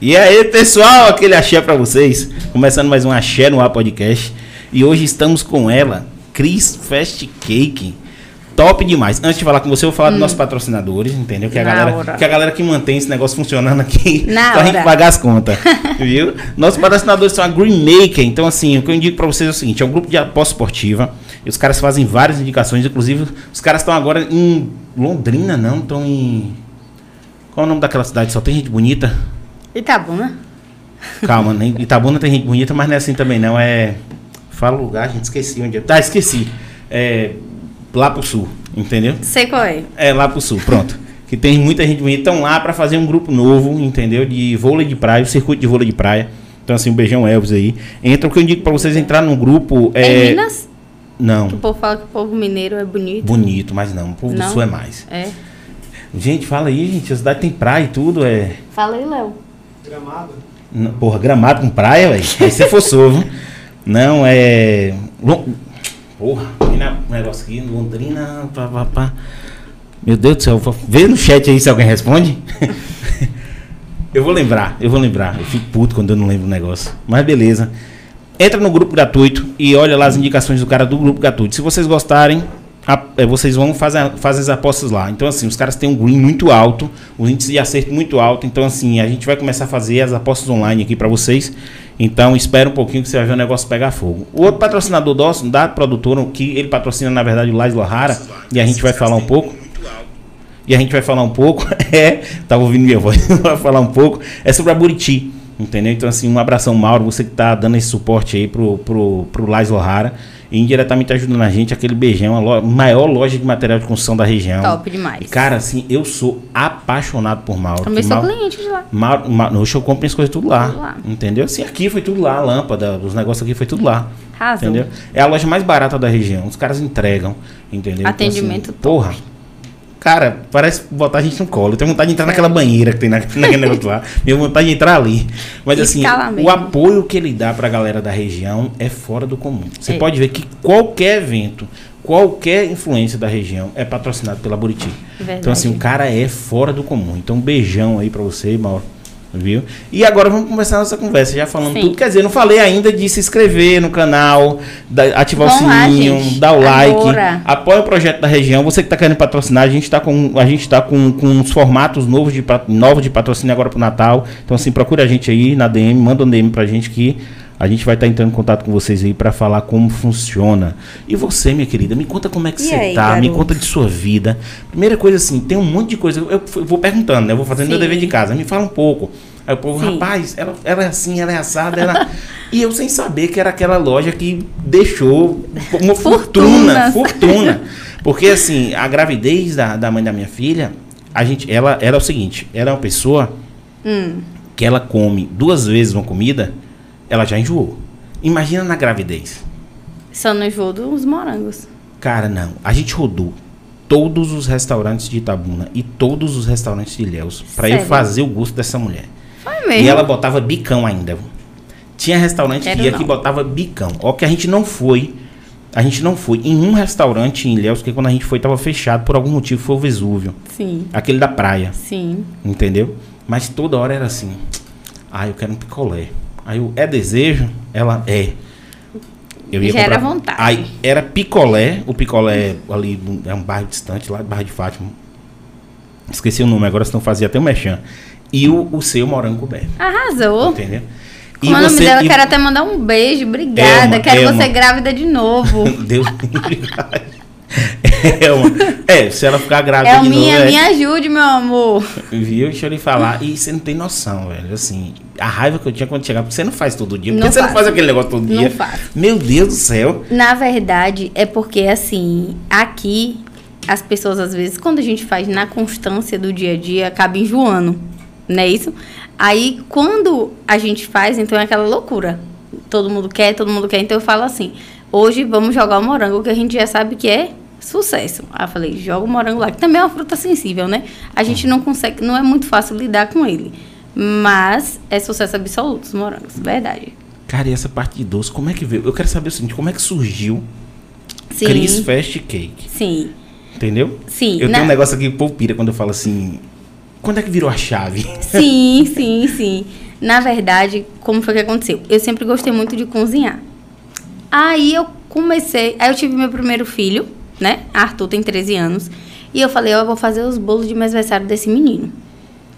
E aí, pessoal, aquele axé pra vocês. Começando mais um Axé no Ar Podcast. E hoje estamos com ela, Cris Fast Cake. Top demais. Antes de falar com você, eu vou falar dos nossos patrocinadores, entendeu? Que é a, Na galera, hora. que é a galera que mantém esse negócio funcionando aqui Na pra gente pagar as contas. viu? Nossos patrocinadores são a Green Maker. Então, assim, o que eu indico pra vocês é o seguinte: é um grupo de aposta esportiva. E os caras fazem várias indicações. Inclusive, os caras estão agora em Londrina, não? Estão em. Qual é o nome daquela cidade? Só tem gente bonita? Itabuna. Calma, né? Itabuna tem gente bonita, mas não é assim também, não. É. Fala o lugar, gente, esqueci onde é. Tá, esqueci. É. Lá pro sul, entendeu? Sei qual é. É, lá pro sul, pronto. Que tem muita gente bonita. Estão lá pra fazer um grupo novo, entendeu? De vôlei de praia, o circuito de vôlei de praia. Então, assim, um beijão, Elvis aí. Entra o que eu indico pra vocês entrar num grupo. É, É. Minas? Não. Que o povo fala que o povo mineiro é bonito. Bonito, mas não. O povo do Não? sul é mais. É. Gente, fala aí, gente. A cidade tem praia e tudo, é. Fala aí, Léo. N- Porra, gramado com praia, velho. Aí você forçou, viu? Não, é. Porra, um negócio aqui, Londrina. Pá, pá, pá. Meu Deus do céu, vê no chat aí se alguém responde. eu vou lembrar, eu vou lembrar. Eu fico puto quando eu não lembro o negócio. Mas beleza. Entra no grupo gratuito e olha lá as indicações do cara do grupo gratuito. Se vocês gostarem, a- é, vocês vão fazer, fazer as apostas lá. Então, assim, os caras têm um green muito alto, o índice de acerto muito alto. Então, assim, a gente vai começar a fazer as apostas online aqui para vocês. Então, espera um pouquinho que você vai ver o negócio pegar fogo. O outro patrocinador nosso, da produtora, que ele patrocina, na verdade, o Lais Lohara, e a gente vai falar um pouco. E a gente vai falar um pouco, é, tava ouvindo minha voz, vai falar um pouco, é sobre a Buriti, entendeu? Então, assim, um abração, Mauro, você que tá dando esse suporte aí pro, pro, pro Lais Lohara, e indiretamente ajudando a gente, aquele beijão, a lo- maior loja de material de construção da região. Top demais. E, cara, assim, eu sou apaixonado por Mauro. Também sou Mauro- cliente de lá. Mauro, Mauro, hoje eu compro minhas coisas tudo lá, Tudo lá. entendeu? Assim, aqui foi tudo lá, a lâmpada, os negócios aqui foi tudo lá. Arrasou. Entendeu? É a loja mais barata da região. Os caras entregam, entendeu? Então, Atendimento assim, porra. Cara, parece botar a gente no colo. Eu tenho vontade de entrar naquela banheira que tem na, naquele negócio lá. Minha vontade de entrar ali. Mas assim, o apoio que ele dá pra galera da região é fora do comum. Você É. pode ver que qualquer evento, qualquer influência da região é patrocinado pela Buriti. Verdade. Então assim, o cara é fora do comum. Então um beijão aí pra você, Mauro. Viu? E agora vamos começar a nossa conversa, já falando Sim. tudo. Quer dizer, não falei ainda de se inscrever no canal, da- ativar o sininho, gente. dar o like, Agora. apoia o projeto da região. Você que está querendo patrocinar, a gente está com, a gente tá com, com uns formatos novos de, novos de patrocínio agora para o Natal. Então, assim, procura a gente aí na DM, manda um DM pra gente que a gente vai estar entrando em contato com vocês aí para falar como funciona. E você, minha querida, me conta como é que E você aí, tá, me garoto? conta de sua vida. Primeira coisa assim, tem um monte de coisa, eu, eu vou perguntando, né? Eu vou fazendo meu Sim. dever de casa. Me fala um pouco. Aí o povo, Sim. rapaz, ela, ela é assim, ela é assada, ela... E eu sem saber que era aquela loja que deixou uma fortuna, fortuna. Porque assim, a gravidez da, da mãe da minha filha, a gente, ela, ela é o seguinte, ela é uma pessoa Hum. que ela come duas vezes uma comida, ela já enjoou. Imagina na gravidez. Só no enjoo dos morangos. Cara, não. A gente rodou todos os restaurantes de Itabuna e todos os restaurantes de Ilhéus pra eu fazer o gosto dessa mulher. Foi mesmo. E ela botava bicão ainda. Tinha restaurante que ia não. que botava bicão. Ó, que a gente não foi. A gente não foi em um restaurante em Ilhéus, que quando a gente foi tava fechado por algum motivo, foi o Vesúvio. Sim, Aquele da praia, sim. entendeu? Mas toda hora era assim. Ah, eu quero um picolé. Aí eu, é desejo? Ela, é. Eu Já era vontade. Aí era picolé, o picolé ali, é um bairro distante, lá de Barra de Fátima. Esqueci o nome agora, senão fazia até um mechan. E o, o seu morango coberto. Arrasou. Entendeu? É o nome dela? e- Quero até mandar um beijo. Obrigada. Elma, Quero Elma. você grávida de novo. Deus me é, é, se ela ficar grávida É o de novo, minha, é- me ajude, meu amor. Viu? Deixa eu lhe falar. E você não tem noção, velho. Assim, a raiva que eu tinha quando chegava. Porque você não faz todo dia. Por que Não você não faço. faz aquele negócio todo Não dia? faço. Meu Deus do céu. Na verdade, é porque assim, aqui as pessoas às vezes, quando a gente faz na constância do dia a dia, acaba enjoando. Não é isso? Aí quando a gente faz, então é aquela loucura. Todo mundo quer, todo mundo quer. Então eu falo assim: hoje vamos jogar o morango, que a gente já sabe que é sucesso. Aí eu falei: joga o morango lá, que também é uma fruta sensível, né? A gente não consegue, não é muito fácil lidar com ele. Mas é sucesso absoluto os morangos, verdade. Cara, e essa parte de doce, como é que veio? Eu quero saber o seguinte: como é que surgiu Sim. Cris Fast Cake? Sim. Entendeu? Sim. Eu na- tenho um negócio aqui que o pira quando eu falo assim. Quando é que virou a chave? Sim, sim, sim. Na verdade, como foi que aconteceu? Eu sempre gostei muito de cozinhar. Aí eu comecei, aí eu tive meu primeiro filho, né? Arthur tem 13 anos. E eu falei, ó, eu vou fazer os bolos de aniversário desse menino.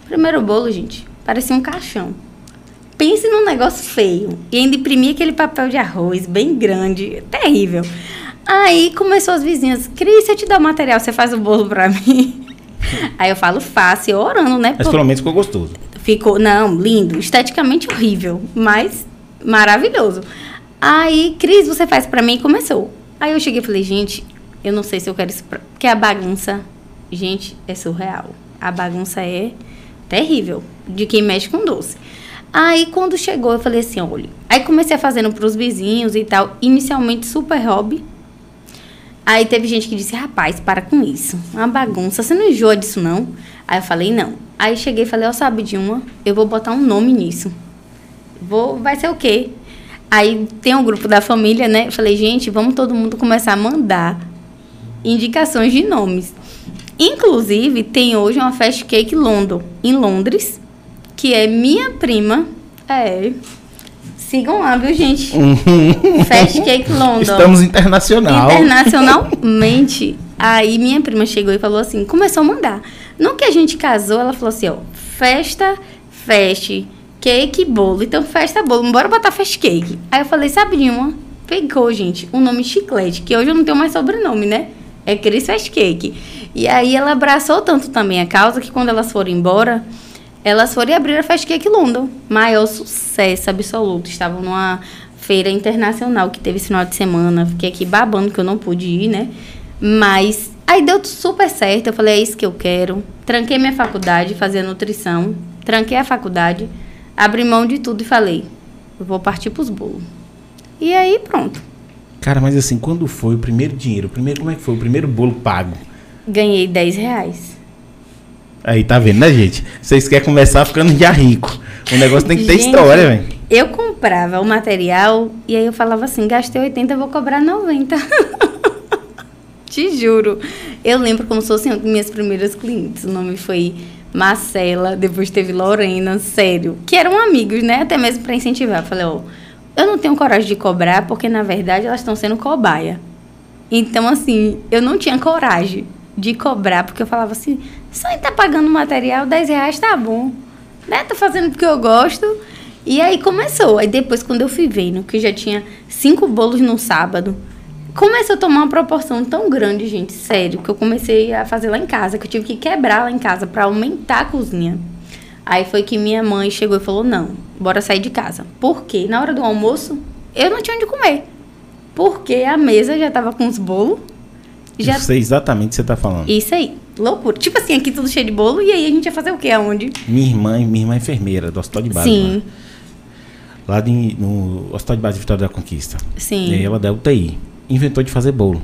Primeiro bolo, gente, parecia um caixão. Pense num negócio feio. E ainda imprimi aquele papel de arroz bem grande, terrível. Aí começou as vizinhas, Cris, se eu te dar o material, você faz o bolo pra mim? Aí eu falo, faço, orando, né? Mas pelo menos ficou gostoso. Ficou, não, lindo, esteticamente horrível, mas maravilhoso. Aí, Cris, você faz pra mim e começou. Aí eu cheguei e falei, gente, eu não sei se eu quero isso, pra... porque a bagunça, gente, é surreal. A bagunça é terrível, de quem mexe com doce. Aí, quando chegou, eu falei assim, olha. Aí comecei fazendo pros vizinhos e tal. Inicialmente super hobby. Aí teve gente que disse, rapaz, para com isso. Uma bagunça, você não enjoa disso, não? Aí eu falei, não. Aí cheguei e falei, ó, sabe de uma? Eu vou botar um nome nisso. Vou, vai ser o quê? Aí tem um grupo da família, né? Eu falei, gente, vamos todo mundo começar a mandar indicações de nomes. Inclusive, tem hoje uma Fast Cake London, em Londres, que é minha prima. É. Sigam lá, viu, gente? Fast Cake London. Estamos internacional. Internacionalmente. Aí minha prima chegou e falou assim, começou a mandar. No que a gente casou, ela falou assim, ó, festa, fest, cake, bolo. Então, festa, bolo, bora botar fast cake. Aí eu falei, sabe de uma? Pegou, gente, o nome chiclete, que hoje eu não tenho mais sobrenome, né? É Cris Fast Cake. E aí ela abraçou tanto também a causa que quando elas foram embora, elas foram e abriram a Fast Cake London. Maior sucesso absoluto. Estavam numa feira internacional que teve esse final de semana. Fiquei aqui babando que eu não pude ir, né? Mas aí deu super certo. Eu falei, é isso que eu quero. Tranquei minha faculdade, fazia nutrição. Tranquei a faculdade, abri mão de tudo e falei, eu vou partir pros bolos. E aí, pronto. Cara, mas assim, quando foi o primeiro dinheiro? O primeiro, como é que foi? O primeiro bolo pago? Ganhei 10 reais. Aí tá vendo, né, gente? Vocês querem começar ficando já rico. O negócio tem que ter Gente, história, velho. Eu comprava o material e aí eu falava assim, gastei 80, eu vou cobrar 90. Te juro. Eu lembro como se fossem minhas primeiras clientes. O nome foi Marcela, depois teve Lorena, sério. Que eram amigos, né? Até mesmo para incentivar. Eu falei, ó, eu não tenho coragem de cobrar porque na verdade elas estão sendo cobaia. Então, assim, eu não tinha coragem de cobrar, porque eu falava assim, só tá pagando material, 10 reais tá bom. Né? Tô fazendo porque eu gosto. E aí começou. Aí depois, quando eu fui vendo que já tinha cinco bolos no sábado, começou a tomar uma proporção tão grande, gente, sério, que eu comecei a fazer lá em casa, que eu tive que quebrar lá em casa para aumentar a cozinha. Aí foi que minha mãe chegou e falou: não, bora sair de casa. Por quê? Na hora do almoço, eu não tinha onde comer. Porque a mesa já tava com os bolos. Já... Eu sei exatamente o que você tá falando. Isso aí, loucura. Tipo assim, aqui tudo cheio de bolo, e aí a gente ia fazer o quê? Aonde? Minha irmã, minha irmã é enfermeira do Hospital de Base. Sim. Lá, lá de- no Hospital de Base de Vitória da Conquista. Sim. E aí ela da UTI. Inventou de fazer bolo.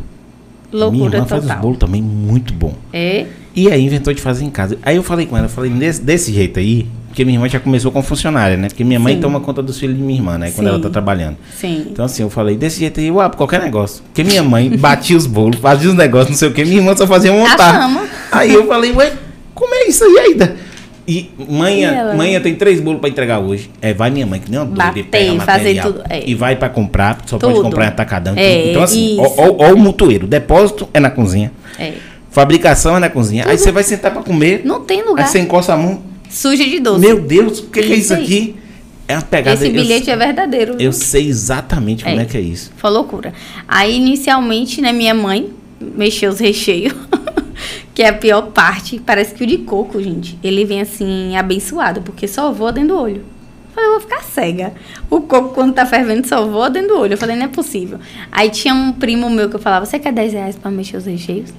Minha Loucura irmã faz os total. bolos também muito bom. É, E aí inventou de fazer em casa. Aí eu falei com ela, eu falei, desse, desse jeito aí, porque minha irmã já começou com funcionária, né? Porque minha mãe Sim. toma conta dos filhos de minha irmã, né? Quando Sim. ela tá trabalhando. sim. Então assim, eu falei, desse jeito aí eu abro qualquer negócio. Porque minha mãe batia os bolos, fazia os negócios, não sei o que, minha irmã só fazia montar. Aí eu falei, ué, como é isso aí ainda? E manhã, manhã tem três bolos pra entregar hoje. É, vai minha mãe, que nem uma doida, e Bater, pega fazer tudo, é. E vai pra comprar, só pode Tudo. comprar em atacadão. É, então assim, ó, ó, ó o mutueiro. Depósito é na cozinha. É. Fabricação é na cozinha. Aí você vai sentar pra comer. Não tem Aí lugar. você encosta a mão. Suja de doce. Meu Deus, o que, que é Isso aí. aqui? É uma pegada. Esse eu- bilhete é verdadeiro. Eu viu? sei exatamente como É. é que é isso. Foi loucura. Aí, inicialmente, né, minha mãe mexeu os recheios, que é a pior parte. Parece que o de coco, gente, ele vem assim, abençoado, porque só voa dentro do olho. Eu falei, eu vou ficar cega. O coco, quando tá fervendo, só voa dentro do olho. Eu falei, não é possível. Aí tinha um primo meu que eu falava, você quer 10 reais pra mexer os recheios?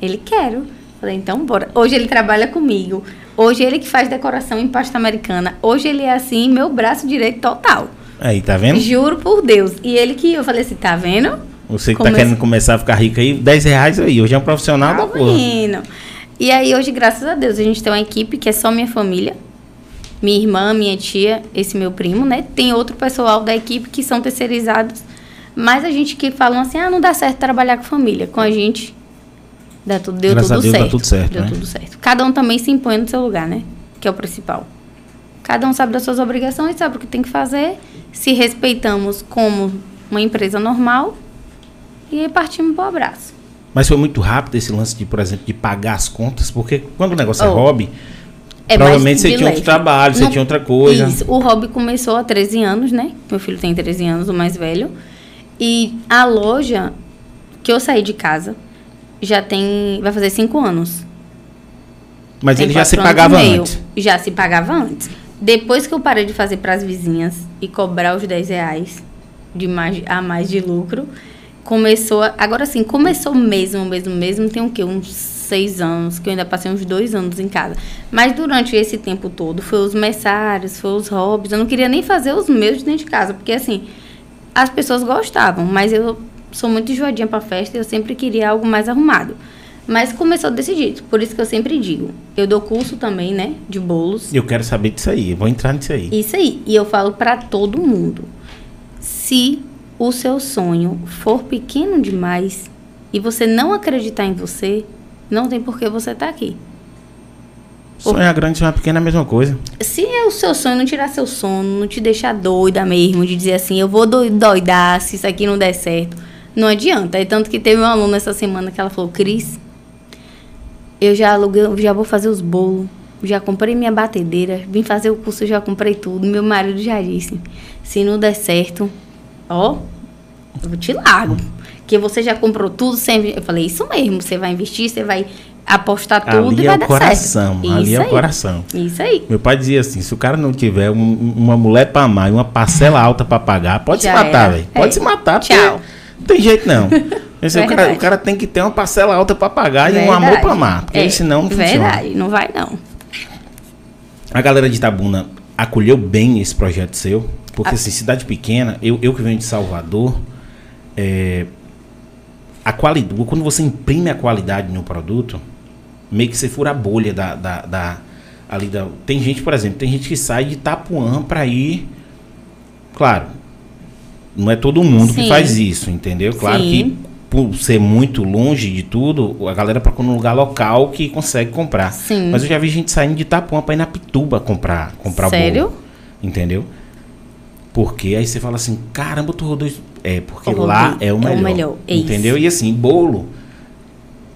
Ele, quero. Eu Falei, então bora. Hoje ele trabalha comigo. Hoje ele que faz decoração em pasta americana. Hoje ele é assim, meu braço direito total. Aí, tá vendo? Juro por Deus. E ele que eu falei assim, tá vendo? Você que Come- tá querendo começar a ficar rico aí, 10 reais aí. Hoje é um profissional da Ah, porra. menino. E aí hoje, graças a Deus, a gente tem uma equipe que é só minha família. Minha irmã, minha tia, esse meu primo, né? Tem outro pessoal da equipe que são terceirizados. Mas a gente que falam assim, ah, não dá certo trabalhar com família. Com a gente, Dá tudo, deu Graças a tudo Deus dá certo. tudo certo, Deu né? tudo certo. Cada um também se impõe no seu lugar, né? Que é o principal. Cada um sabe das suas obrigações, sabe o que tem que fazer. Se respeitamos como uma empresa normal e aí partimos pro abraço. Mas foi muito rápido esse lance de, por exemplo, de pagar as contas, porque quando o negócio é Oh. hobby, É provavelmente você tinha outro trabalho, você tinha outra coisa. Isso. O hobby começou há 13 anos, né? Meu filho tem 13 anos, o mais velho. E a loja que eu saí de casa já tem. Vai fazer 5 anos. Mas Tem ele já se pagava antes. Já se pagava antes. Depois que eu parei de fazer para as vizinhas e cobrar os 10 reais de mais, a mais de lucro, começou. agora sim, começou mesmo, mesmo, mesmo. Tem o quê? Uns seis anos, que eu ainda passei uns dois anos em casa. Mas durante esse tempo todo, foi os messários, foi os hobbies. Eu não queria nem fazer os meus dentro de casa, porque assim, as pessoas gostavam, mas eu sou muito enjoadinha pra festa e eu sempre queria algo mais arrumado. Mas começou desse jeito, por isso que eu sempre digo. Eu dou curso também, né, de bolos. Eu quero saber disso aí, eu vou entrar nisso aí. Isso aí. E eu falo pra todo mundo. Se o seu sonho for pequeno demais e você não acreditar em você, não tem por que você estar aqui. Sonhar grande, sonhar pequeno é a mesma coisa. Se é o seu sonho não tirar seu sono, não te deixar doida mesmo, de dizer assim, eu vou doi- doidar se isso aqui não der certo, não adianta. É tanto que teve uma aluna essa semana que ela falou, Cris, eu já aluguei, já vou fazer os bolos, já comprei minha batedeira, vim fazer o curso, já comprei tudo. Meu marido já disse, se não der certo, ó, eu te largo. Que você já comprou tudo sem. Eu falei, isso mesmo, você vai investir, você vai apostar tudo ali e é vai o dar coração, certo. ali Isso é o aí. coração. Isso aí. Meu pai dizia assim, se o cara não tiver um- uma mulher pra amar e uma parcela alta pra pagar, pode Já se matar, velho. Pode É. se matar, Tchau. não tem jeito não. Esse, o, cara, Verdade. o cara tem que ter uma parcela alta pra pagar e um amor Verdade. pra amar, porque É, senão não funciona. Verdade, não vai não. A galera de Itabuna acolheu bem esse projeto seu? Porque, A- assim, cidade pequena, eu, eu que venho de Salvador, é, a qualidade, quando você imprime a qualidade no produto, meio que você fura a bolha da, da, da- ali da... Tem gente, por exemplo, tem gente que sai de Itapuã para ir... Claro, não é todo mundo que Sim. faz isso, entendeu? Claro Sim. que por ser muito longe de tudo, a galera procura um lugar local que consegue comprar. Sim. Mas eu já vi gente saindo de Itapuã para ir na Pituba comprar, comprar Sério? bolo. Entendeu? Porque aí você fala assim, caramba, tu rodou isso. É, porque Eu lá rodei, é o é o melhor. melhor, é entendeu? E assim, bolo,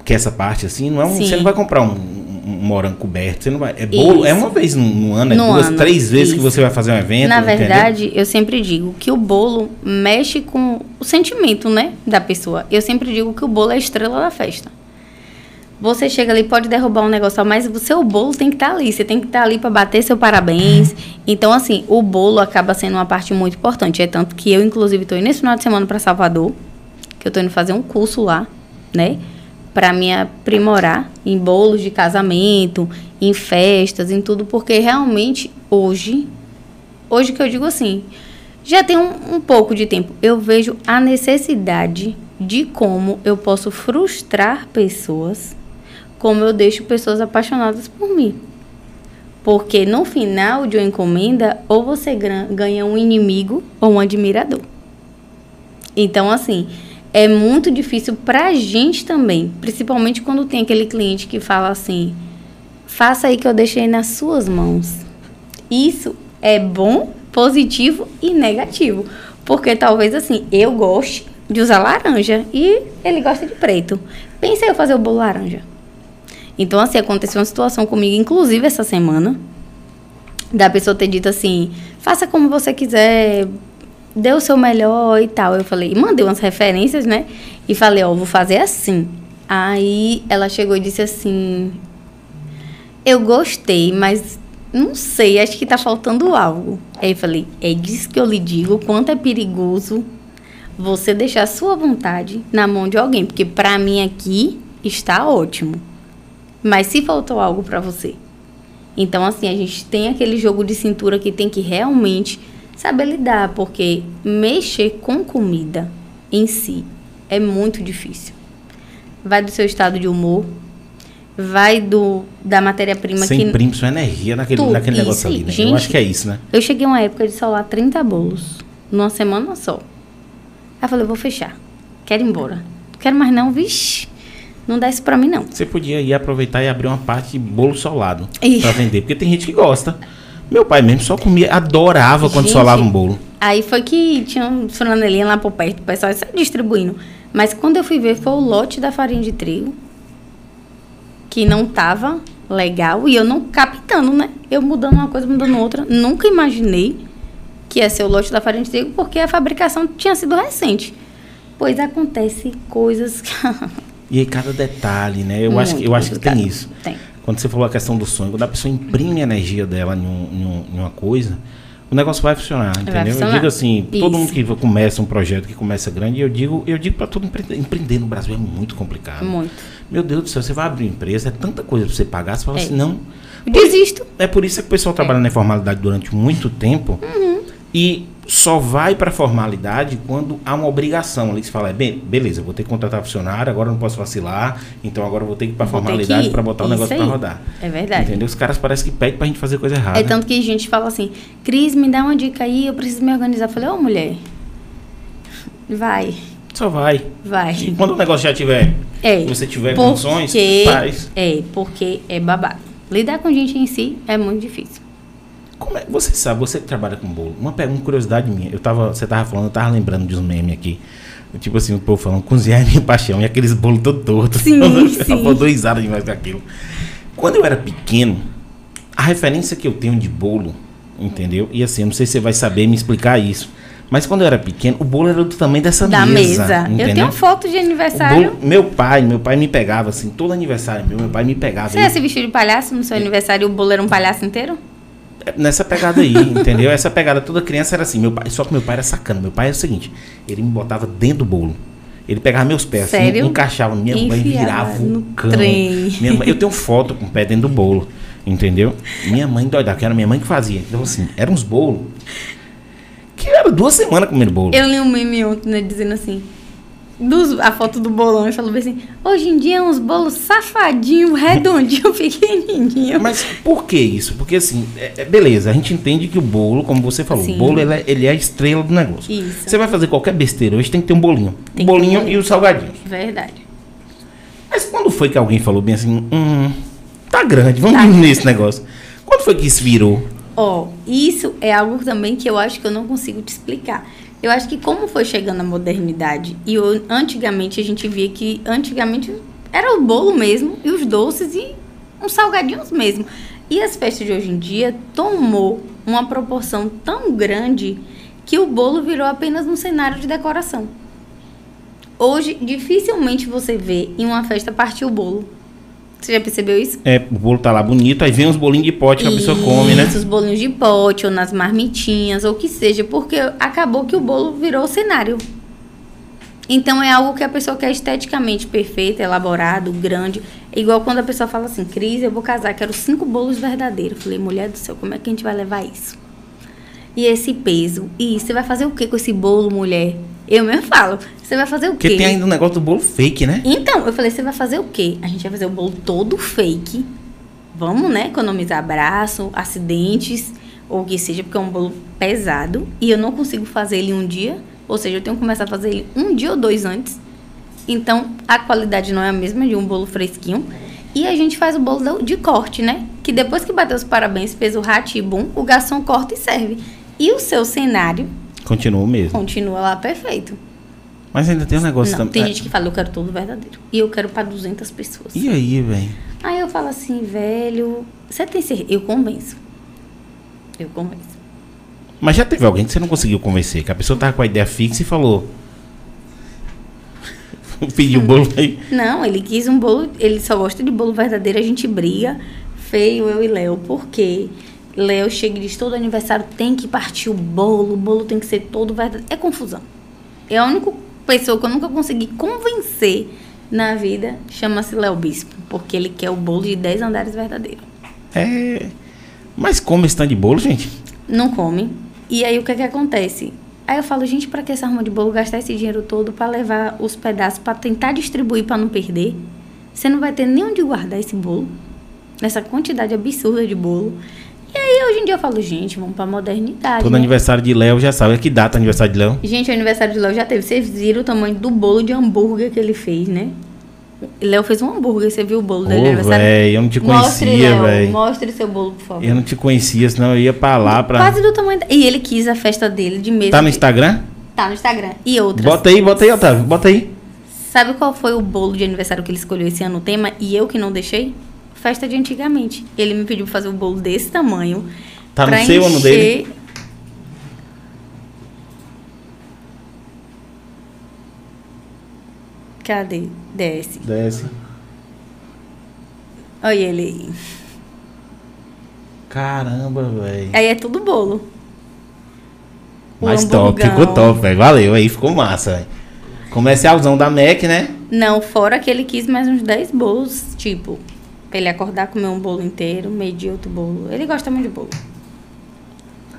que essa parte assim, não é um, Sim. você não vai comprar um, um- um morango coberto, você não vai. É bolo, é Isso. uma vez no, no ano, é No duas, ano, três vezes que isso. você vai fazer um evento. Na entendeu? verdade, eu sempre digo que o bolo mexe com o sentimento, né, da pessoa. Eu sempre digo que o bolo é a estrela da festa. Você chega ali, pode derrubar um negócio, mas o seu bolo tem que estar ali. Você tem que estar ali para bater seu parabéns. Então, assim, o bolo acaba sendo uma parte muito importante. É tanto que eu, inclusive, estou indo esse final de semana para Salvador, que eu estou indo fazer um curso lá, né? Para me aprimorar em bolos de casamento, em festas, em tudo, porque realmente hoje, hoje que eu digo assim, já tem um, um pouco de tempo, eu vejo a necessidade de como eu posso frustrar pessoas, como eu deixo pessoas apaixonadas por mim. Porque no final de uma encomenda, ou você ganha um inimigo ou um admirador. Então, assim, é muito difícil pra gente também, principalmente quando tem aquele cliente que fala assim: faça aí que eu deixei nas suas mãos. Isso é bom, positivo e negativo. Porque talvez assim, eu goste de usar laranja e ele gosta de preto. Pensei eu fazer o bolo laranja. Então, assim, aconteceu uma situação comigo, inclusive essa semana, da pessoa ter dito assim: faça como você quiser, dê o seu melhor e tal. Eu falei, mandei umas referências, né? E falei, ó, vou fazer assim. Aí ela chegou e disse assim: eu gostei, mas não sei, acho que tá faltando algo. Aí eu falei, é disso que eu lhe digo, quanto é perigoso você deixar a sua vontade na mão de alguém, porque pra mim aqui está ótimo. Mas se faltou algo pra você. Então assim, a gente tem aquele jogo de cintura que tem que realmente saber lidar, porque mexer com comida em si é muito difícil. Vai do seu estado de humor, vai do da matéria-prima Você que imprime sua energia naquele, Tudo, naquele negócio ali, né? eu Gente, acho que é isso, né? Eu cheguei uma época de solar 30 bolos numa semana só. Aí eu falei, vou fechar. Quero ir embora. Não quero mais não, vixe. Não dá isso pra mim, não. Você podia ir aproveitar e abrir uma parte de bolo solado pra vender, porque tem gente que gosta. Meu pai mesmo só comia, adorava quando Gente, solava um bolo. Aí foi que tinha um franelinha lá por perto, o pessoal só distribuindo. Mas quando eu fui ver, foi o lote da farinha de trigo que não tava legal e eu não captando, né? Eu mudando uma coisa, mudando outra. Nunca imaginei que ia ser o lote da farinha de trigo porque a fabricação tinha sido recente. Pois acontece coisas E aí cada detalhe, né? Eu acho que, eu acho que tem isso. Tem. Quando você falou a questão do sonho, quando a pessoa imprime a energia dela em, um- em um- uma coisa, o negócio vai funcionar, entendeu? Eu funcionar. digo assim, todo Isso. mundo que começa um projeto, que começa grande, eu digo, eu digo para todo empreender, empreender no Brasil é muito complicado. Muito. Meu Deus do céu, você vai abrir uma empresa, é tanta coisa para você pagar, você fala É. assim, não. Eu desisto. É por isso que o pessoal trabalha na informalidade durante muito tempo Uhum. e só vai para formalidade quando há uma obrigação ali. Você fala, é, bem, beleza, vou ter que contratar funcionário, agora não posso vacilar, então agora vou ter que ir para formalidade para botar o Isso negócio para rodar. É verdade. Entendeu? Os caras parecem que pedem pra gente fazer coisa errada. É tanto que a gente fala assim, Cris, me dá uma dica aí, eu preciso me organizar. Eu falei, ô mulher, vai, Só vai. E vai. quando o negócio já tiver, É, se você tiver porque- condições, faz. É, porque é babado. Lidar com gente em si é muito difícil. Como é, você sabe, você que trabalha com bolo, uma, uma curiosidade minha. Eu tava, você tava falando, eu tava lembrando de uns memes aqui. Tipo assim, o povo falando, cozinhar é minha paixão, e aqueles bolos todo tortos. Sim, eu sim. vou dois risada demais com aquilo. Quando eu era pequeno, a referência que eu tenho de bolo, entendeu? E assim, eu não sei se você vai saber me explicar isso. Mas quando eu era pequeno, o bolo era do tamanho dessa da mesa. mesa. Eu entendeu? tenho foto de aniversário. bolo- meu pai, meu pai me pegava assim, todo aniversário meu, meu pai me pegava. Você Ele- ia se vestir de palhaço no seu aniversário e o bolo era um palhaço inteiro? Nessa pegada aí, entendeu? Essa pegada toda criança era assim, meu pai, só que meu pai era sacana. Meu pai era o seguinte, ele me botava dentro do bolo. Ele pegava meus pés, assim, Sério? encaixava, minha mãe virava no o cão. trem. Minha mãe- eu tenho foto com o pé dentro do bolo, entendeu? Minha mãe doida, que era minha mãe que fazia. Então assim, eram uns bolos que era duas semanas comendo bolo. Eu li um meme ontem, né, dizendo assim, dos- a foto do bolão, e falou bem assim, hoje em dia é uns bolos safadinho, redondinho, pequenininho. Mas por que isso? Porque assim, é- é- beleza, a gente entende que o bolo, como você falou, Sim. o bolo ele é, ele é a estrela do negócio. Isso. Você vai fazer qualquer besteira hoje, tem que ter um bolinho. Tem o ter bolinho bolinho. e os salgadinhos. Verdade. Mas quando foi que alguém falou bem assim, hum, tá grande, vamos Tá. diminuir esse negócio? Quando foi que isso virou? Ó, isso é algo também que eu acho que eu não consigo te explicar. Eu acho que como foi chegando a modernidade e o- antigamente a gente via que antigamente era o bolo mesmo e os doces e uns salgadinhos mesmo. E as festas de hoje em dia tomou uma proporção tão grande que o bolo virou apenas um cenário de decoração. Hoje dificilmente você vê em uma festa partir o bolo. Você já percebeu isso? É, o bolo tá lá bonito, aí vem uns bolinhos de pote que a pessoa come, né? Os bolinhos de pote, ou nas marmitinhas, ou o que seja, porque acabou que o bolo virou cenário. Então é algo que a pessoa quer esteticamente perfeito, elaborado, grande. É igual quando a pessoa fala assim, Cris, eu vou casar, quero cinco bolos verdadeiros. Eu falei, mulher do céu, como é que a gente vai levar isso? E esse peso? E você vai fazer o que com esse bolo, mulher? Eu mesmo falo, você vai fazer o Porque quê? tem ainda o negócio do bolo fake, né? Então, eu falei, você vai fazer o quê? A gente vai fazer o bolo todo fake. Vamos, né? Economizar braço, acidentes, ou o que seja, porque é um bolo pesado. E eu não consigo fazer ele um dia. Ou seja, eu tenho que começar a fazer ele um dia ou dois antes. Então, a qualidade não é a mesma de um bolo fresquinho. E a gente faz o bolo de corte, né? Que depois que bateu os parabéns, fez o ratibum, o garçom corta e serve. E o seu cenário Continua o mesmo. continua lá perfeito. Mas ainda tem um negócio Não, também. tem gente que fala, eu quero todo verdadeiro. E eu quero pra 200 pessoas. E aí, velho? Aí eu falo assim, velho, você tem certeza? Eu convenço. Eu convenço. Mas já teve alguém que você não conseguiu convencer, que a pessoa tava com a ideia fixa e falou. Pediu o bolo aí. Não, ele quis um bolo, ele só gosta de bolo verdadeiro, a gente briga, feio, eu e Léo, porque Léo chega e diz, todo aniversário tem que partir o bolo, o bolo tem que ser todo verdadeiro. É confusão. É a única pessoa que eu nunca consegui convencer na vida, chama-se Léo Bispo, porque ele quer o bolo de 10 andares verdadeiro. É. Mas come esse tanto de bolo, gente? Não come. E aí o que que acontece? Aí eu falo, gente, pra que essa arma de bolo gastar esse dinheiro todo pra levar os pedaços pra tentar distribuir pra não perder? Você não vai ter nem onde guardar esse bolo, nessa quantidade absurda de bolo. E aí hoje em dia eu falo, gente, vamos pra modernidade. Todo né? aniversário de Léo já sabe. Que data aniversário de Léo? Gente, o aniversário de Léo já teve. Vocês viram o tamanho do bolo de hambúrguer que ele fez, né? Léo fez um hambúrguer, você viu o bolo dele? Ô, véi, eu não te conhecia, velho. Mostre seu bolo, por favor. Eu não te conhecia, senão eu ia pra lá pra. Quase do tamanho. da- E ele quis a festa dele de mesa. Tá no Instagram? Tá no Instagram. E outras. Bota aí, bota aí, Otávio, bota aí. Sabe qual foi o bolo de aniversário que ele escolheu esse ano o tema e eu que não deixei? Festa de antigamente. Ele me pediu pra fazer um bolo desse tamanho. Tá no seu ano dele? Cadê? Desce. Desce. Olha ele aí. Caramba, velho. Aí é tudo bolo. O Mas top, ficou top, velho. Valeu, aí ficou massa, velho. Comercialzão da Mac, né? Não, fora que ele quis mais uns 10 bolos, tipo, pra ele acordar, comer um bolo inteiro, medir outro bolo. Ele gosta muito de bolo.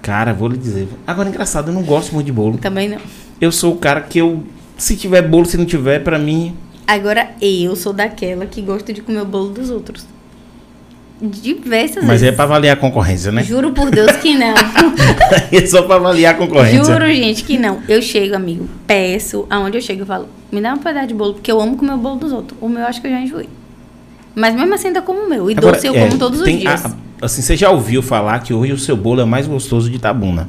Cara, vou lhe dizer. Agora, engraçado, eu não gosto muito de bolo. Também não. Eu sou o cara que eu. Se tiver bolo, se não tiver, pra mim. Agora, eu sou daquela que gosta de comer o bolo dos outros. Diversas Mas é vezes. pra avaliar a concorrência, né? Juro por Deus que não. é só pra avaliar a concorrência. Juro, gente, que não. Eu chego, amigo, peço, aonde eu chego, eu falo, me dá um pedaço de bolo, porque eu amo comer o bolo dos outros. O meu eu acho que eu já enjoei. Mas mesmo assim ainda como o meu. E Agora, doce eu é, como todos os tem dias. a- assim, você já ouviu falar que hoje o seu bolo é mais gostoso de Itabuna?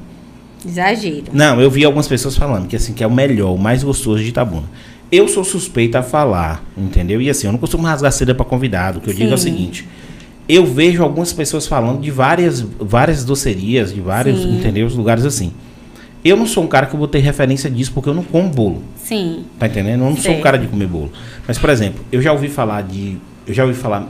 Exagero. Não, eu vi algumas pessoas falando que assim que é o melhor, o mais gostoso de Itabuna. Eu sou suspeita a falar, entendeu? E assim, eu não costumo rasgar seda para convidado. O que eu digo é o Sim. seguinte: eu vejo algumas pessoas falando de várias, várias docerias, de vários, Sim. entendeu? Os lugares assim. Eu não sou um cara que eu vou ter referência disso porque eu não como bolo. Sim. Tá entendendo? Eu não sou um cara de comer bolo. Mas, por exemplo, eu já ouvi falar de. Eu já ouvi falar.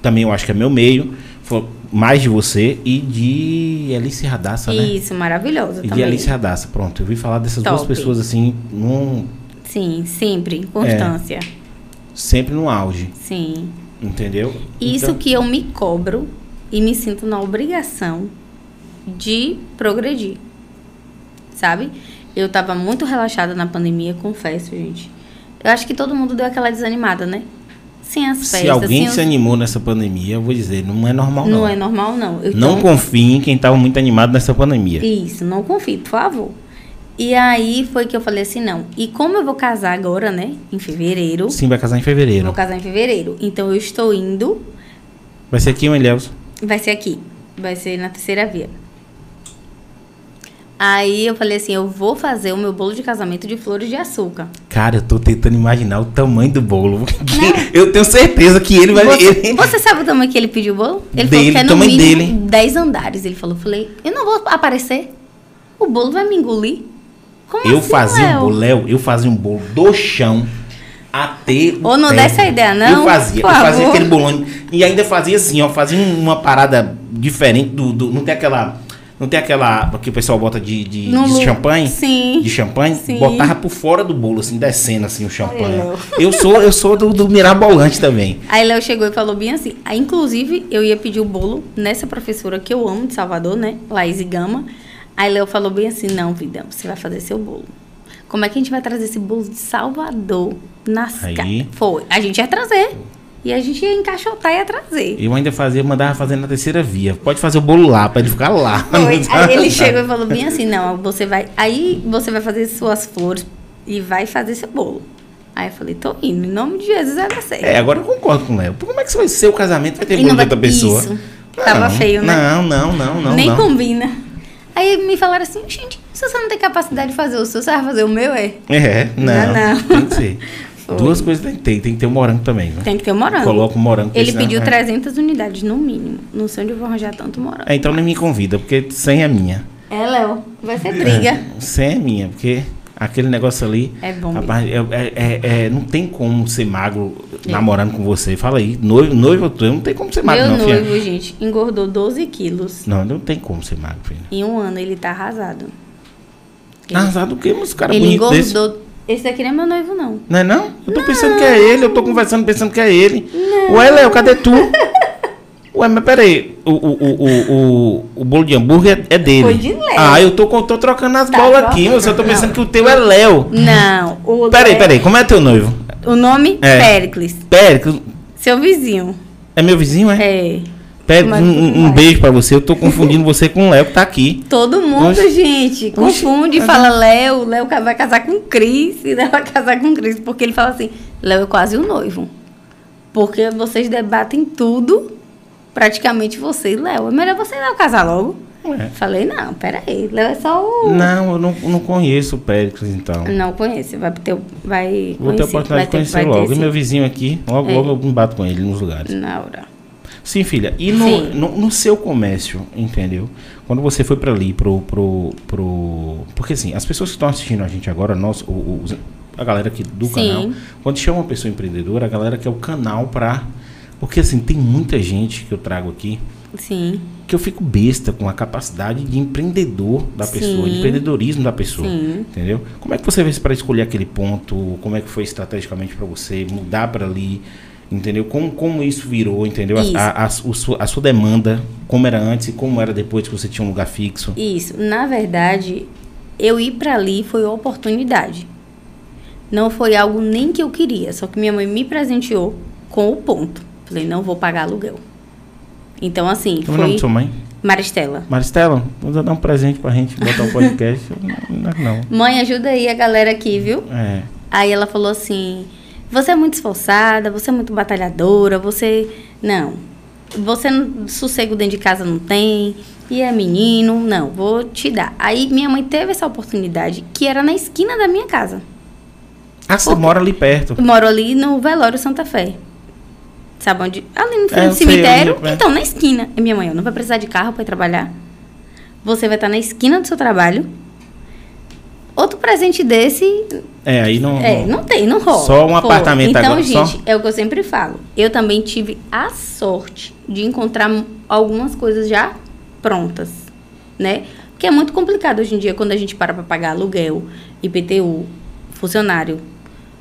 Também eu acho que é meu meio. foi Mais de você e de Alice Radassa, né? Isso, maravilhosa E de. Alice Radassa. Pronto, eu ouvi falar dessas duas Top. pessoas assim, num, Sim, sempre. Constância. sempre no auge. Sim. Entendeu? Isso Então, que eu me cobro e me sinto na obrigação de progredir. Sabe? Eu tava muito relaxada na pandemia, confesso, gente. Eu acho que todo mundo deu aquela desanimada, né? Sem as festas, Se alguém sem os- se animou nessa pandemia, eu vou dizer, não é normal não. Não é normal, não. Eu Não então- confie em quem estava muito animado nessa pandemia. Isso, não confie, por favor. E aí foi que eu falei assim, não. E como eu vou casar agora, né? Em fevereiro. Sim, vai casar em fevereiro. vou casar em fevereiro. Então eu estou indo. Vai ser aqui, o Elielson. Vai ser aqui. Vai ser na terceira via. Aí eu falei assim, eu vou fazer o meu bolo de casamento de flores de açúcar. Cara, eu tô tentando imaginar o tamanho do bolo. que eu tenho certeza que ele vai. Você, ele- você sabe o tamanho que ele pediu o bolo? Ele Dele, falou que é no tamanho mínimo dele. 10 andares. Ele falou, falei, eu não vou aparecer. O bolo vai me engolir. Como Eu assim, fazia Léo? um bolo, Léo, eu fazia um bolo do chão até. o Ô, não dá essa ideia, não, Eu fazia, eu fazia aquele bolão. E ainda fazia assim, ó, fazia uma parada diferente do. do- não tem aquela. Não tem aquela que o pessoal bota de, de, No de champanhe? Sim. De champanhe? Sim. Botava por fora do bolo, assim, descendo assim o champanhe. Eu sou, eu sou do, do mirabolante também. Aí Léo chegou e falou bem assim. Aí, inclusive, eu ia pedir o bolo nessa professora que eu amo de Salvador, né? Laís Gama. Aí Léo falou bem assim: não, vida, você vai fazer seu bolo. Como é que a gente vai trazer esse bolo de Salvador nas Aí. ca- Foi. A gente ia trazer. E a gente ia encaixotar e ia trazer. Eu ainda fazia, mandava fazer na terceira via. Pode fazer o bolo lá, ele ficar lá. Foi. Aí ele chegou e falou bem assim: não, você vai. Aí você vai fazer suas flores e vai fazer seu bolo. Aí eu falei, tô indo, em nome de Jesus vai dar certo. É, agora eu concordo com o Léo. Como é que vai ser o casamento? Vai ter bolo não de outra pessoa. Isso. Tava feio, né? Não, não, não, não. Nem não. combina. Aí me falaram assim, gente, se você não tem capacidade de fazer o seu, você vai fazer o meu, é? É, não. Não, não. Tem que ser. Foi. Duas coisas tem que ter. Tem que ter o morango também, né? Tem que ter o morango. Coloca o morango. porque Ele senão- pediu é. 300 unidades, no mínimo. Não sei onde eu vou arranjar tanto morango. É, então nem me convida, porque 100 é minha. É, Léo, vai ser briga. É, 100 é minha, porque aquele negócio ali. É bom Rapaz, é, é- é- não tem como ser magro É. namorando com você. Fala aí. Noivo, noivo tu, não tem como ser magro, Meu não, filha. noivo, gente, engordou 12 quilos. Não, não tem como ser magro, filha. Em um ano ele tá arrasado. Ele, Arrasado o quê? Mas cara ele bonito desse. Esse daqui não é meu noivo, não. Não é não? Eu tô pensando que é ele, eu tô conversando pensando que é ele. Ué, Léo, cadê tu? Ué, mas peraí, o, o, o, o, o, o bolo de hambúrguer é dele. Foi de Léo. Ah, eu tô, tô trocando as Tá bolas aqui, eu tô pensando Não. que o teu é Léo. Não. O Peraí, Léo- peraí, como é teu noivo? O nome? É. Péricles. Péricles, Seu vizinho. é meu vizinho, é? É. Mas um, um- um beijo pra você, eu tô confundindo você com o Léo que tá aqui. Todo mundo, Oxe. gente, confunde e fala Léo, Léo vai casar com Cris, e Léo vai casar com Cris, porque ele fala assim, Léo é quase o noivo. Porque vocês debatem tudo, praticamente você e Léo. É melhor você e Léo casar logo. É. Falei, não, peraí. Léo é só o. Não, eu não, não conheço o Péricles, então. Não conhece, vai ter, vai Vou ter a conhecer, oportunidade vai de conhecer vai ter logo. E meu vizinho aqui, logo, É. logo eu me bato com ele nos lugares. Na hora. Sim, filha. E no, Sim. no, no seu comércio, entendeu? Quando você foi para ali, pro, pro, pro. Porque assim, as pessoas que estão assistindo a gente agora, nós, o- os- a galera aqui do Sim. canal, quando chama uma pessoa empreendedora, a galera quer o canal pra. Porque assim, tem muita gente que eu trago aqui Sim, que eu fico besta com a capacidade de empreendedor da pessoa, de empreendedorismo da pessoa. sim. Entendeu? Como é que você fez para escolher aquele ponto? Como é que foi estrategicamente para você mudar para ali? Entendeu? Como, como isso virou, entendeu? A- Isso. A, a, o su- a sua demanda, como era antes e como era depois que você tinha um lugar fixo. Isso. Na verdade, eu ir pra ali foi uma oportunidade. Não foi algo nem que eu queria, só que minha mãe me presenteou com o ponto. Falei, não vou pagar aluguel. Então, assim, Como é o nome foi de sua mãe? Maristela. Maristela, vamos dar um presente pra gente botar o podcast. não, não. Mãe, ajuda aí a galera aqui, viu? É. Aí ela falou assim: Você é muito esforçada, você é muito batalhadora, você. Não. Você não- sossego dentro de casa não tem. E é menino, não, vou te dar. Aí minha mãe teve essa oportunidade, que era na esquina da minha casa. Ah, você mora ali perto. Eu moro ali no Velório Santa Fé. Sabe onde? Ali no É, sei, cemitério. ali, é. Então, na esquina. E minha mãe, eu não vai precisar de carro para ir trabalhar. Você vai estar na esquina do seu trabalho. Outro presente desse É, aí não. é, não tem, não rola. Só um apartamento então, agora, gente, só? é o que eu sempre falo. Eu também tive a sorte de encontrar algumas coisas já prontas, né? Porque é muito complicado hoje em dia quando a gente para para pagar aluguel, IPTU, funcionário,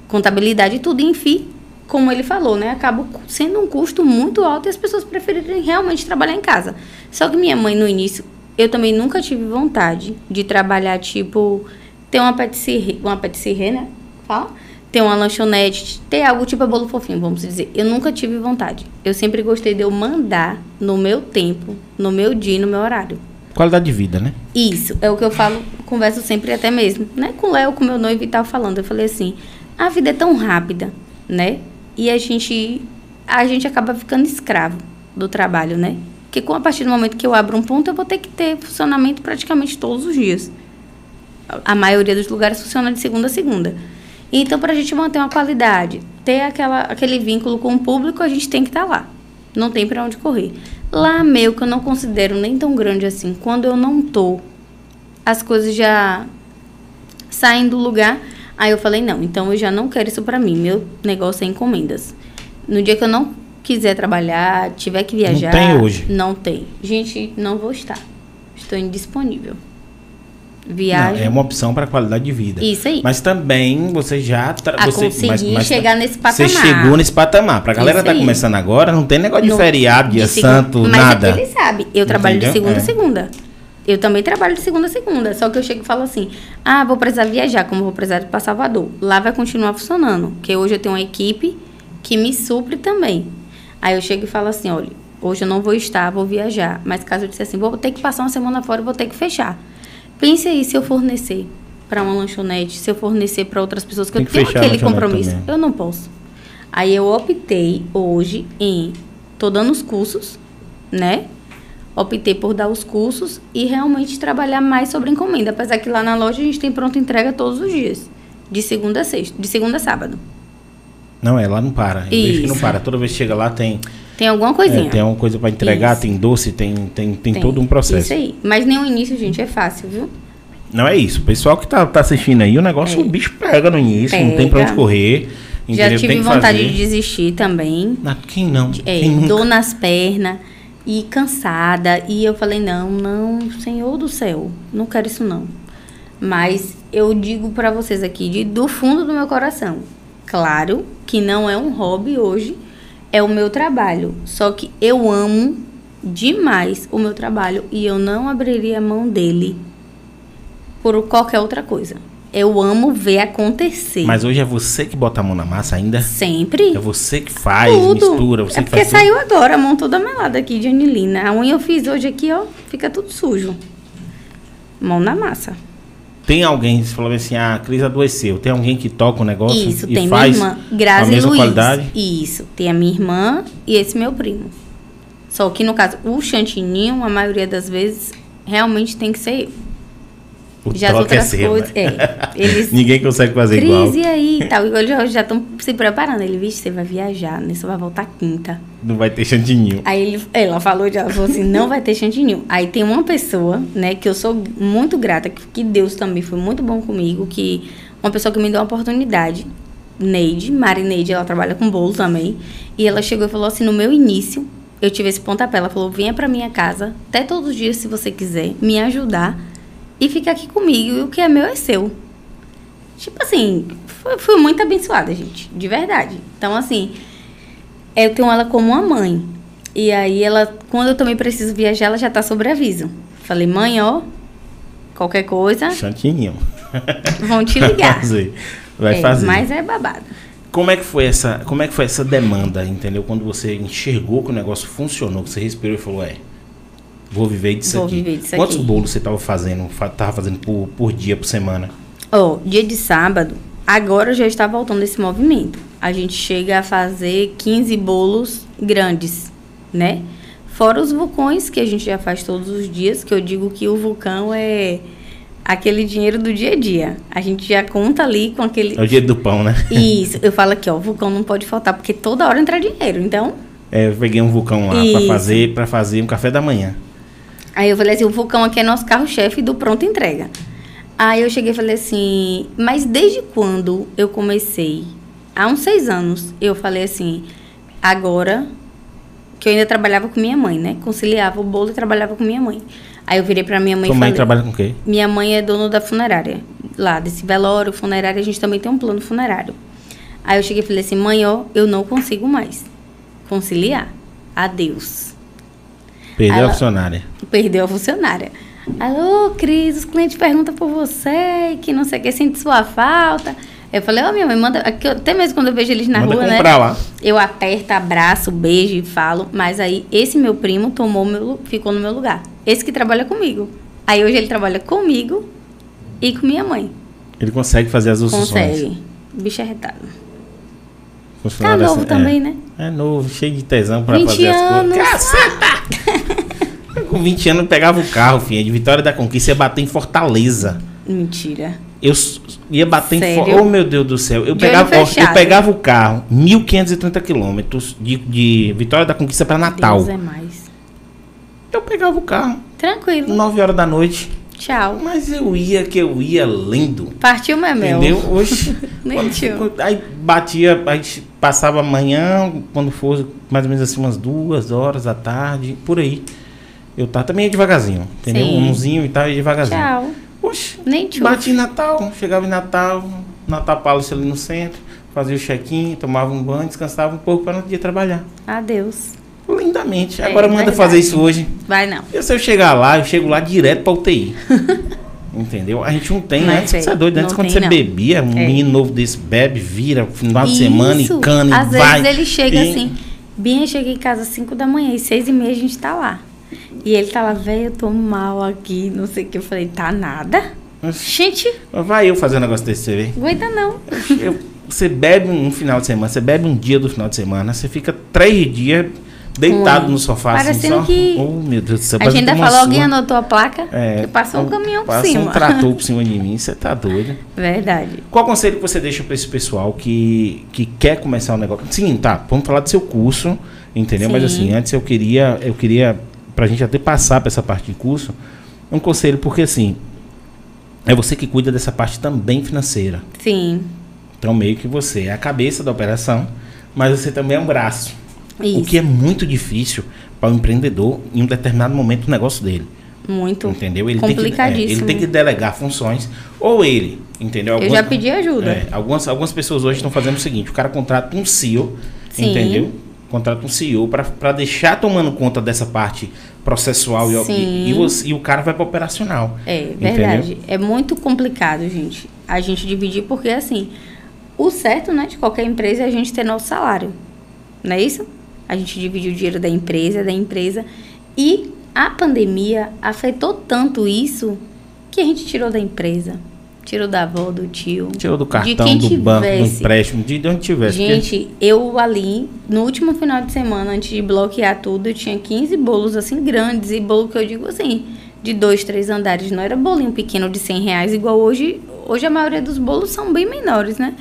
contabilidade e tudo, enfim, como ele falou, né? Acaba sendo um custo muito alto e as pessoas preferirem realmente trabalhar em casa. Só que minha mãe no início, eu também nunca tive vontade de trabalhar tipo ter uma patisserie, uma patisserie, né? Fala? Ter uma lanchonete, ter algo tipo a bolo fofinho, vamos dizer. Eu nunca tive vontade. Eu sempre gostei de eu mandar no meu tempo, no meu dia, e no meu horário. Qualidade de vida, né? Isso, é o que eu falo, converso sempre até mesmo, né? Com o Léo, com meu noivo e tal, falando. Eu falei assim, a vida é tão rápida, né? E a gente, a gente acaba ficando escravo do trabalho, né? Porque com, a partir do momento que eu abro um ponto, eu vou ter que ter funcionamento praticamente todos os dias. A- maioria dos lugares funciona de segunda a segunda. Então, para a gente manter uma qualidade, ter aquela, aquele vínculo com o público, a gente tem que estar lá. Não tem para onde correr. Lá, meu, que eu não considero nem tão grande assim, quando eu não tô, as coisas já saem do lugar. Aí eu falei, não, então eu já não quero isso para mim. Meu negócio é encomendas. No dia que eu não quiser trabalhar, tiver que viajar. tem hoje. Não tem. Gente, não vou estar. Estou indisponível. Não, Viagem. é uma opção para qualidade de vida. Isso aí. Mas também você já. Tra... A você, conseguir chegar nesse patamar. Você chegou nesse patamar. Pra galera Isso tá começando agora, não tem negócio de feriado, dia de santo, Mas nada. ele sabe. Eu trabalho de Entendeu? segunda a É. segunda. Eu também trabalho de segunda a segunda. Só que eu chego e falo assim: ah, vou precisar viajar, como vou precisar ir para Salvador. Lá vai continuar funcionando. Porque hoje eu tenho uma equipe que me supre também. Aí eu chego e falo assim: olha, hoje eu não vou estar, vou viajar. Mas caso eu dissesse assim, vou ter que passar uma semana fora, vou ter que fechar. Pense aí se eu fornecer para uma lanchonete, se eu fornecer para outras pessoas que Tem eu que tenho aquele compromisso. também. Eu não posso. Aí eu optei hoje em tô dando os cursos, né? Optei por dar os cursos e realmente trabalhar mais sobre encomenda, apesar que lá na loja a gente tem pronta entrega todos os dias, de segunda a sexta, de segunda a sábado. Não, é, lá não para. Que não Isso. para. Toda vez que chega lá tem, Tem alguma é, coisinha. tem alguma coisa para entregar, Isso. tem doce, tem, tem, tem, Tem. todo um processo. Isso aí. Mas nem o início, gente, é fácil, viu? Não é isso. O pessoal que tá, tá assistindo aí, o negócio, É. o bicho pega no início, não tem pra Pega. onde correr. Já tive vontade fazer. de desistir também. Ah, quem não? É, quem nunca? dor nas pernas e cansada. E eu falei, não, não, Senhor do céu, não quero isso não. Mas eu digo pra vocês aqui, de, do fundo do meu coração, claro que não é um hobby hoje, é o meu trabalho. Só que eu amo demais o meu trabalho e eu não abriria a mão dele por qualquer outra coisa. Eu amo ver acontecer. Mas hoje é você que bota a mão na massa ainda? Sempre. É você que faz, Tudo. mistura, você é que porque faz tudo. saiu agora a mão toda melada aqui de anilina. A unha eu fiz hoje aqui, ó, fica tudo sujo. Mão na massa. Tem alguém, você falou assim, ah, a Cris adoeceu, tem alguém que toca o negócio Isso, e tem faz minha irmã, Grazi a mesma Luiz. qualidade? Isso, tem a minha irmã e esse meu primo. Só que no caso, o chantininho, a maioria das vezes, realmente tem que ser eu. O Já as é outras seu, coisas, né? é. Eles, Ninguém consegue fazer Cris, igual. e aí e tal. Eles já estão se preparando. Ele, vixe, você vai viajar, né? Você vai voltar quinta. Não vai ter chantininho. Aí ele, ela falou, ela falou assim, não vai ter chantininho. Aí tem uma pessoa, né, que eu sou muito grata, que, que Deus também foi muito bom comigo, que uma pessoa que me deu uma oportunidade, Neide, Mari Neide, ela trabalha com bolo também, e ela chegou e falou assim, no meu início, eu tive esse pontapé, ela falou, venha pra minha casa, até todos os dias, se você quiser, me ajudar, e fica aqui comigo, e o que é meu é seu. Tipo assim, fui, fui muito abençoada, gente, de verdade. Então, assim, eu tenho ela como uma mãe. E aí ela, quando eu também preciso viajar, ela já tá sobre aviso. Falei, mãe, ó, qualquer coisa, Chantininho. vão te Vai ligar. fazer. Vai É, fazer. Mas é babado. Como é que foi essa, como é que foi essa demanda, entendeu? Quando você enxergou que o negócio funcionou, que você respirou e falou, é, vou viver disso Vou aqui. viver disso Quantos aqui. bolos você tava fazendo, fa- tava fazendo por, por dia, por semana? Ó, dia de sábado, agora já está voltando esse movimento. A gente chega a fazer 15 bolos grandes, né? Fora os vulcões que a gente já faz todos os dias, que eu digo que o vulcão é aquele dinheiro do dia a dia. A gente já conta ali com aquele. É o dia do pão, né? Isso, eu falo aqui, ó, o vulcão não pode faltar, porque toda hora entra dinheiro. Então, É, eu peguei um vulcão lá Isso. fazer, para fazer um café da manhã. Aí eu falei assim, o vulcão aqui é nosso carro-chefe do pronto entrega. Aí eu cheguei e falei assim, mas desde quando eu comecei? Há uns seis anos, eu falei assim, agora que eu ainda trabalhava com minha mãe, né? Conciliava o bolo e trabalhava com minha mãe. Aí eu virei pra minha mãe Sua e mãe falei... trabalha com quê? Minha mãe é dona da funerária. Lá, desse velório, funerária, a gente também tem um plano funerário. Aí eu cheguei e falei assim, mãe, ó, eu não consigo mais conciliar. Adeus. Perdeu Ela- a funcionária. Perdeu a funcionária. Alô, Cris, os clientes perguntam por você, que não sei o que, sente sua falta. Eu falei, ó, minha mãe, manda. Até mesmo quando eu vejo eles na Manda rua, né? comprar lá. Eu aperto, abraço, beijo e falo. Mas aí, esse meu primo tomou meu, ficou no meu lugar. Esse que trabalha comigo. Aí hoje ele trabalha comigo e com minha mãe. Ele consegue fazer as funções. Consegue. O bicho é retado. Tá novo assim, também, é. né? É novo, cheio de tesão pra 20 fazer as anos. coisas. Caceta! Com 20 anos eu pegava o carro, filha, de Vitória da Conquista, ia bater em Fortaleza. Mentira. Eu ia bater em Sério? Fortaleza. Oh, meu Deus do céu. Eu De pegava, ó, eu pegava o carro, 1.530 quilômetros de, de Vitória da Conquista pra Natal. Deus é mais. Eu pegava o carro, Tranquilo. 9 horas da noite. Tchau. Mas eu ia que eu ia lendo. Partiu, Memel. Entendeu? Hoje. Tio. aí batia, aí passava amanhã, quando fosse mais ou menos assim, umas duas horas da tarde, por aí. Eu tava também ia devagarzinho, entendeu? Sim. Umzinho e tal, ia devagarzinho. Tchau. Oxe, Nem tio. bati em Natal, chegava em Natal, Natal Palace ali no centro, fazia o check-in, tomava um banho, descansava um pouco para no dia trabalhar. Adeus. Lindamente. É, Agora manda verdade. fazer isso hoje. Vai não. E se eu chegar lá, eu chego lá direto pra UTI. Entendeu? A gente não tem, antes você é doido, antes não quando tem, você não. bebia, um É. menino novo desse bebe, vira, final de semana e cana Às e vai. vezes ele chega E- assim. Eu cheguei em casa às 5 da manhã e 6 e meia a gente tá lá. E ele tá lá, velho, eu tô mal aqui, não sei o que. Eu falei, tá nada? Gente, Vai eu fazer um negócio desse, você vê. aguenta não. Eu- você bebe um final de semana, você bebe um dia do final de semana, você fica três dias deitado no sofá assim Parecendo só. que- Oh, meu Deus do céu. A gente ainda falou, alguém surra. anotou a placa? É, que passou um caminhão por Passou cima. um trator por cima de mim, você tá doido. Verdade. Qual conselho que você deixa para esse pessoal que, que quer começar um negócio? Sim, tá, vamos falar do seu curso, entendeu? Mas Sim. assim, antes eu queria, eu queria, pra gente até passar para essa parte de curso, um conselho, porque assim, é você que cuida dessa parte também financeira. Sim. Então, meio que você é a cabeça da operação, mas você também é um braço. O Isso. que é muito difícil para o empreendedor em um determinado momento do negócio dele. Muito. Entendeu? Ele tem, que, é, Complicadíssimo. ele tem que delegar funções, ou ele, entendeu? Eu já pedi ajuda. É, algumas, algumas pessoas hoje estão fazendo o seguinte: o cara contrata um CEO, Sim. entendeu? Contrata um CEO para deixar tomando conta dessa parte processual e, e, e você- e o cara vai para operacional. É, Entendeu? verdade. É muito complicado, gente. A gente dividir, porque assim, o certo, né, de qualquer empresa é a gente ter nosso salário. Não é isso? A gente divide o dinheiro da empresa, da empresa. E a pandemia afetou tanto isso que a gente tirou da empresa. Tirou da avó, do tio. Tirou do cartão, do banco, do tivesse. empréstimo, de onde tivesse. Gente, eu ali, no último final de semana, antes de bloquear tudo, eu tinha 15 bolos assim grandes. E bolo que eu digo assim, de dois, três andares. Não era bolinho pequeno de 100 reais, igual hoje. Hoje a maioria dos bolos são bem menores, né?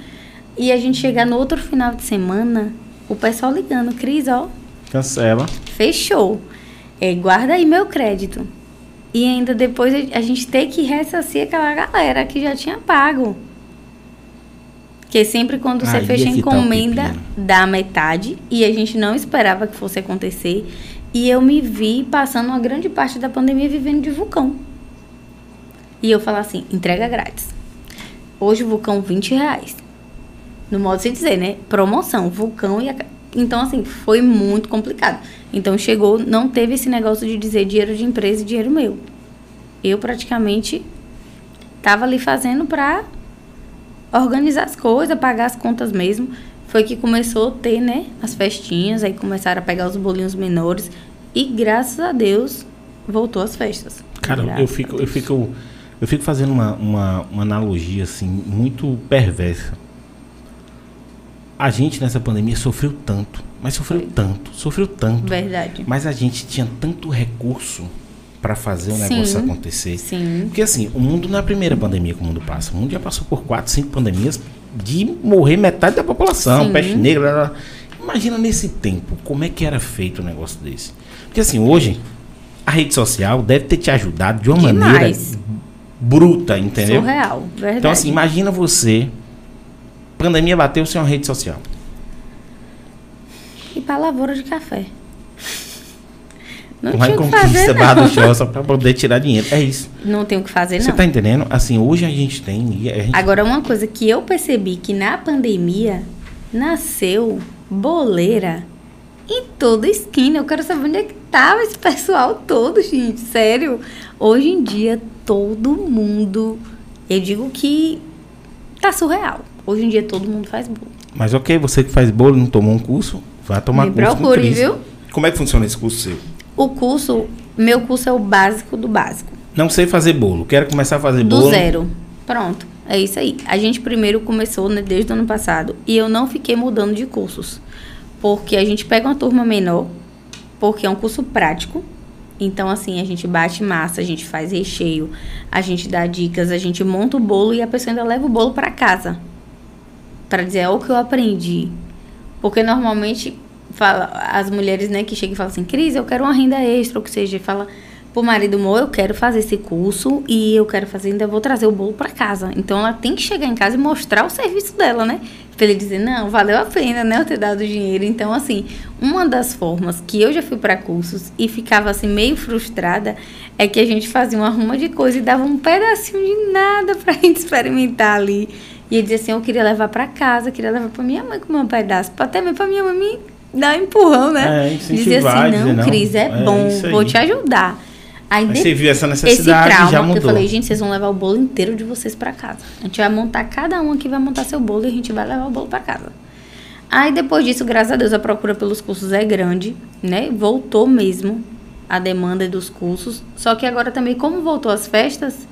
E a gente chegar no outro final de semana, o pessoal ligando, Cris, ó, Cancela. fechou. É, guarda aí meu crédito. E ainda depois a- gente ter que ressarcir aquela galera que já tinha pago. Porque sempre quando você fecha é a que tá encomenda, dá metade. E a gente não esperava que fosse acontecer. E eu me vi passando uma grande parte da pandemia vivendo de vulcão. E eu falar assim, entrega grátis. Hoje o vulcão 20 reais. No modo de se dizer, né? Promoção, vulcão e a... Então, assim, foi muito complicado. Então chegou, não teve esse negócio de dizer dinheiro de empresa e dinheiro meu. Eu praticamente tava ali fazendo pra organizar as coisas, pagar as contas mesmo. Foi que começou a ter, né, as festinhas, aí começaram a pegar os bolinhos menores. E graças a Deus voltou as festas. Cara, Graças eu fico, eu fico, eu fico fazendo uma, uma, uma analogia assim muito perversa. A gente nessa pandemia sofreu tanto, mas sofreu tanto, sofreu tanto. Verdade. Mas a gente tinha tanto recurso para fazer o Sim. negócio acontecer. Sim. Porque assim, o mundo não é a primeira pandemia que o mundo passa. O mundo já passou por quatro, cinco pandemias de morrer metade da população, Sim. peste negra. blá, blá. Imagina nesse tempo, como é que era feito um negócio desse? Porque assim, hoje, a rede social deve ter te ajudado de uma maneira Demais. bruta, entendeu? Surreal, verdade. Então assim, imagina você, pandemia bateu sem uma rede social. E pra lavoura de café. Não que conquista fazer, barra do show só pra poder tirar dinheiro? É isso. Não tem o que fazer, Você não. tá entendendo? Assim, hoje a gente tem. a gente Agora, uma coisa que eu percebi que na pandemia nasceu boleira em toda esquina. Eu quero saber onde é que tava esse pessoal todo, gente. Sério. Hoje em dia, todo mundo. Eu digo que tá surreal. Hoje em dia, todo mundo faz bolo. Mas ok, você que faz bolo e não tomou um curso, vai tomar Me curso com procure, viu? Como é que funciona esse curso seu? O curso, meu curso é o básico do básico. Não sei fazer bolo, quero começar a fazer Do bolo. zero. Pronto. É isso aí. A gente primeiro começou né, desde o ano passado e eu não fiquei mudando de cursos. Porque a gente pega uma turma menor, porque é um curso prático. Então, assim, a gente bate massa, a gente faz recheio, a gente dá dicas, a gente monta o bolo e a pessoa ainda leva o bolo para casa. Para dizer, é o que eu aprendi. Porque normalmente fala, as mulheres, né, que chegam e falam assim, Cris, eu quero uma renda extra, ou que seja, fala pro marido, amor, eu quero fazer esse curso e eu quero fazer, ainda vou trazer o bolo para casa. Então ela tem que chegar em casa e mostrar o serviço dela, né? Pra ele dizer, não, valeu a pena, né, eu ter dado dinheiro. Então, assim, uma das formas que eu já fui para cursos e ficava assim meio frustrada é que a gente fazia uma ruma de coisa e dava um pedacinho de nada pra gente experimentar ali. E ele dizia assim, eu queria levar para casa, queria levar para minha mãe comer um pedaço, até mesmo para minha mãe me dar um empurrão, né? É, Dizer assim, não, não, Cris, é, é bom, vou te ajudar. Aí, Aí você viu essa esse necessidade trauma, e já eu mudou. falei, gente, vocês vão levar o bolo inteiro de vocês pra casa. A gente vai montar, cada um aqui vai montar seu bolo e a gente vai levar o bolo pra casa. Aí depois disso, graças a Deus, a procura pelos cursos é grande, né? Voltou mesmo a demanda dos cursos. Só que agora também, como voltou as festas,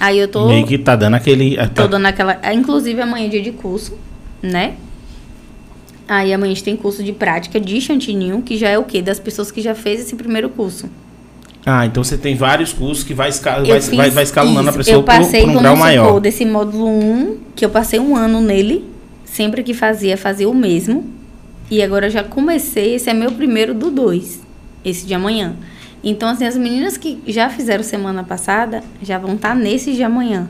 aí eu tô, Meio que tá dando aquele. tô dando aquela. ah, Inclusive amanhã é dia de curso, né? Aí amanhã a gente tem curso de prática de chantininho, que já é o quê? Das pessoas que já fez esse primeiro curso. Ah, então você tem vários cursos que vai, esca... Eu vai, vai, vai escalonando isso. a pessoa eu passei, por, por um grau maior. desse módulo 1, que eu passei um ano nele, sempre que fazia, fazia o mesmo. E agora eu já comecei, esse é meu primeiro do 2, esse de amanhã. Então, assim, as meninas que já fizeram semana passada, já vão estar nesse de amanhã.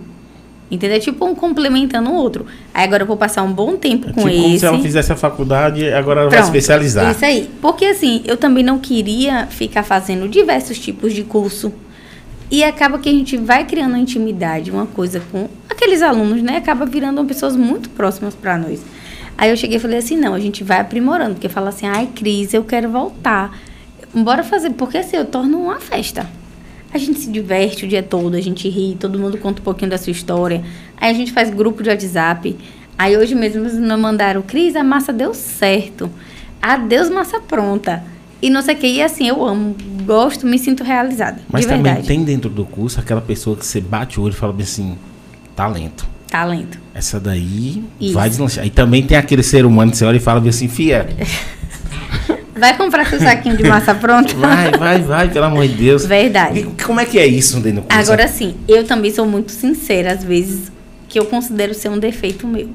Entendeu? É tipo um complementando o outro. Aí agora eu vou passar um bom tempo É com tipo como esse. se ela fizesse a faculdade, agora ela vai especializar. Isso aí. Porque assim, eu também não queria ficar fazendo diversos tipos de curso. E acaba que a gente vai criando intimidade, uma coisa com aqueles alunos, né? Acaba virando pessoas muito próximas para nós. Aí eu cheguei e falei assim, não, a gente vai aprimorando. Porque fala assim, ai, Cris, eu quero voltar. Bora fazer, porque assim, eu torno uma festa. A gente se diverte o dia todo, a gente ri, todo mundo conta um pouquinho da sua história. Aí a gente faz grupo de WhatsApp. Aí hoje mesmo eles me mandaram, Cris, a massa deu certo. Adeus, massa pronta. e não sei o que. E assim, eu amo, gosto, me sinto realizada. Mas também verdade. tem dentro do curso aquela pessoa que você bate o olho e fala bem assim, talento. Talento. Essa daí Isso. vai deslanchar. E também tem aquele ser humano que você olha e fala bem assim, fia, Vai comprar seu saquinho de massa pronta? vai, vai, vai, pelo amor de Deus. Verdade. E como é que é isso dentro do curso? Agora sim, eu também sou muito sincera, às vezes, que eu considero ser um defeito meu.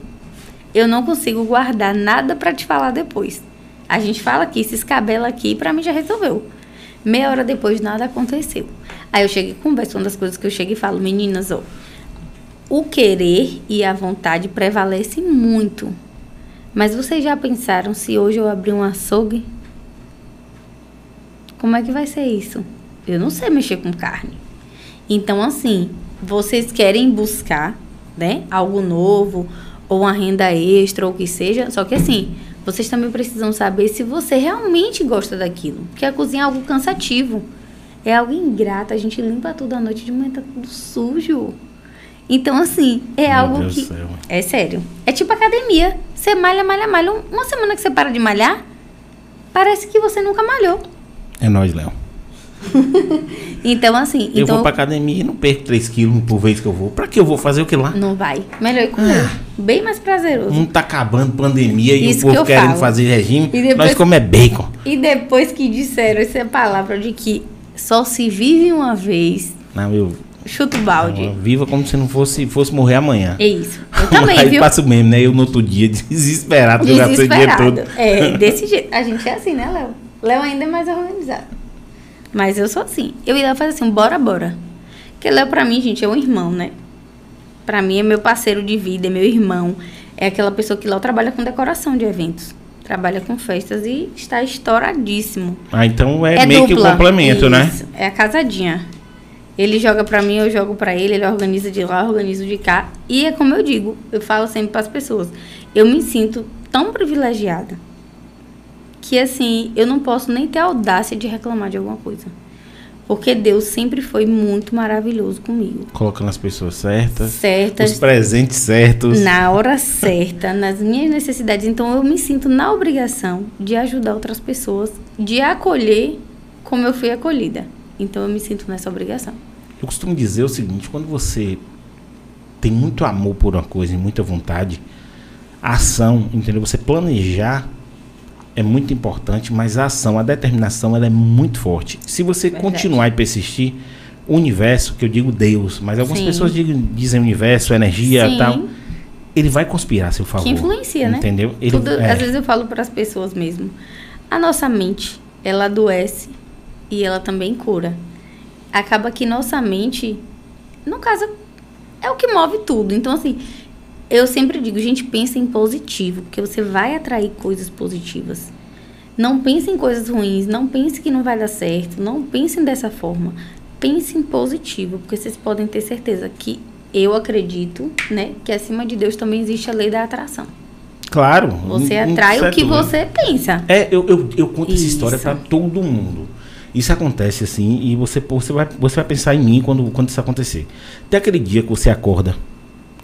Eu não consigo guardar nada pra te falar depois. A gente fala aqui, se escabela aqui, pra mim já resolveu. Meia hora depois, nada aconteceu. Aí eu chego e converso, uma das coisas que eu chego e falo, meninas, ó, o querer e a vontade prevalecem muito. Mas vocês já pensaram se hoje eu abrir um açougue? Como é que vai ser isso? Eu não sei mexer com carne. Então, assim, vocês querem buscar, né, algo novo, ou uma renda extra, ou o que seja, só que assim, vocês também precisam saber se você realmente gosta daquilo. Porque a cozinha é algo cansativo. É algo ingrato, a gente limpa tudo à noite de manhã, tá tudo sujo. Então, assim, é Meu algo Deus que. céu. É sério. É tipo academia. Você malha, malha, malha. Um- Uma semana que você para de malhar, parece que você nunca malhou. É nóis, Léo. Então, assim. Eu então, vou pra academia e não perco 3 quilos por vez que eu vou. Pra que eu vou fazer o que lá? Não vai. Melhor ir comer. Bem mais prazeroso. Não tá acabando pandemia e Isso o que povo eu querendo falo. fazer regime. E depois- Nós comemos bacon. E depois que disseram essa palavra de que só se vive uma vez, Não, eu, chuta o balde. viva como se não fosse, fosse morrer amanhã. É isso. Eu também, Aí viu? passa o meme, né? Eu no outro dia, desesperado, que eu gastei o dinheiro todo. Desesperado. É, desse jeito. A gente é assim, né, Léo? Léo ainda é mais organizado. Mas eu sou assim. Eu e Léo faz assim, bora, bora. Porque Léo, pra mim, gente, é um irmão, né? Pra mim, é meu parceiro de vida, é meu irmão. É aquela pessoa que Léo trabalha com decoração de eventos. Trabalha com festas e está estouradíssimo. Ah, então é, meio que o dupla. complemento, né? Isso, É a casadinha. Ele joga pra mim, eu jogo pra ele, ele organiza de lá, eu organizo de cá. E é como eu digo, eu falo sempre pras pessoas, eu me sinto tão privilegiada que assim, eu não posso nem ter audácia de reclamar de alguma coisa. Porque Deus sempre foi muito maravilhoso comigo. Colocando as pessoas certas, Certas, os presentes certos. na hora certa, nas minhas necessidades. Então eu me sinto na obrigação de ajudar outras pessoas, de acolher como eu fui acolhida. Então eu me sinto nessa obrigação. Eu costumo dizer o seguinte, quando você tem muito amor por uma coisa e muita vontade, a ação, entendeu? Você planejar é muito importante, mas a ação, a determinação, ela é muito forte. Se você Verdade. continuar e persistir, o universo, que eu digo Deus, mas algumas Sim. pessoas digam- dizem universo, energia Sim. e tal, ele vai conspirar a seu favor. Que influencia, né? Entendeu? Tudo, é, Às vezes eu falo para as pessoas mesmo. A nossa mente, ela adoece e ela também cura. Acaba que nossa mente, no caso, é o que move tudo. Então, assim, eu sempre digo, gente, pensa em positivo, porque você vai atrair coisas positivas. Não pense em coisas ruins, não pense que não vai dar certo, não pensem dessa forma. Pense em positivo, porque vocês podem ter certeza que eu acredito, né, que acima de Deus também existe a lei da atração. Claro. Você um- um atrai o certo que nível. você pensa. É, eu, eu, eu conto essa Isso. história pra todo mundo. Isso acontece assim, e você, você, vai, você vai pensar em mim quando, quando isso acontecer. Tem aquele dia que você acorda,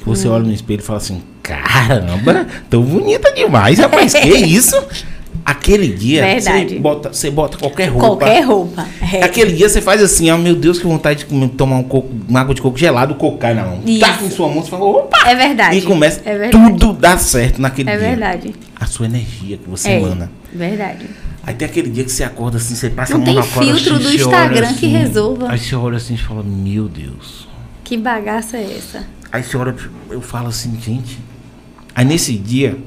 que você olha no espelho e fala assim: caramba, tão bonita demais, rapaz, que isso? Aquele dia, você bota, você bota qualquer roupa. Qualquer roupa. É. Aquele dia você faz assim, ó, meu Deus, que vontade de comer- tomar um coco, uma água de coco gelado, o coco cai na mão. Isso. Tá em sua mão, você fala, opa! É verdade. E começa, É verdade. tudo dá certo naquele É dia. verdade. A sua energia que você É. emana. Verdade. Aí tem aquele dia que você acorda assim, você passa Não a mão tem na cara filtro assim, do Instagram que assim, resolva. Aí você olha assim e fala, meu Deus. Que bagaça é essa? Aí você olha, eu falo assim, gente. Aí nesse dia,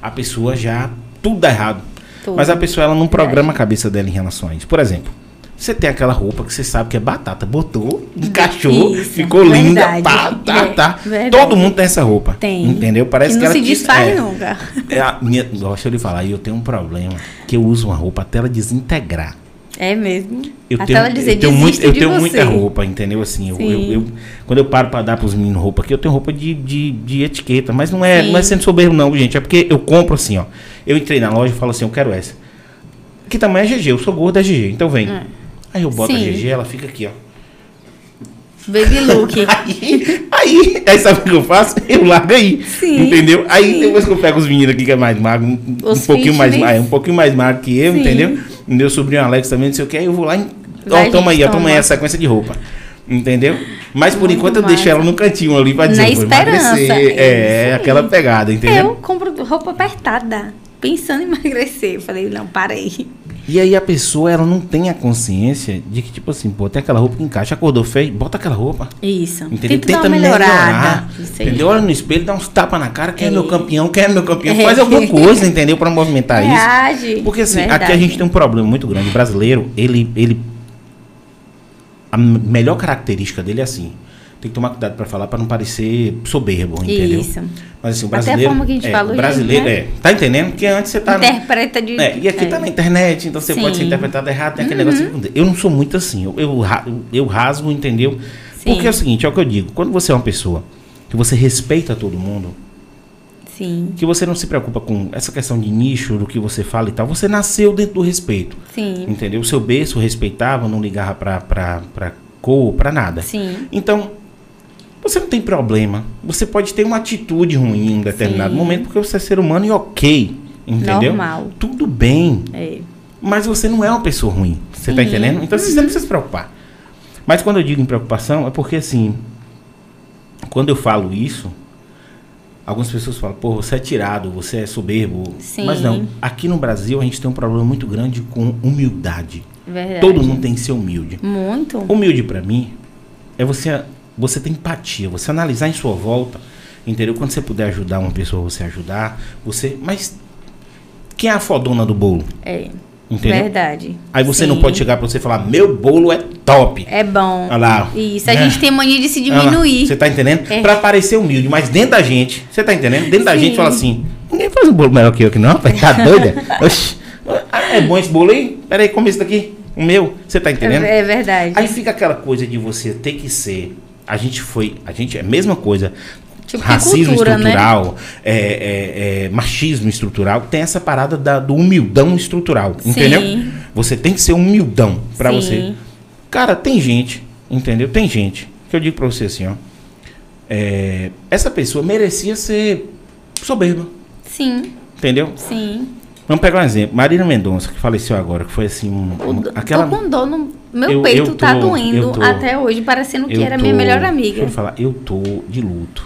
a pessoa já, tudo dá errado. Tudo. Mas a pessoa, ela não programa a cabeça dela em relação a isso. Por exemplo, você tem aquela roupa que você sabe que é batata, botou, encaixou, Isso, ficou linda, verdade. pá, tá, É, tá. verdade. Todo mundo tem essa roupa. Tem. Entendeu? Parece que que, não ela se quis- desfaz é, nunca. É a minha, deixa eu lhe falar, eu tenho um problema que eu uso uma roupa até ela desintegrar. É mesmo. Eu Até tenho, ela dizer, eu tenho, "Desista muito, eu tenho você." muita roupa, entendeu? Assim, eu, eu, eu- quando eu paro pra dar pros meninos roupa aqui, eu tenho roupa de, de, de etiqueta, mas não é, Sim. não é sendo soberbo não, gente, é porque eu compro assim, ó. Eu entrei na loja e falo assim, eu quero essa. Que tamanho é GG? Eu sou gordo, é GG, então vem. É. Aí eu boto a Sim. GG, ela fica aqui, ó. Baby look. Aí, aí, aí sabe o que eu faço? Eu largo aí. Sim, entendeu? Aí sim. depois que eu pego os meninos aqui que é mais magro, um, um Os pouquinho mais magro, um pouquinho mais magro que eu, Sim. entendeu? Meu sobrinho Alex também, não sei o que, eu vou lá e. Ó, toma aí, ó, toma aí a sequência de roupa. Entendeu? Mas por Muito enquanto eu massa. deixo ela no cantinho ali pra dizer, Na esperança, é É, aquela pegada, entendeu? Eu compro roupa apertada, pensando em emagrecer. Eu falei, não, parei. E aí a pessoa, ela não tem a consciência de que, tipo assim, pô, tem aquela roupa que encaixa, acordou feio, bota aquela roupa. Isso. Entendeu? Tenta. Isso aí. entendeu? Olha no espelho, dá uns tapas na cara, quem é, meu campeão, quem é meu campeão, É. faz alguma coisa, entendeu? Pra movimentar isso. Reage. Porque assim, aqui a Verdade. gente tem um problema muito grande. O brasileiro, ele. ele a melhor característica dele é assim. Tem que tomar cuidado pra falar pra não parecer soberbo, entendeu? Isso. Mas assim, o Até a brasileiro. forma que a gente é, fala o brasileiro, né? é. Tá entendendo? Porque antes você tá. no- Interpreta de. é, e aqui é. tá na internet, então você Sim. pode ser interpretado errado, tem aquele negócio. de- Eu não sou muito assim, eu, eu, eu rasgo, entendeu? Sim. Porque é o seguinte, é o que eu digo, quando você é uma pessoa que você respeita todo mundo, Sim. que você não se preocupa com essa questão de nicho, do que você fala e tal, você nasceu dentro do respeito, Sim. entendeu? O seu berço respeitava, não ligava pra, pra, pra cor, pra nada. Sim. Então, você não tem problema. Você pode ter uma atitude ruim em um determinado Sim. momento, porque você é ser humano e ok, entendeu? Normal. Tudo bem. É. Mas você não é uma pessoa ruim. Você tá Sim. entendendo? Então você não precisa se preocupar. Mas quando eu digo em preocupação, é porque assim, quando eu falo isso, algumas pessoas falam, pô, você é tirado, você é soberbo. Sim. Mas não, aqui no Brasil a gente tem um problema muito grande com humildade. Verdade. Todo mundo tem que ser humilde. Muito. Humilde pra mim é você você ter empatia, você analisar em sua volta, entendeu? Quando você puder ajudar uma pessoa, você ajudar, você, mas quem é a fodona do bolo? É. Entendeu? Verdade. Aí você não Sim. pode chegar pra você e falar, meu bolo é top. É bom. Olha lá. Isso. A É. gente tem mania de se diminuir. Você tá entendendo? É. Pra parecer humilde, mas dentro da gente, você tá entendendo? Dentro da Sim. gente fala assim, ninguém faz um bolo melhor que eu aqui não. Tá doida? Oxi. Ah, É bom esse bolo aí? Pera aí, come esse daqui. O meu. Você tá entendendo? É, é verdade. Aí fica aquela coisa de você ter que ser. A gente foi. A gente é a mesma coisa. Tipo, racismo cultura, né? estrutural, é, é, é, machismo estrutural, tem essa parada da- do humildão estrutural, Sim. entendeu? Você tem que ser humildão pra Sim. você. Cara, tem gente, entendeu? Tem gente que eu digo pra você assim, ó. é, essa pessoa merecia ser soberba, Sim, entendeu? sim. Vamos pegar um exemplo. Marília Mendonça, que faleceu agora, que foi assim, um, um- aquela. Tô com dor no meu Eu- peito, eu tá tô- doendo eu tô- até hoje, parecendo que era tô- minha melhor Deixa amiga. eu falar, eu tô de luto.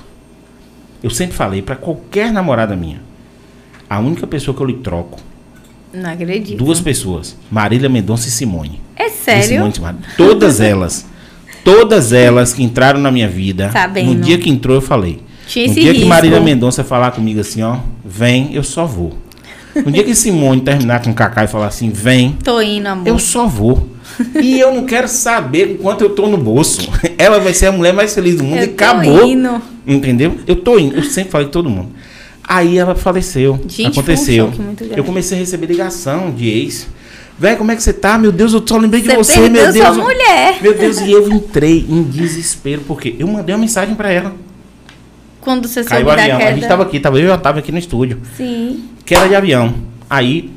Eu sempre falei pra qualquer namorada minha, a única pessoa que eu lhe troco, Não acredito. duas pessoas, Marília Mendonça e Simone. É E sério? Simone Simone. Todas elas, todas elas que entraram na minha vida, Sabendo. no dia que entrou eu falei. Tinha no dia que risco. Marília Mendonça falar comigo assim, ó, vem, eu só vou. No dia que Simone terminar com o Cacá e falar assim, vem, Tô indo, amor. eu só vou. E eu não quero saber quanto eu tô no bolso. Ela vai ser a mulher mais feliz do mundo Eu e tô acabou. indo. Entendeu? Eu tô indo. Eu sempre falei todo mundo. Aí ela faleceu. Gente, aconteceu. um eu comecei a receber ligação de ex. Véi, como é que você tá? Meu Deus, eu só lembrei de Você você, perdeu meu Deus. sua mulher. Meu Deus, e eu entrei em desespero, porque eu mandei uma mensagem pra ela. Quando você Caiu soube o da queda. A gente tava aqui, tava eu e a tava aqui no estúdio. Sim. Queda de avião. Aí,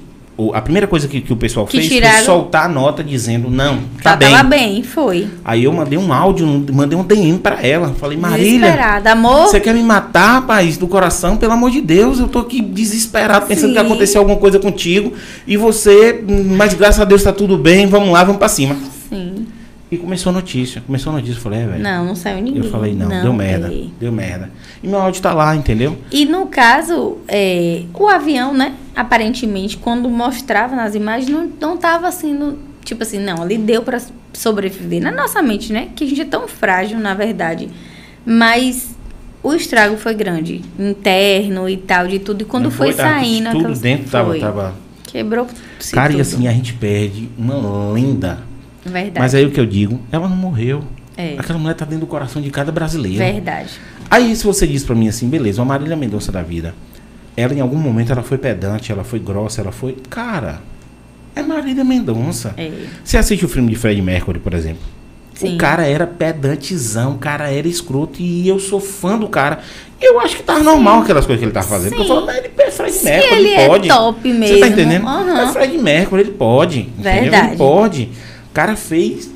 a primeira coisa que, que o pessoal Que fez tiraram- foi soltar a nota dizendo, não, tá Ela bem. tava bem, foi. Aí eu mandei um áudio, mandei um DM pra ela. Falei, Marília. Amor, você quer me matar, rapaz, do coração? Pelo amor de Deus, eu tô aqui desesperado, pensando Sim. que aconteceu alguma coisa contigo. E você, hum, mas graças a Deus tá tudo bem, vamos lá, vamos pra cima. sim. E começou a notícia, começou a notícia. Eu falei, é, velho. Não, não saiu ninguém. Eu falei, não, deu merda, deu merda. E meu áudio tá lá, entendeu? E no caso, é, o avião, né? Aparentemente, quando mostrava nas imagens, não, não tava assim, no- tipo assim, não, ali deu pra sobreviver. Na nossa mente, né? Que a gente é tão frágil, na verdade. Mas o estrago foi grande. Interno e tal, de tudo. E quando Não foi, tava saindo. Tudo aquelas- dentro tava, foi. tava. Quebrou Cara, e tudo. assim, a gente perde uma lenda. Verdade. Mas aí o que eu digo, ela não morreu. É. Aquela mulher tá dentro do coração de cada brasileiro. Verdade. Aí se você diz pra mim assim, beleza, uma Marília Mendonça da vida, ela em algum momento ela foi pedante, ela foi grossa, ela foi. Cara, é Marília Mendonça. É. Você assiste o filme de Fred Mercury, por exemplo. Sim. O cara era pedantezão, o cara era escroto e eu sou fã do cara. Eu acho que tava normal aquelas coisas que ele tava fazendo. Porque eu Sim. falo, mas ele é Fred Se Mercury, ele ele, é pode. top Você mesmo, tá entendendo? aham. É Fred Mercury, ele pode. entendeu? Verdade. Ele pode. O cara fez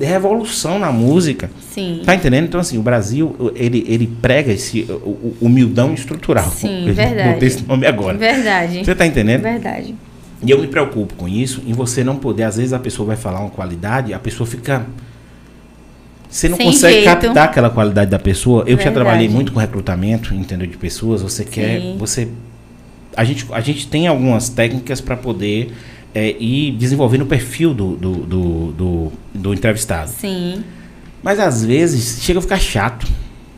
revolução na música. Sim. Tá entendendo? Então, assim, o Brasil, ele, ele prega esse o- humildão estrutural. Sim, Eu verdade. Botei esse nome agora. Verdade. Você tá entendendo? Verdade. E eu me preocupo com isso, em você não poder, às vezes a pessoa vai falar uma qualidade, a pessoa fica. Você não Sem consegue jeito. captar aquela qualidade da pessoa. Eu já Verdade. trabalhei muito com recrutamento, entendeu? De pessoas. Você quer. Sim. Você. A gente, a gente tem algumas técnicas para poder é, ir desenvolvendo o perfil do, do, do, do, do entrevistado. Sim, Mas às vezes chega a ficar chato.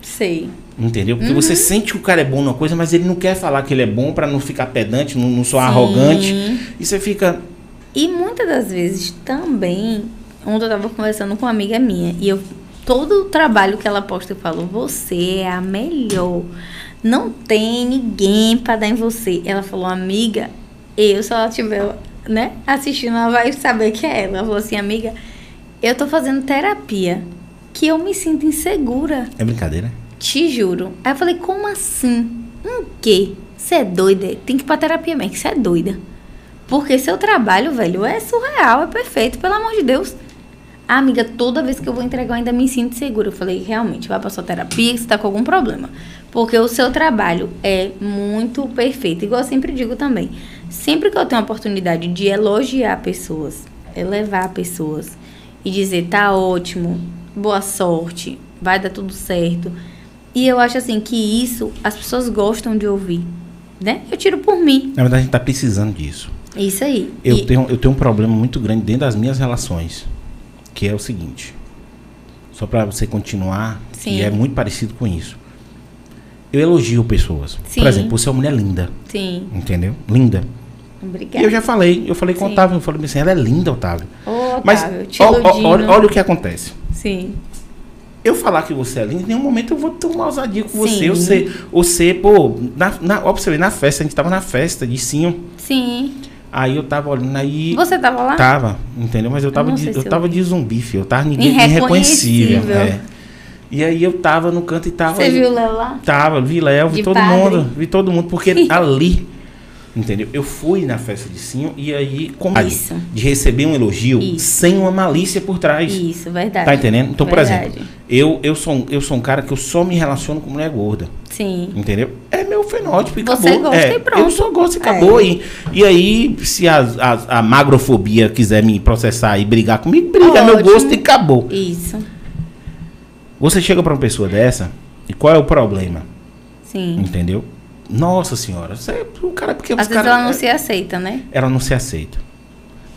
sei. Entendeu? Porque Uhum. você sente que o cara é bom numa coisa, mas ele não quer falar que ele é bom para não ficar pedante, não, não soar Sim. arrogante. E você fica. E muitas das vezes também, ontem eu tava conversando com uma amiga minha e eu todo o trabalho que ela posta eu falo, você é a melhor. Não tem ninguém pra dar em você. Ela falou, amiga, eu se ela tiver, né, assistindo, ela vai saber que é ela. Ela falou assim, amiga, eu tô fazendo terapia que eu me sinto insegura. É brincadeira? Te juro. Aí eu falei, como assim? Um quê? Você é doida? Tem que ir pra terapia mesmo, que você é doida. Porque seu trabalho, velho, é surreal, é perfeito, pelo amor de Deus. Ah, amiga, toda vez que eu vou entregar, eu ainda me sinto segura. Eu falei, realmente, vai pra sua terapia que você tá com algum problema. Porque o seu trabalho é muito perfeito. Igual eu sempre digo também. Sempre que eu tenho a oportunidade de elogiar pessoas, elevar pessoas e dizer, tá ótimo, boa sorte, vai dar tudo certo. E eu acho assim que isso as pessoas gostam de ouvir. Né? Eu tiro por mim. Na verdade, a gente tá precisando disso. Isso aí. Eu, E- tenho, eu tenho um problema muito grande dentro das minhas relações, que é o seguinte. Só para você continuar, Sim. que é muito parecido com isso. Eu elogio pessoas. Sim. Por exemplo, você é uma mulher linda, Sim. entendeu? Linda. E Obrigada. eu já falei, eu falei com o. Otávio, eu falei assim, ela é linda, Otávio. Ô, Mas Otávio, iludindo. olha, olha o que acontece. Sim. Eu falar que você é linda, em nenhum momento eu vou uma ousadia com você. Sim. Eu sei, você, pô, na, na, ó, pra você ver, na festa, a gente tava na festa de sim. Sim. Aí eu tava olhando aí. Você tava lá? Tava, entendeu? Mas eu tava, não de, eu eu tava vi. de zumbi, filho. Eu tava ninguém irreconhecível. Irreconhecível. É. E aí eu tava no canto e tava. Você viu o Léo lá? Tava, vi Léo, vi De todo padre. mundo. Vi todo mundo, porque ali, entendeu? Eu fui na festa de Sim e aí, como Isso. de receber um elogio Isso. sem uma malícia por trás. Isso, verdade. Tá entendendo? Então, por Verdade. exemplo, eu, eu, sou, um- eu sou um cara que eu só me relaciono com mulher gorda. Sim. Entendeu? É meu fenótipo e Você acabou. gosta é, e pronto. Eu só gosto e acabou. É. E, e aí, se a, a, a magrofobia quiser me processar e brigar comigo, briga, é meu Ótimo. gosto e acabou. Isso. Você chega pra uma pessoa dessa, e qual é o problema? Sim. Entendeu? Nossa senhora, você, o cara, porque Às vezes cara, ela não se aceita, né? ela não se aceita.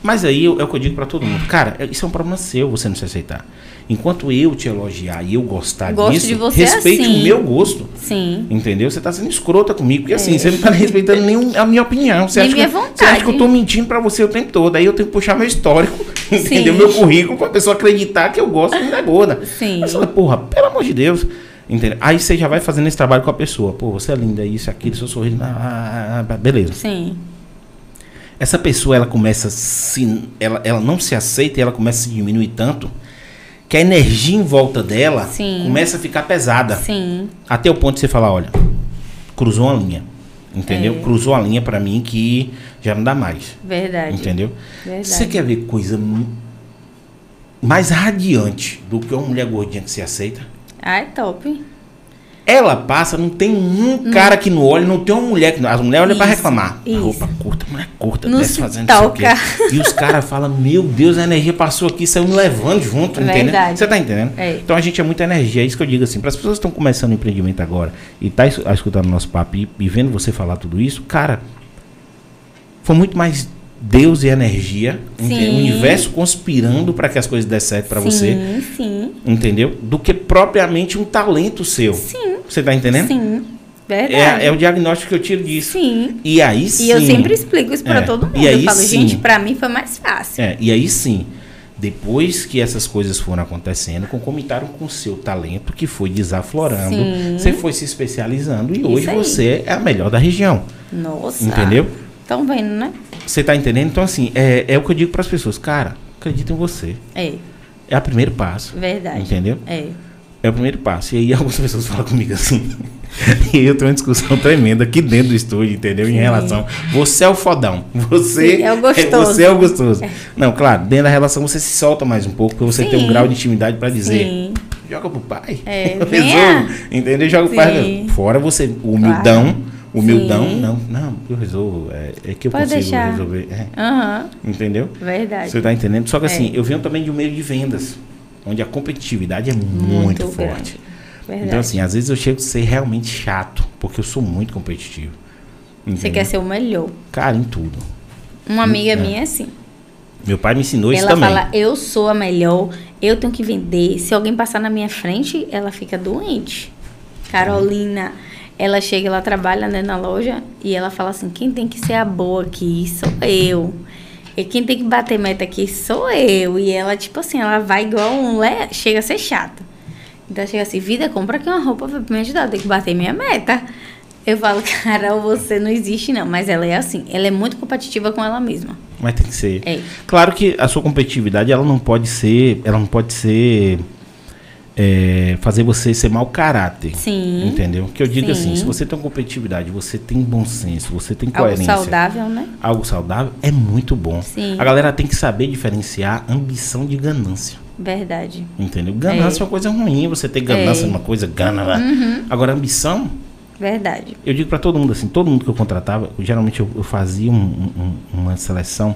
Mas aí eu- é o que eu digo pra todo mundo. Cara, é- isso é um problema seu você não se aceitar. Enquanto eu te elogiar e eu gostar Gosto disso, de você respeite assim. o meu gosto. Sim. Entendeu? Você tá sendo escrota comigo, porque assim, você não tá respeitando nem a minha opinião. Você Nem acha, minha que, vontade. você acha que eu tô mentindo pra você o tempo todo. Aí eu tenho que puxar meu histórico, entendeu? Meu currículo pra pessoa acreditar que eu gosto de mulher gorda. Sim. Mas fala, porra, pelo amor de Deus. Entendeu? Aí você já vai fazendo esse trabalho com a pessoa. Pô, você é linda, isso, aquilo, seu sorriso. ah, ah, ah, beleza. Sim. Essa pessoa, ela começa a se. Ela, ela não se aceita e ela começa a se diminuir tanto que a energia em volta dela Sim. começa a ficar pesada. Sim. Até o ponto de você falar, olha, cruzou uma linha. Entendeu? É. Cruzou a linha pra mim que já não dá mais. Verdade. Entendeu? Verdade. Você quer ver coisa mais radiante do que uma mulher gordinha que se aceita? Ah, é top. Ela passa, não tem um cara que não olha, não tem uma mulher que não. As mulheres olham pra Isso, reclamar. isso. Roupa curta, mulher curta, Não desce fazendo isso aqui. E os caras falam, meu Deus, a energia passou aqui, saiu me levando junto, entendeu? Verdade. Você tá entendendo? É. Então a gente é muita energia, é isso que eu digo assim, para as pessoas que estão começando o empreendimento agora e tá es- escutando nosso papo e, e vendo você falar tudo isso, cara, foi muito mais Deus e energia, o universo conspirando para que as coisas dê certo para você, Sim, sim. entendeu? Do que propriamente um talento seu. Sim. Você tá entendendo? Sim. Verdade. É, é o diagnóstico que eu tiro disso. Sim. E aí sim. E eu sempre explico isso pra É. todo mundo. E aí eu falo, sim. gente, pra mim foi mais fácil. É, e aí sim, depois que essas coisas foram acontecendo, concomitaram com o seu talento, que foi desaflorando, Sim. você foi se especializando e Isso hoje aí. você é a melhor da região. Nossa. Entendeu? Estão vendo, né? Você tá entendendo? Então, assim, é, é o que eu digo para as pessoas, cara, acredita em você. É, É o primeiro passo. verdade. Entendeu? É. É o primeiro passo. E aí algumas pessoas falam comigo assim. e eu tenho uma discussão tremenda aqui dentro do estúdio, entendeu? Em Sim. relação. Você é o fodão. Você Sim, é o gostoso. Você é o gostoso. Não, claro, dentro da relação você se solta mais um pouco, porque você tem um Sim. grau de intimidade para dizer. Sim. Joga pro pai. É, resolvo, entendeu? Joga pro pai. Sim. Fora você, o humildão, Humildão, Sim. não, não, eu resolvo. É, é que eu Pode consigo deixar. resolver. é, Aham, entendeu? verdade. Você tá entendendo? Só que assim, É. eu venho também de um meio de vendas, onde a competitividade é muito, forte. grande. Verdade. Então, assim, às vezes eu chego a ser realmente chato, porque eu sou muito competitivo. Você entendeu? quer ser o melhor. Cara, em tudo. Uma amiga É. minha é assim. Meu pai me ensinou isso ela também. fala, eu sou a melhor, eu tenho que vender. Se alguém passar na minha frente, ela fica doente. Carolina, ela chega, ela trabalha né, na loja e ela fala assim: quem tem que ser a boa aqui sou eu. E quem tem que bater meta aqui sou eu. E ela, tipo assim, ela vai igual um. le- Chega a ser chata. Então chega assim: vida, compra aqui uma roupa pra me ajudar, eu tenho que bater minha meta. Eu falo, Carol, você não existe não. Mas ela é assim, ela é muito competitiva com ela mesma. Mas tem que ser. É. Claro que a sua competitividade, ela não pode ser. Ela não pode ser. É, fazer você ser mau caráter. Sim. Entendeu? Que eu digo Sim. assim, se você tem competitividade, você tem bom senso, você tem Algo coerência. saudável, né? Algo saudável é muito bom. Sim. A galera tem que saber diferenciar ambição de ganância. Verdade. Entendeu? Ganância é, uma coisa ruim, você ter ganância É. é uma coisa, gana. Agora, ambição, Verdade. eu digo pra todo mundo assim, todo mundo que eu contratava, geralmente eu, eu fazia um- um- uma seleção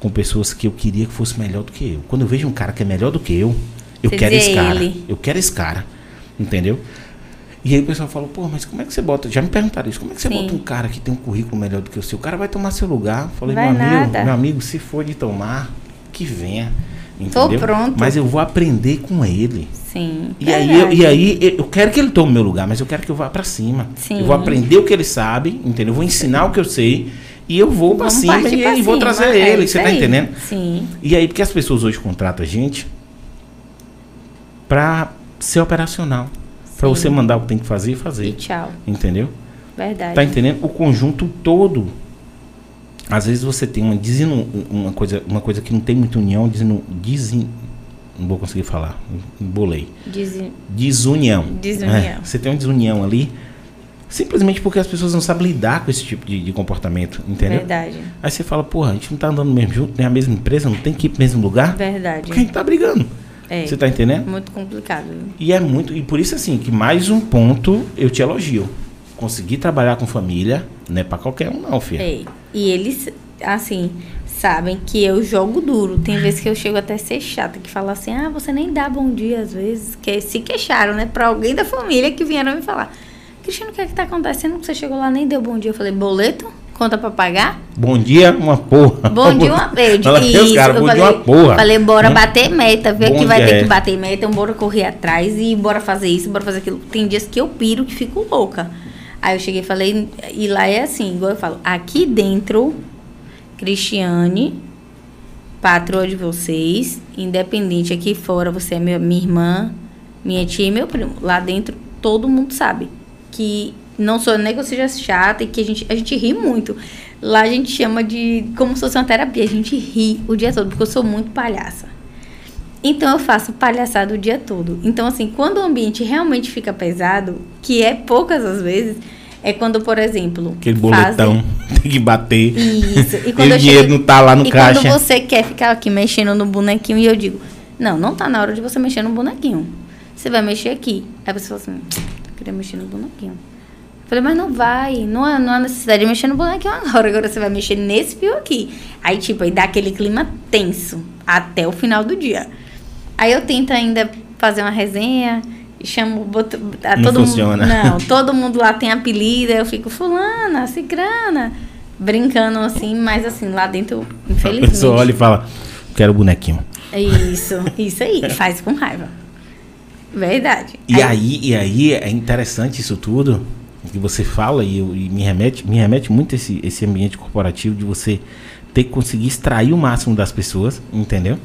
com pessoas que eu queria que fosse melhor do que eu. Quando eu vejo um cara que é melhor do que eu, eu Você quero esse cara. ele. Eu quero esse cara. Entendeu? E aí o pessoal falou, pô, mas como é que você bota? Já me perguntaram isso, como é que você Sim. bota um cara que tem um currículo melhor do que o seu? O cara vai tomar seu lugar. Falei, Vai meu amigo, nada. meu amigo, se for de tomar, que venha. Entendeu? pronto. Mas eu vou aprender com ele. Sim. E aí, eu, e aí eu- quero que ele tome meu lugar, mas eu quero que eu vá pra cima. Sim. Eu vou aprender o que ele sabe, entendeu? Eu vou ensinar o que eu sei e eu vou pra Vamos cima e, pra e vou cima, trazer é ele, você tá aí. entendendo? Sim. E aí, porque as pessoas hoje contratam a gente pra ser operacional. Pra Sim. você mandar o que tem que fazer e E fazer. tchau. Entendeu? Verdade. Tá entendendo? O conjunto todo. Às vezes você tem uma, desinu, uma, coisa, uma coisa que não tem muita união, desinu, desin, não vou conseguir falar. Dizem- Desunião. Desunião. É, você tem uma desunião ali, simplesmente porque as pessoas não sabem lidar com esse tipo de, de comportamento, entendeu? Verdade. Aí você fala, porra, a gente não tá andando mesmo junto, tem a mesma empresa, não tem que ir pro mesmo lugar, Verdade. porque a gente tá brigando. É. Você tá entendendo? Muito complicado. E é muito, e por isso assim, que mais um ponto eu te elogio. Conseguir trabalhar com família não é pra qualquer um não, filha. É. E eles, assim, sabem que eu jogo duro. Tem vezes que eu chego até a ser chata, que fala assim, ah, você nem dá bom dia às vezes. Que se queixaram, né? Pra alguém da família que vieram me falar. Cristiano, o que é que tá acontecendo? Você chegou lá nem deu bom dia. Eu falei, boleto? Conta pra pagar? Bom dia, uma porra. Bom dia, uma vez. Ela fez, Isso, cara, eu bom falei, dia, uma porra. Falei, bora Né? bater meta. Vê Bom que vai ter é. que bater meta, então bora correr atrás e bora fazer isso, bora fazer aquilo. Tem dias que eu piro, que fico louca. Aí eu cheguei e falei, e lá é assim, igual eu falo, aqui dentro, Cristiane, patroa de vocês, independente aqui fora, você é minha, minha irmã, minha tia e meu primo. Lá dentro, todo mundo sabe que não sou nem que eu seja chata e que a gente, a gente ri muito. Lá a gente chama de como se fosse uma terapia, a gente ri o dia todo, porque eu sou muito palhaça. Então eu faço palhaçada o dia todo. Então, assim, quando o ambiente realmente fica pesado, que é poucas as vezes, é quando, por exemplo. Aquele fazem- boletão tem que bater. Isso. E E quando o dinheiro chego- não tá lá no e caixa. quando você quer ficar aqui mexendo no bonequinho e eu digo, não, não tá na hora de você mexer no bonequinho. Você vai mexer aqui. Aí você fala assim, eu queria mexer no bonequinho. Falei, mas não vai, não há, não há necessidade de mexer no bonequinho agora, agora você vai mexer nesse fio aqui. Aí, tipo, aí dá aquele clima tenso até o final do dia. Aí eu tento ainda fazer uma resenha, chamo, boto, a Não todo funciona. mundo. Não, todo mundo lá tem apelido, aí eu fico fulana, cicrana, brincando assim, mas assim, lá dentro, A infelizmente. pessoa olha e fala, quero bonequinho. Isso, isso aí, faz com raiva. Verdade. E aí, e aí é interessante isso tudo que você fala e, eu- e me remete, me remete muito esse, esse ambiente corporativo de você ter que conseguir extrair o máximo das pessoas, entendeu?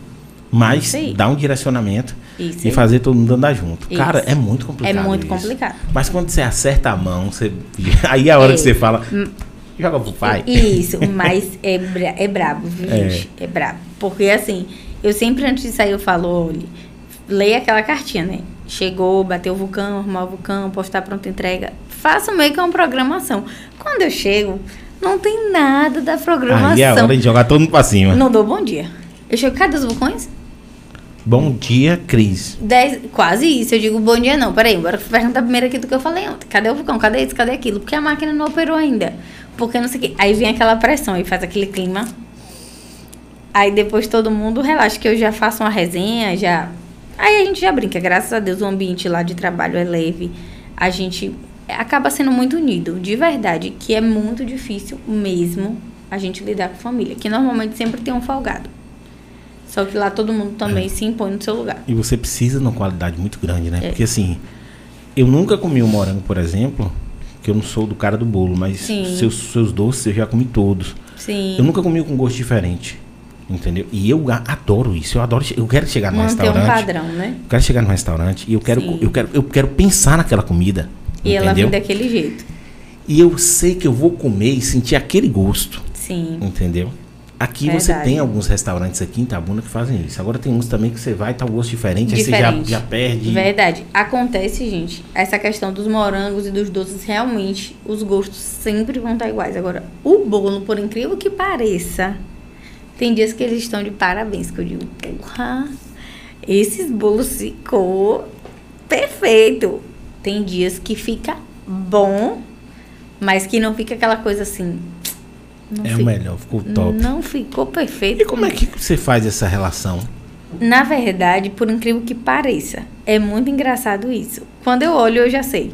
Mas dar um direcionamento Isso e fazer todo mundo andar junto. Isso. Cara, é muito complicado. É muito isso. complicado. Mas quando você acerta a mão, você aí é a hora É. que você fala, joga pro pai. Isso, mas é, bra é brabo, viu, É. gente? É brabo. Porque assim, eu sempre antes de sair eu falo, olha, leia aquela cartinha, né? Chegou, bateu o vulcão, arrumar o vulcão, postar pronta entrega. Faça meio que uma programação. Quando eu chego, não tem nada da programação. Aí é hora de jogar todo mundo pra cima. Não dou bom dia. Eu chego, cadê os vulcões? Bom dia, Cris. Dez, quase isso. Eu digo bom dia não. Peraí, bora perguntar primeiro aqui do que eu falei ontem. Cadê o vulcão? Cadê isso? Cadê aquilo? Porque a máquina não operou ainda. Porque não sei o quê. Aí vem aquela pressão e faz aquele clima. Aí depois todo mundo relaxa, que eu já faço uma resenha, já. Aí a gente já brinca. Graças a Deus o ambiente lá de trabalho é leve. A gente acaba sendo muito unido. De verdade, que é muito difícil mesmo a gente lidar com família. Que normalmente sempre tem um folgado. Só que lá todo mundo também é. se impõe no seu lugar. E você precisa de uma qualidade muito grande, né? É. Porque assim, eu nunca comi um morango, por exemplo, que eu não sou do cara do bolo, mas seus, seus doces eu já comi todos. Sim. Eu nunca comi com gosto diferente. Entendeu? E eu adoro isso. Eu adoro. Eu quero chegar no Manter restaurante. um padrão, né? Eu quero chegar no restaurante e eu quero, eu quero, eu quero pensar naquela comida. E entendeu? ela vem daquele jeito. E eu sei que eu vou comer e sentir aquele gosto. Sim. Entendeu? Aqui Verdade. você tem alguns restaurantes aqui em Tabuna que fazem isso. Agora tem uns também que você vai e tá um gosto diferente, diferente. aí você já, já perde. Verdade. Acontece, gente, essa questão dos morangos e dos doces, realmente, os gostos sempre vão estar iguais. Agora, o bolo, por incrível que pareça, tem dias que eles estão de parabéns, que eu digo, porra, esses bolos ficou perfeito. Tem dias que fica bom, mas que não fica aquela coisa assim, não é o melhor, ficou top. Não ficou perfeito. E como é que você faz essa relação? Na verdade, por incrível que pareça, é muito engraçado isso. Quando eu olho, eu já sei.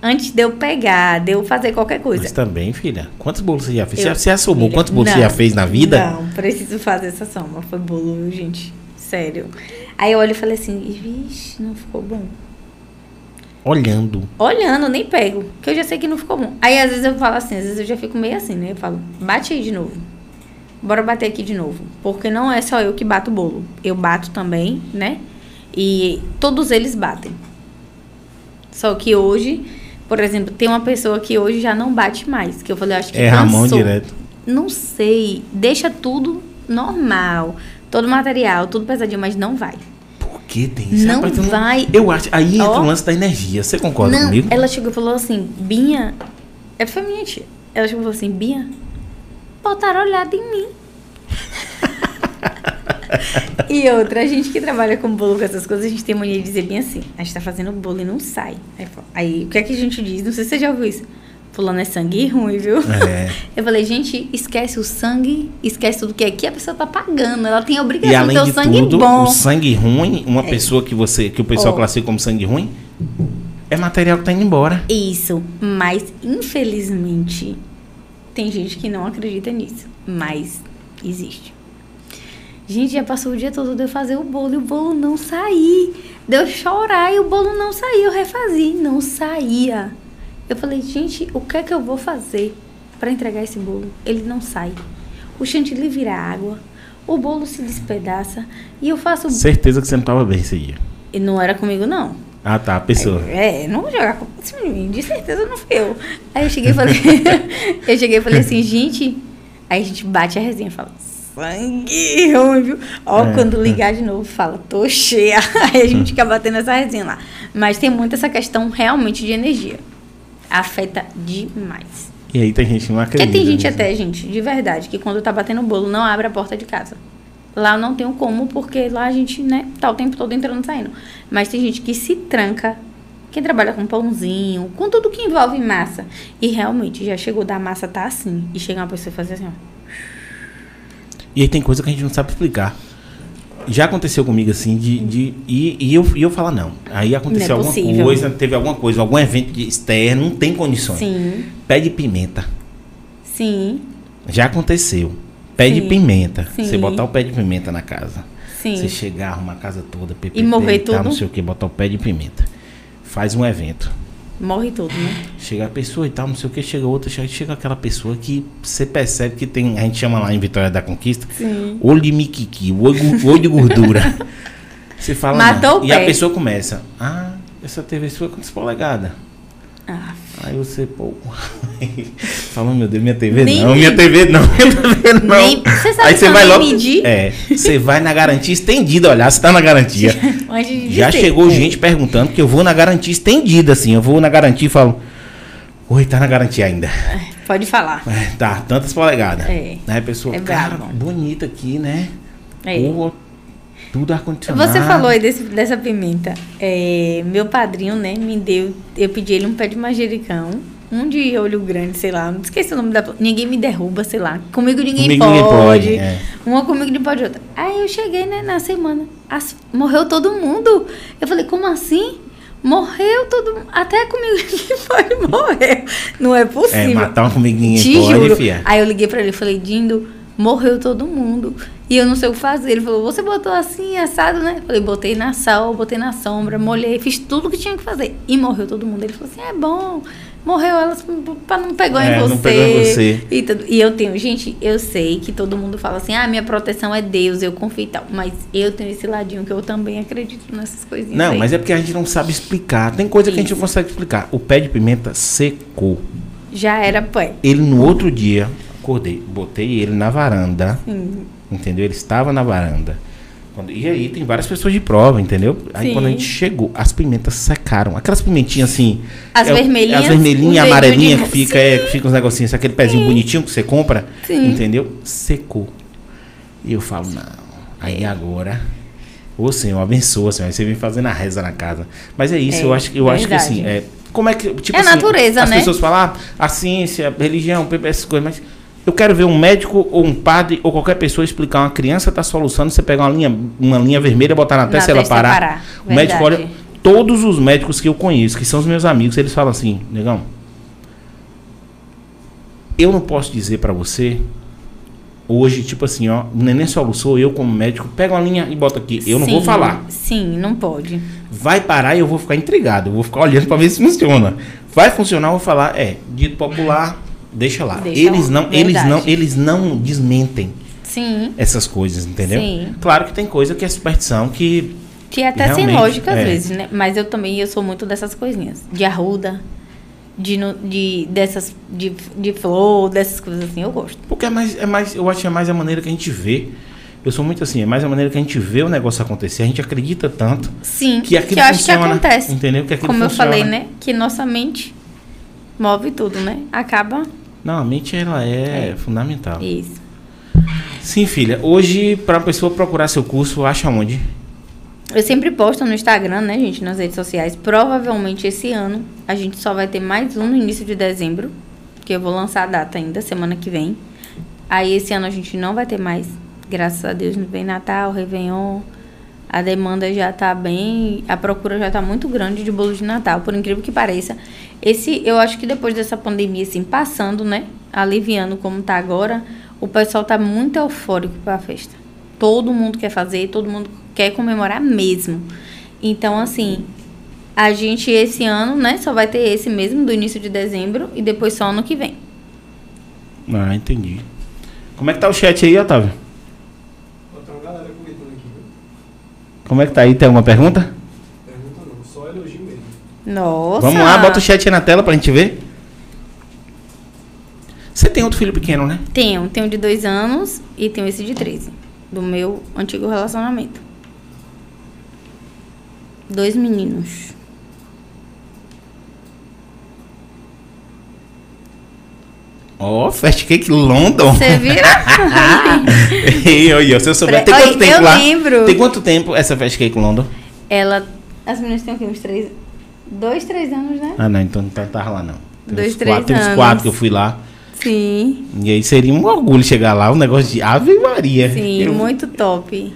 Antes de eu pegar, de eu fazer qualquer coisa. Mas também, filha, quantos bolos você já fez? Eu, você assomou filha, quantos bolos não, você já fez na vida? Não, preciso fazer essa soma. Foi bolo, gente. Sério. Aí eu olho e falei assim, vixe, não ficou bom olhando. Olhando, nem pego. Que eu já sei que não ficou bom. Aí às vezes eu falo assim, às vezes eu já fico meio assim, né? Eu falo, bate aí de novo. Bora bater aqui de novo. Porque não é só eu que bato o bolo. Eu bato também, né? E todos eles batem. Só que hoje, por exemplo, tem uma pessoa que hoje já não bate mais. Que eu falei, acho que. É Ramon direto. Não sei. Deixa tudo normal. Todo material, tudo pesadinho, mas não vai que tem isso? Não Rapaz, vai. Não... Eu acho. Aí entra oh. o lance da energia. Você concorda não, comigo? Ela chegou e falou assim: Binha. É foi minha tia. Ela chegou e falou assim: Binha, botaram olhada em mim. e outra, a gente que trabalha com bolo, com essas coisas, a gente tem mania de dizer bem assim: a gente tá fazendo bolo e não sai. Aí, aí o que é que a gente diz? Não sei se você já ouviu isso fulano é sangue ruim, viu? É. Eu falei, gente, esquece o sangue, esquece tudo que aqui a pessoa tá pagando. Ela tem a obrigação e além de ter o sangue tudo, bom. O sangue ruim, uma é. pessoa que você que o pessoal oh. classifica como sangue ruim, é material que tá indo embora. Isso, mas infelizmente tem gente que não acredita nisso, mas existe. Gente, já passou o dia todo de eu fazer o bolo e o bolo não sair. Deu chorar e o bolo não saiu. Eu refazi, não saía. Eu falei, gente, o que é que eu vou fazer para entregar esse bolo? Ele não sai. O chantilly vira água, o bolo se despedaça e eu faço. Certeza que você não estava bem esse dia. E não era comigo, não. Ah, tá, a pessoa. É, é não vou jogar com esse menino, de certeza não fui eu. Aí eu cheguei e falei, eu cheguei e falei assim, gente, aí a gente bate a resenha e fala, sangue ruim, viu? Ó, é, quando é. ligar é. de novo, fala, tô cheia. Aí a gente fica batendo essa resenha lá. Mas tem muito essa questão realmente de energia afeta demais. E aí tem gente que não acredita. É, tem gente até, gente, de verdade, que quando tá batendo bolo não abre a porta de casa. Lá eu não tenho como, porque lá a gente, né, tá o tempo todo entrando e saindo. Mas tem gente que se tranca, quem trabalha com pãozinho, com tudo que envolve massa. E realmente, já chegou da massa tá assim. E chega uma pessoa e faz assim, ó. E aí tem coisa que a gente não sabe explicar já aconteceu comigo assim, de. de e, e, eu, e eu falar, não. Aí aconteceu é alguma coisa, teve alguma coisa, algum evento externo, não tem condições. Sim. Pé de pimenta. Sim. Já aconteceu. Pé Sim. de pimenta. Sim. Você botar o pé de pimenta na casa. Sim. Você chegar, arrumar a casa toda, PPP, e morrer tudo. não sei o que, botar o pé de pimenta. Faz um evento morre tudo, né? Chega a pessoa e tal, não sei o que, chega outra, chega, chega aquela pessoa que você percebe que tem, a gente chama lá em Vitória da Conquista, Sim. olho de miquiqui, olho, olho de gordura. você fala, Matou o e pé. a pessoa começa, ah, essa TV sua é quantas polegadas? Ah. Aí você, pô. Falando, meu Deus, minha TV nem não, minha TV não, minha TV não. Nem, você sabe Aí você vai logo. Medir? É, você vai na garantia estendida, olhar se tá na garantia. Já chegou gente perguntando que eu vou na garantia estendida, assim. Eu vou na garantia e falo. Oi, tá na garantia ainda. É, pode falar. É, tá, tantas polegadas. É. Né, pessoa, é cara, bonita aqui, né? É. Pô, Tudo ar-condicionado. Você falou aí desse- dessa pimenta. É, meu padrinho, né, me deu. Eu pedi ele um pé de manjericão. Um de olho grande, sei lá. Não esqueci o nome da. Ninguém me derruba, sei lá. Comigo ninguém Comigo pode. ninguém pode, é. Uma comigo ninguém pode outra. Aí eu cheguei, né, na semana. as- morreu todo mundo. Eu falei, como assim? Morreu todo mundo. Até comigo ninguém pode morrer. Não é É, possível. matar um ninguém Te pode, juro. fia. Aí eu liguei pra ele e falei, Dindo, morreu todo mundo. E eu não sei o que fazer. Ele falou, você botou assim, assado, né? Eu falei, botei na sal, botei na sombra, molhei, fiz tudo o que tinha que fazer. E morreu todo mundo. Ele falou assim, é bom. Morreu elas pra não pegar É, em não você. pegou em você. E, tudo. e eu tenho, gente, eu sei que todo mundo fala assim, ah, minha proteção é Deus, eu confio e tal. Mas eu tenho esse ladinho que eu também acredito nessas coisinhas. Não, aí. mas é porque a gente não sabe explicar. Tem coisa que a gente não Isso. consegue explicar. O pé de pimenta secou. Já era pé. Ele no outro dia, acordei, botei ele na varanda. Sim. Entendeu? Ele estava na varanda. Quando- e aí tem várias pessoas de prova, entendeu? Aí Sim. quando a gente chegou, as pimentas secaram. Aquelas pimentinhas assim. As é vermelhinhas, As vermelhinhas, amarelinhas que fica, é, que fica uns negocinhos, aquele pezinho bonitinho que você compra. Sim. Entendeu? Secou. E eu falo, não. Aí agora. Ô Senhor, abençoa, Senhor. Aí você vem fazendo a reza na casa. Mas é isso, É, eu acho, eu acho que verdade. assim. É, como é que. Tipo É assim, natureza, as né? pessoas falam, ah, a ciência, a religião, essas coisas, mas. Eu quero ver um médico ou um padre ou qualquer pessoa explicar uma criança tá soluçando, você pegar uma linha, uma linha vermelha, botar na testa e ela parar. parar. O médico olha. Todos os médicos que eu conheço, que são os meus amigos, eles falam assim, negão. Eu não posso dizer pra você hoje, tipo assim, ó, o neném soluçou, eu como médico, pega uma linha e bota aqui. Eu não vou Sim, falar. Sim, não pode. Vai parar e eu vou ficar intrigado. Eu vou ficar olhando pra ver se funciona. Vai funcionar, eu vou falar, é, dito popular, deixa lá. Deixa eles não, eles verdade. não, eles não desmentem Sim. essas coisas, entendeu? Sim. Claro que tem coisa que é superstição que Que é até sem lógica às é. vezes, né? Mas eu também eu sou muito dessas coisinhas. De arruda, de, de dessas de, de flor, dessas coisas assim, eu gosto. Porque é mais, é mais, eu acho que é mais a maneira que a gente vê. Eu sou muito assim, é mais a maneira que a gente vê o negócio acontecer. A gente acredita tanto Sim, que aquilo eu acho que acontece. Entendeu? Que Como eu funciona. falei, né? Que nossa mente move tudo, né? Acaba Não, a mente ela é, É. fundamental. isso. Sim, filha. Hoje, para a pessoa procurar seu curso, acha onde? Eu sempre posto no Instagram, né, gente, nas redes sociais. Provavelmente esse ano a gente só vai ter mais um no início de dezembro, que eu vou lançar a data ainda, semana que vem. Aí esse ano a gente não vai ter mais, graças a Deus, não vem Natal, Réveillon. A demanda já tá bem, a procura já tá muito grande de bolo de Natal, por incrível que pareça. Esse, eu acho que depois dessa pandemia assim passando, né, aliviando como tá agora, o pessoal tá muito eufórico para a festa. Todo mundo quer fazer, todo mundo quer comemorar mesmo. Então, assim, a gente esse ano, né, só vai ter esse mesmo do início de dezembro e depois só ano que vem. Ah, entendi. Como é que tá o chat aí, Otávio? Ó, Tem uma galera comentando aqui, viu? Como é que tá aí? Tem alguma pergunta? Pergunta não, só elogio mesmo. Nossa! Vamos lá, bota o chat aí na tela pra gente ver. Você tem outro filho pequeno, né? Tenho, tenho de dois anos e tenho esse de 13, do meu antigo relacionamento. Dois meninos. Ó, oh, Fast Cake London. Você vira? Ei, olha, se eu souber. Tem Oi, quanto tempo eu lá? lembro. Tem quanto tempo essa Fast Cake London? Ela. As meninas têm o quê? Uns três. Dois, três anos, né? Ah, não, então não tava lá não. Tem Dois, uns três quatro, Tem uns anos. quatro que eu fui lá. Sim. E aí seria um orgulho chegar lá, um negócio de Ave Maria. Sim, Eu- muito top.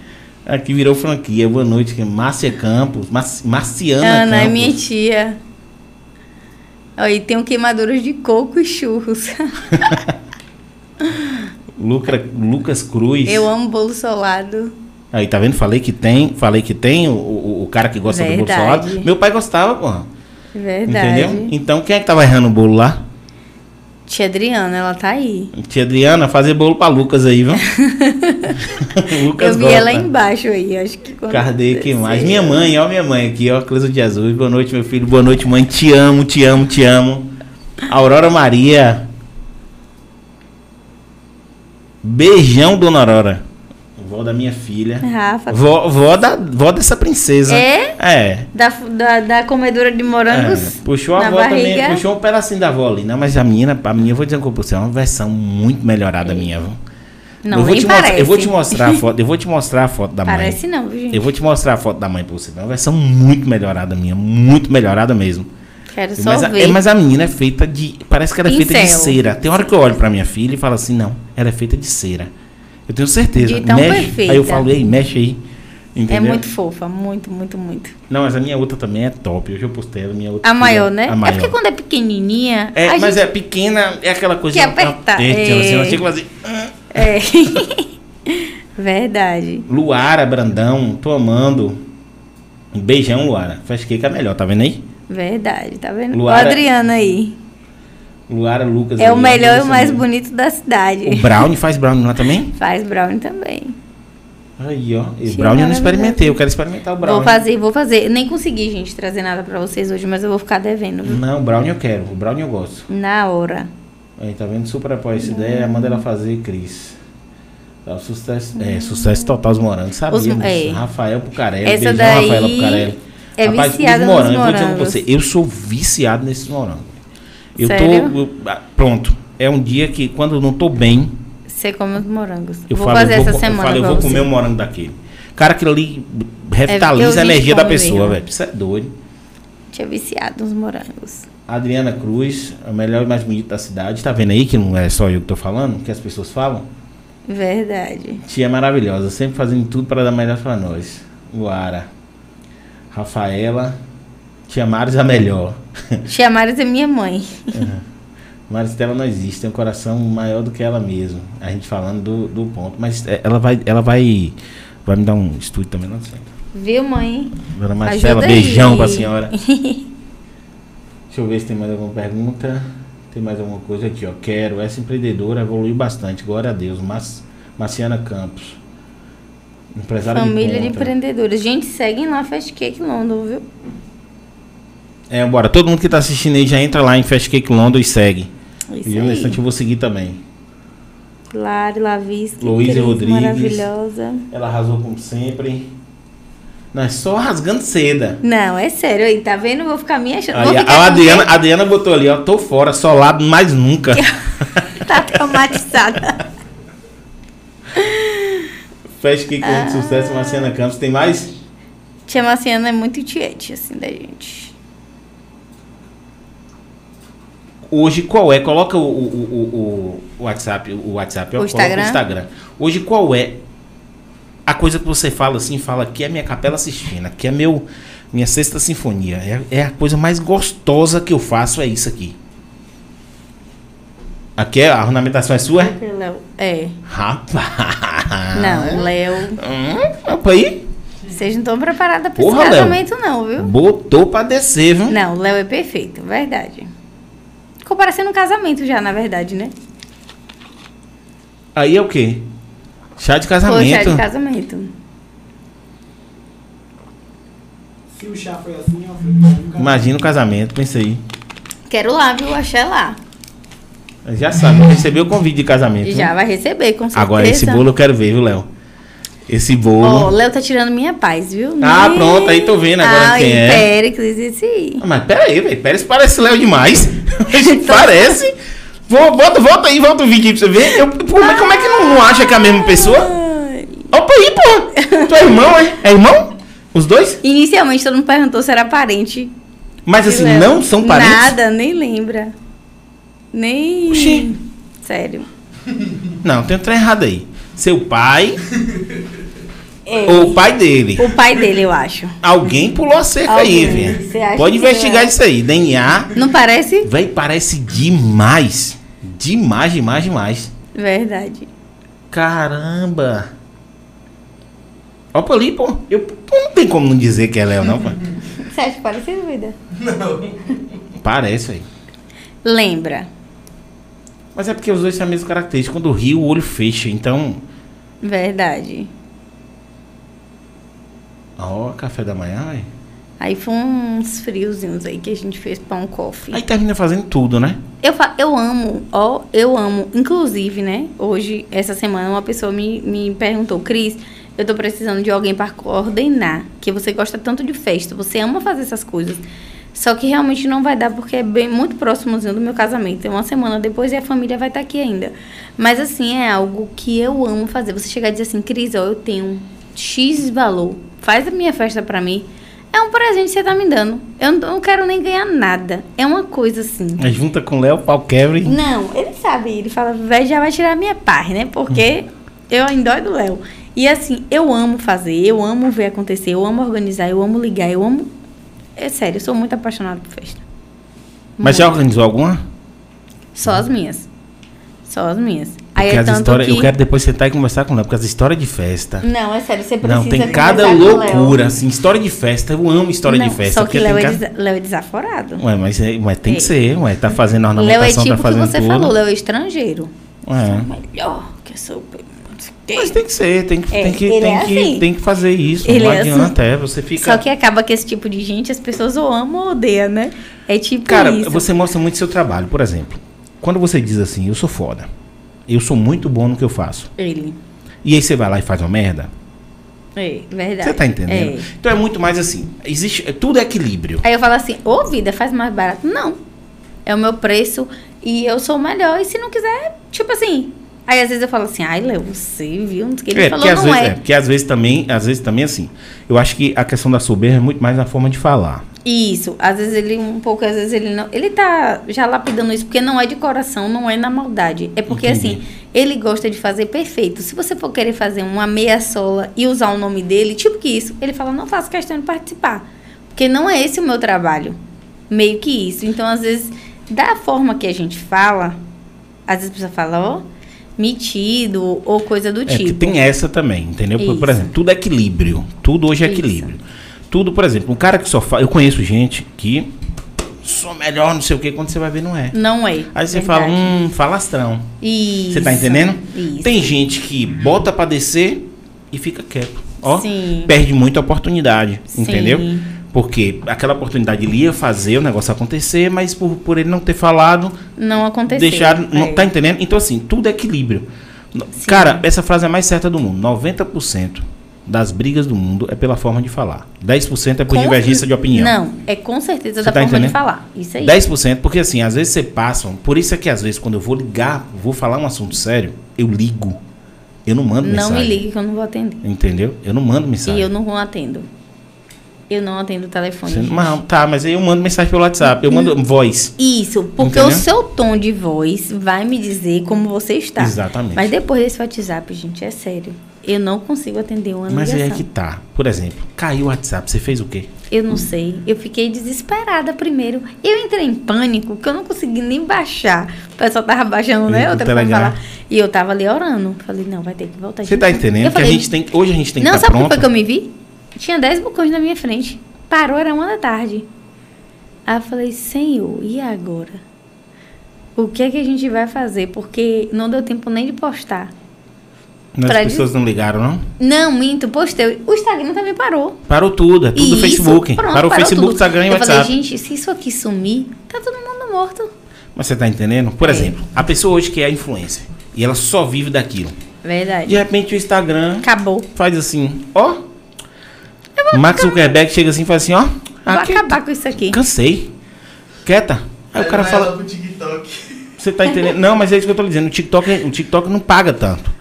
Aqui virou franquia. Boa noite, que é Márcia Campos. Mar Marciana Ana é Campos. minha tia. Aí tem queimaduras de coco e churros. Lucra, Lucas Cruz. Eu amo bolo solado. Aí, tá vendo? Falei que tem, falei que tem o, o, o cara que gosta do bolo Verdade. solado. Meu pai gostava, porra. Verdade. Entendeu? Então, quem é que tava errando o bolo lá? Tia Adriana, ela tá aí. Tia Adriana, fazer bolo pra Lucas aí, viu? Lucas Eu vi gosta. ela embaixo aí, acho que Cadê que mais? Minha mãe, ó minha mãe aqui, ó, Cleusa de Jesus. Boa noite, meu filho. Boa noite, mãe. Te amo, te amo, te amo. Aurora Maria. Beijão, dona Aurora. Vó da minha filha. Rafa. Vó, vó, da, vó dessa princesa. É? É. Da, da, da comedora de morangos. É, puxou a avó também, barriga. puxou um pedacinho da avó ali, né? Mas a minha, a minha, eu vou dizer com você, é uma versão muito melhorada minha, viu? Não, eu vou te mostrar, parece. Eu vou te mostrar a foto. Eu vou te mostrar a foto da mãe. Parece não, viu, gente? Eu vou te mostrar a foto da mãe pra você. É uma versão muito melhorada minha. Muito melhorada mesmo. Quero só Mas a, ver. é, mas a menina é feita de. Parece que ela é feita de cera. Tem hora que eu olho pra minha filha e falo assim: não, ela é feita de cera. Eu tenho certeza. De tão mexe. perfeita. Aí eu falo: ei, mexe aí. É Entendeu? muito fofa, muito, muito, muito. Não, mas a minha outra também é top. Hoje eu postei ela, a minha outra. A maior, né? A É maior. porque quando é pequenininha, É, mas gente... é pequena, é aquela coisa Que aperta, é. assim, ela chega e fala assim, "Ah". É. Verdade. Luara, Brandão, tô amando. Um beijão, Luara. Faz cake é melhor, tá vendo aí? Verdade, tá vendo? Luara- O Adriano aí. Luara, Lucas. É o aí, melhor e o mais bonito da cidade. O Brownie faz Brownie lá também? Faz brownie também. Aí, ó. E Brownie eu não maravilhoso. experimentei, eu quero experimentar o Brownie. Vou fazer, vou fazer. Nem consegui, gente, trazer nada pra vocês hoje, mas eu vou ficar devendo, viu? Não, o Brownie eu quero. O Brownie eu gosto. Na hora. Aí, tá vendo? Super apoia essa ideia. Manda ela fazer, Cris. Tá, sucesso, é, sucesso total os morangos. Sabíamos. é. Rafael Pucarelli. Essa Beijão, daí Rafaela Pucarelli. é Rapaz, viciada os nos morangos, vou dizer pra morangos. você, eu sou viciado nesses morangos. Eu Sério? tô. eu- ah, pronto. É um dia que, quando eu não tô bem, Você come os morangos. eu vou falo, fazer eu vou, essa semana eu falo, eu vou comer um morango daquele. Cara, aquilo ali eu revitaliza vi a energia da pessoa, mesmo. velho. Isso é doido. Tinha viciado nos morangos. Adriana Cruz, a melhor e mais bonita da cidade. Tá vendo aí que não é só eu que tô falando, que as pessoas falam? Verdade. Tia maravilhosa, sempre fazendo tudo para dar melhor para nós. Luara. Rafaela. Tia Maris a melhor. Tia Maris é minha mãe. Maristela não existe, tem um coração maior do que ela mesma. A gente falando do, do ponto. Mas é, ela vai, ela vai, vai me dar um estúdio também, não sei. Viu, mãe? Dona Marcela, Ajuda aí. beijão pra senhora. Deixa eu ver se tem mais alguma pergunta. Tem mais alguma coisa aqui, ó. Quero, essa empreendedora evoluiu bastante, glória a Deus. Mas, Marciana Campos. Empresária Família de ponta. empreendedores. Gente, seguem lá Fast Cake London, viu? É, bora. Todo mundo que tá assistindo aí já entra lá em Fast Cake London e segue. Isso e nesse instante, eu vou seguir também. Lari, Lavisque, Luísa Rodrigues. maravilhosa. Ela arrasou como sempre. Não, é só rasgando seda. Não, é sério aí, tá vendo? Vou ficar me achando. Aí, a, Adriana, a Adriana botou ali, ó. Tô fora, solado mais nunca. Tá traumatizada. Fast Cake London Ah. sucesso, Marciana Campos. Tem mais? Tia Marciana é muito tiete, assim, da gente. Hoje qual é? Coloca o, o, o, o- o WhatsApp, o WhatsApp, O Instagram? Instagram. Hoje qual é a coisa que você fala assim, fala aqui é minha capela Sistina, aqui é meu minha sexta sinfonia. É, é a coisa mais gostosa que eu faço é isso aqui. Aqui é, a ornamentação é sua? é? Léo. É. Rapaz. Não, Léo. Hum, opa aí. Vocês não estão preparados pra Porra, esse casamento, não, viu? Botou pra descer, viu? Não, o Léo é perfeito, verdade. Ficou parecendo um casamento já, na verdade, né? Aí é o quê? Chá de Foi casamento. chá de casamento. Se o chá foi assim, ó, foi Imagina o casamento, pensa aí. Quero lá, viu? Axé lá. Já sabe, recebeu o convite de casamento. Já né? vai receber, com certeza. Agora esse bolo eu quero ver, viu, Léo? Esse Ó, o bolo. Léo tá tirando minha paz, viu? Ah, Nem- pronto, aí tô vendo agora ah, quem é. Péricles, esse aí. Ah, mas pera aí, velho. Pérez parece Léo demais. Parece. Vou, volta, volta aí, volta o vídeo pra você ver. Eu, como, é, como é que não, não acha que é a mesma pessoa? Ai. Opa aí, pô. Tu é irmão, é? É irmão? Os dois? Inicialmente todo mundo perguntou se era parente. Mas assim, Léo. não são parentes? Nada, nem lembra. Nem. Oxi. Sério. Não, tem um trem errado aí. Seu pai ou o pai dele. O pai dele, eu acho. Alguém pulou a cerca aí, Alguém. velho. Você acha Pode investigar é? isso aí. DNA. Não parece? Véi, parece demais. Demais, demais, demais. Verdade. Caramba. Opa ali, pô. Eu, pô, não tem como não dizer que é Léo, não, pô. Você acha parecido, vida? Parece, velho. Lembra. Mas é porque os dois têm a mesma característica. Quando ri, o olho fecha. Então, Verdade. ó, café da manhã, velho. Aí foi uns friozinhos aí que a gente fez pão coffee. Aí termina fazendo tudo, né? Eu, fa- eu amo, ó, eu amo. Inclusive, né? Hoje, essa semana, uma pessoa me, me perguntou, Cris, eu tô precisando de alguém para coordenar. Que você gosta tanto de festa, você ama fazer essas coisas. Só que realmente não vai dar porque é bem muito próximozinho do meu casamento. É uma semana depois e a família vai estar aqui ainda. Mas assim, é algo que eu amo fazer. Você chegar e dizer assim, Cris, ó, eu tenho X valor. Faz a minha festa pra mim. É um presente que você tá me dando. Eu não- quero nem ganhar nada. É uma coisa assim. Aí junta com o Léo, pau quebra. Não, ele sabe. Ele fala, véi, já vai tirar a minha paz, né? Porque eu ainda do Léo. E assim, eu amo fazer, eu amo ver acontecer, eu amo organizar, eu amo ligar, eu amo. É sério, eu sou muito apaixonada por festa. Mas já Muito. organizou alguma? Só as minhas. Só as minhas. Aí Porque é as histórias... que... Eu quero depois sentar e conversar com o Léo, porque as histórias de festa... Não, é sério, você precisa Não, tem cada loucura, assim, história de festa. Eu amo história Não, de festa. Só que Léo é, cada- desa- Léo é desaforado. Ué, mas, é- ué, tem que É. ser, ué. Tá fazendo Léo é ornamentação, tipo tá o que fazendo você tudo. falou, Léo é estrangeiro. É. Melhor que eu sou. Mas tem que ser, tem que, É, tem que, tem é que, assim. tem que fazer isso. Ele não é adianta, assim. é. Você fica. Só que acaba que esse tipo de gente, as pessoas ou amam ou odeiam, né? É tipo Cara, isso. você mostra muito seu trabalho. Por exemplo, quando você diz assim, eu sou foda, eu sou muito bom no que eu faço. Ele. E aí você vai lá e faz uma merda. É, verdade. Você tá entendendo? É. Então é muito mais assim. Existe. é- Tudo é equilíbrio. Aí eu falo assim, ô vida, faz mais barato. Não. É o meu preço e eu sou o melhor. E se não quiser, tipo assim. Aí às vezes eu falo assim, ai, Léo, você viu? Não sei o que ele É, falou, porque não vezes, é. é, porque às vezes também, às vezes também assim. Eu acho que a questão da soberba é muito mais na forma de falar. Isso, às vezes ele um pouco, às vezes ele não. Ele tá já lapidando isso, porque não é de coração, não é na maldade. É porque Entendi. assim, ele gosta de fazer perfeito. Se você for querer fazer uma meia sola e usar o nome dele, tipo que isso, ele fala, não faço questão de participar. Porque não é esse o meu trabalho. Meio que isso. Então, às vezes, da forma que a gente fala, às vezes a pessoa fala, ó, metido, ou coisa do É, tipo. tem essa também, entendeu? Por, exemplo, tudo é equilíbrio. Tudo hoje é Isso. equilíbrio. Tudo, por exemplo, um cara que só fala. Eu conheço gente que sou melhor, não sei o que, quando você vai ver, não é. Não é. Aí você verdade. fala, hum, falastrão. Isso. Você tá entendendo? Isso. Tem gente que bota pra descer e fica quieto. Ó, Sim. perde muita oportunidade, Sim. entendeu? Porque aquela oportunidade ele ia fazer o negócio acontecer, mas por, por ele não ter falado, Não aconteceu. deixar. Não, É. tá entendendo? Então, assim, tudo é equilíbrio. Sim. Cara, essa frase é a mais certa do mundo. 90% das brigas do mundo é pela forma de falar. 10% é por Com- divergência de opinião. Não, é com certeza Você da tá forma entendendo? de falar. Isso aí. 10%, porque assim, às vezes você passa. Por isso é que às vezes quando eu vou ligar, vou falar um assunto sério, eu ligo. Eu não mando não mensagem. me ligue que eu não vou atender. Entendeu? Eu não mando mensagem. E eu não atendo. Eu não atendo o telefone. Você-. Não, tá, mas aí eu mando mensagem pelo WhatsApp. Eu mando voz. Isso, porque Entendeu? o seu tom de voz vai me dizer como você está. Exatamente. Mas depois desse WhatsApp, gente, é sério. Eu não consigo atender uma Mas aí ligação. é que tá. Por exemplo, caiu o WhatsApp, você fez o quê? Eu não sei. Eu fiquei desesperada primeiro. Eu entrei em pânico, que eu não consegui nem baixar. O pessoal tava baixando, né? O Outra pra falar. E eu tava ali orando. Falei, não, vai ter que voltar. Você tá entendendo Eu que a falei, gente tem. Hoje a gente tem que Não, estar sabe o que pronto. foi que eu me vi? Tinha 10 bocões na minha frente. Parou, era uma da tarde. Aí eu falei, Senhor, e agora? O que é que a gente vai fazer? Porque não deu tempo nem de postar. Mas As pessoas não ligaram, não? Não, minto, postei. O Instagram também parou. Parou tudo, é tudo Isso, Facebook. pronto, parou o Facebook, tudo. Instagram e Eu WhatsApp. falei, gente, se isso aqui sumir, tá todo mundo morto. Mas você tá entendendo? Por É. exemplo, a pessoa hoje que é influencer e ela só vive daquilo. Verdade. De repente o Instagram Acabou. faz assim, ó. Max Zuckerberg chega assim e faz assim, ó. Vou aqui, acabar com isso aqui. Cansei. Quieta. Aí o cara fala, você tá entendendo? Não, mas é isso que eu tô dizendo. O TikTok, o TikTok não paga tanto.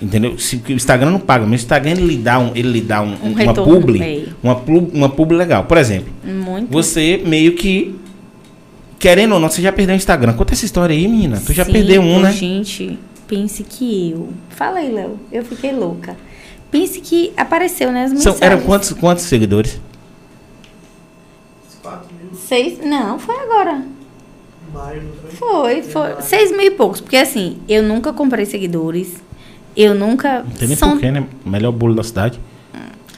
Entendeu? Se, o Instagram não paga, mas o Instagram ele lhe dá, um, ele lhe dá um, Um uma publi, uma, uma publi legal. Por exemplo, Muito. você meio que querendo ou não, você já perdeu o Instagram. Conta essa história aí, menina. Tu já Sim, perdeu um, né? Gente, pense que eu. Fala aí, Léo. Eu fiquei louca. Pense que apareceu, né? As São, mensagens. eram quantos, quantos seguidores? Uns 4 mil Seis. Não, foi agora. maio, não foi? Foi, foi. Seis mil e poucos. Porque assim, eu nunca comprei seguidores. Eu nunca. Não tem nem São, porquê, né? Melhor bolo da cidade.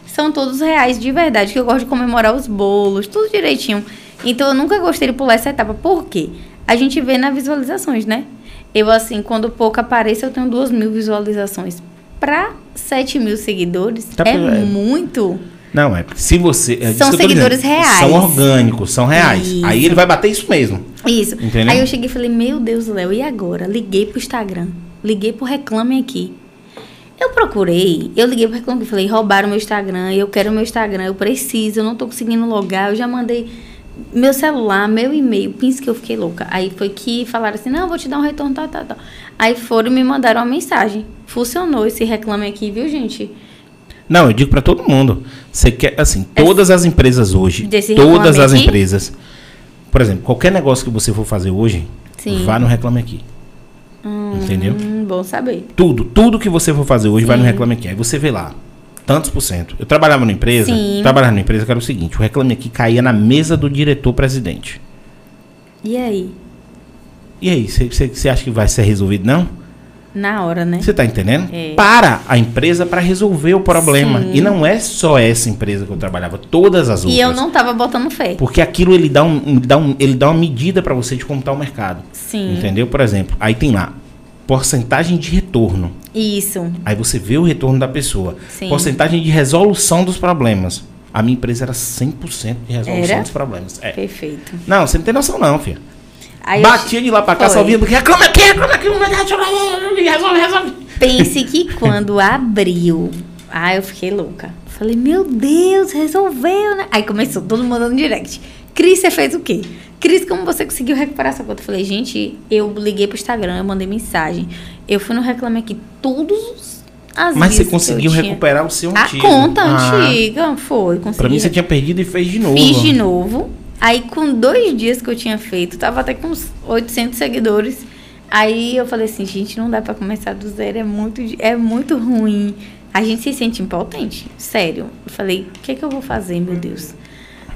são todos reais de verdade, que eu gosto de comemorar os bolos, tudo direitinho. Então eu nunca gostei de pular essa etapa. Por quê? A gente vê nas visualizações, né? Eu, assim, quando pouco apareço, eu tenho duas mil visualizações. Pra 7 mil seguidores, Tá é pra- é. muito. Não, é se você. é São seguidores dizendo. reais. São orgânicos, são reais. Isso. Aí ele vai bater isso mesmo. Isso. Entendeu? Aí eu cheguei e falei, meu Deus, Léo, e agora? Liguei pro Instagram. Liguei pro Reclame Aqui. Eu procurei, eu liguei pro Reclame Aqui, falei, roubaram meu Instagram, eu quero meu Instagram, eu preciso, eu não tô conseguindo logar, eu já mandei Meu celular, meu e-mail, pensa que eu fiquei louca. Aí foi que falaram assim, não, eu vou te dar um retorno, tal, tal, tal. Aí foram e me mandaram uma mensagem. Funcionou esse reclame aqui, viu, gente? Não, eu digo para todo mundo. Você quer, assim, todas as empresas hoje, Desse todas as Aqui? empresas. Por exemplo, qualquer negócio que você for fazer hoje, Sim. vá no Reclame Aqui. Entendeu? Hum, bom saber. Tudo, tudo que você for fazer hoje vai no Sim. Reclame Aqui. Aí você vê lá, tantos por cento. Eu trabalhava numa empresa, Sim. trabalhava numa empresa que era o seguinte, o Reclame Aqui caía na mesa do diretor-presidente. E aí? E aí, você acha que vai ser resolvido, não? Na hora, né? Você tá entendendo? É. Para a empresa para resolver o problema. Sim. E não é só essa empresa que eu trabalhava, todas as outras. E eu não tava botando fé. Porque aquilo ele dá, um, ele dá, um, ele dá uma medida para você de como está o mercado. Sim. Entendeu? Por exemplo, aí tem lá porcentagem de retorno. Isso. Aí você vê o retorno da pessoa. Sim. Porcentagem de resolução dos problemas. A minha empresa era 100% de resolução Era? dos problemas. É. Perfeito. Não, você não tem noção não, filha. Aí eu Batia de lá pra cá, Foi. só vinha porque reclama aqui, reclama aqui, resolve, resolve. Pense que quando abriu, ah, eu fiquei louca. Falei, meu Deus, resolveu, né? Aí começou todo mundo no direct. Cris, você fez o quê? Cris, como você conseguiu recuperar essa conta? Eu falei, gente, eu liguei pro Instagram, eu mandei mensagem. Eu fui no Reclame Aqui todos os- as Mas você conseguiu recuperar o seu A antigo. conta Ah, antiga, foi, consegui. Pra mim você tinha perdido e fez de novo. Fiz de novo. Aí, com dois dias que eu tinha feito, tava até com uns 800 seguidores. Aí eu falei assim, gente, não dá pra começar do zero, é muito, é muito ruim. A gente se sente impotente, sério. Eu falei, o que é que eu vou fazer, meu Deus?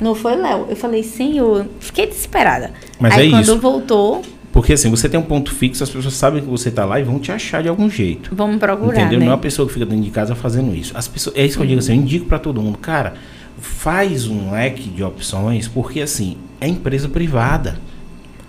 Não foi Léo. Eu falei, senhor, fiquei desesperada. Mas Aí é quando isso. voltou, Porque assim, você tem um ponto fixo, as pessoas sabem que você tá lá e vão te achar de algum jeito. vamos procurar, Entendeu? né? Não é uma pessoa que fica dentro de casa fazendo isso. As pessoas, é isso que eu digo assim, eu indico pra todo mundo, cara, faz um leque de opções, porque assim, é empresa privada.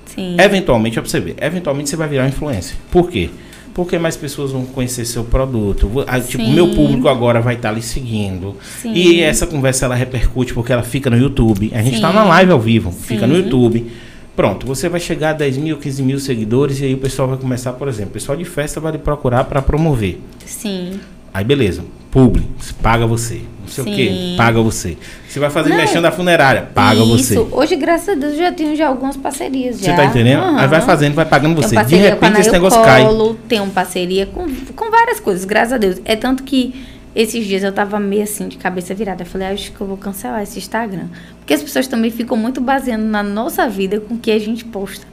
Sim. Eventualmente, ver, eventualmente você vai virar influência. Por quê? Porque mais pessoas vão conhecer seu produto. Ah, Tipo, o meu Sim. público agora vai estar lhe seguindo. Sim. E essa conversa ela repercute porque ela fica no YouTube. A gente Sim. tá na live ao vivo, fica no Sim. YouTube. Pronto, você vai chegar a 10 mil, 15 mil seguidores e aí o pessoal vai começar, por exemplo, o pessoal de festa vai lhe procurar para promover. Sim. Aí beleza, publi, paga você. Não sei o Sim. quê, paga você. Você vai fazer mexendo da funerária, paga Isso. você. Hoje, graças a Deus, já tenho já algumas parcerias. Você já. tá entendendo? Aí vai fazendo, vai pagando você. De repente esse negócio cai. Colo, Tenho parceria com, com várias coisas, graças a Deus. É tanto que esses dias eu tava meio assim, de cabeça virada. Eu falei, "Ah, acho que eu vou cancelar esse Instagram. Porque as pessoas também ficam muito baseando na nossa vida com o que a gente posta.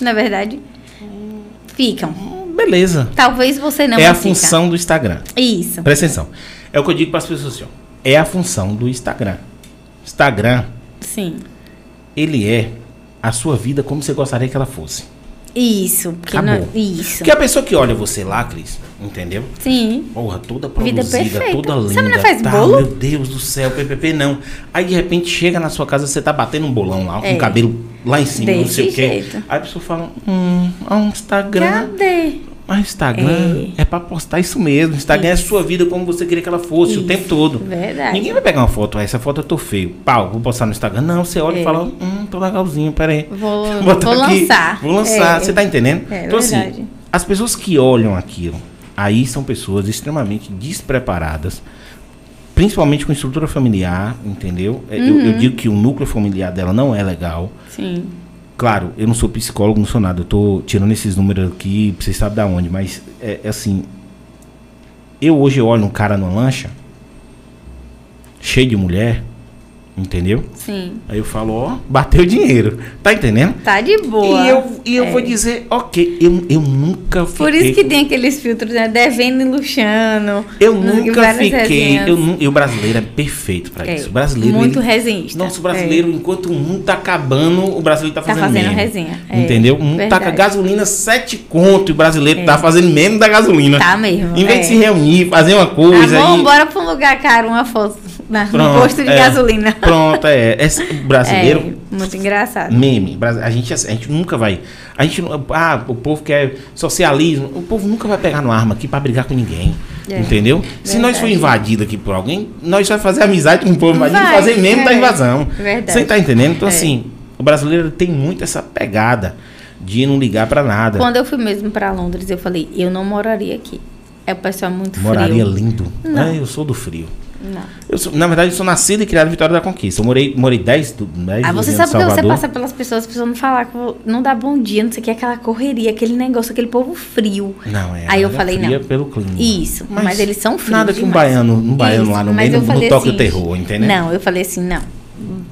Não é verdade? Ficam. Beleza. Talvez você não é a fica. função do Instagram. Isso. Presta atenção. É o que eu digo para as pessoas assim, ó. É a função do Instagram. Instagram, Sim. ele é a sua vida como você gostaria que ela fosse. Isso. Porque Acabou. não, isso. Porque a pessoa que olha você lá, Cris, entendeu? Sim. Porra, toda Vida produzida, perfeita. toda linda. Essa menina faz tal, bolo? Meu Deus do céu, PPP não. Aí de repente chega na sua casa, você tá batendo um bolão lá, com É. o cabelo lá em cima, não Desse sei o quê. Aí a pessoa fala, hum, é um Instagram. Cadê? Mas Instagram é, pra postar isso mesmo. Instagram é a sua vida como você queria que ela fosse o Isso. tempo todo. Verdade. Ninguém vai pegar uma foto, "Ah, essa foto eu tô feio. Pau, vou postar no Instagram. Não, você olha É. e fala, hum, tô legalzinho, peraí. Vou, vou aqui, lançar. Vou lançar, É. você tá entendendo? É então, verdade. assim, as pessoas que olham aquilo, aí são pessoas extremamente despreparadas, principalmente com estrutura familiar, entendeu? É, Eu, Uhum. eu digo que o núcleo familiar dela não é legal. Sim. Claro, eu não sou psicólogo, não sou nada. Eu tô tirando esses números aqui, vocês sabem da onde, mas é, é assim. Eu hoje olho um cara numa lancha, cheio de mulher, entendeu? Sim. Aí eu falo, ó, bateu dinheiro. Tá entendendo? Tá de boa. E eu, e eu É. vou dizer, ok, eu, eu nunca fiquei. Por isso que tem aqueles filtros, né? Devendo e luxando. Eu nunca fiquei. resenhas. Eu, e o brasileiro é perfeito pra É, isso. O brasileiro. muito ele- resenhista. Nossa, o brasileiro, enquanto o mundo tá acabando, o brasileiro tá Tá fazendo, fazendo meme. resenha, é, Entendeu? O mundo tá com a gasolina sete conto e o brasileiro É. tá fazendo meme da gasolina. Tá mesmo. Em vez é. de se reunir, fazer uma coisa. Ah, bom, bora pra um lugar caro, uma foto na, no Pronto, posto de é. gasolina. Pronto, é. Esse brasileiro. É, muito engraçado. Meme. A gente, a gente nunca vai. A gente, ah, o povo quer socialismo. O povo nunca vai pegar no arma aqui pra brigar com ninguém. É, Entendeu? Se nós for verdade. invadido aqui por alguém, nós vamos fazer amizade com o povo invadido Vai, fazer meme da é. invasão. Verdade. Você tá entendendo? Então, É. assim, o brasileiro tem muito essa pegada de não ligar pra nada. Quando eu fui mesmo pra Londres, eu falei, eu não moraria aqui. É o pessoal muito Moraria frio. lindo. Não. É, eu sou do frio. Não. Sou- na verdade, eu sou nascido e criado em Vitória da Conquista. Eu morei, morei 10, do- 10 Ah, você sabe que você passa pelas pessoas, as pessoas não falar, não dá bom dia, não sei o que, aquela correria, aquele negócio, aquele povo frio. Não, é. Aí eu é falei, não. pelo clima. Isso, mas, eles são frios Nada que um baiano, um baiano Isso, lá no mas meio não, não toque assim, o terror, entendeu? Não, eu falei assim, não.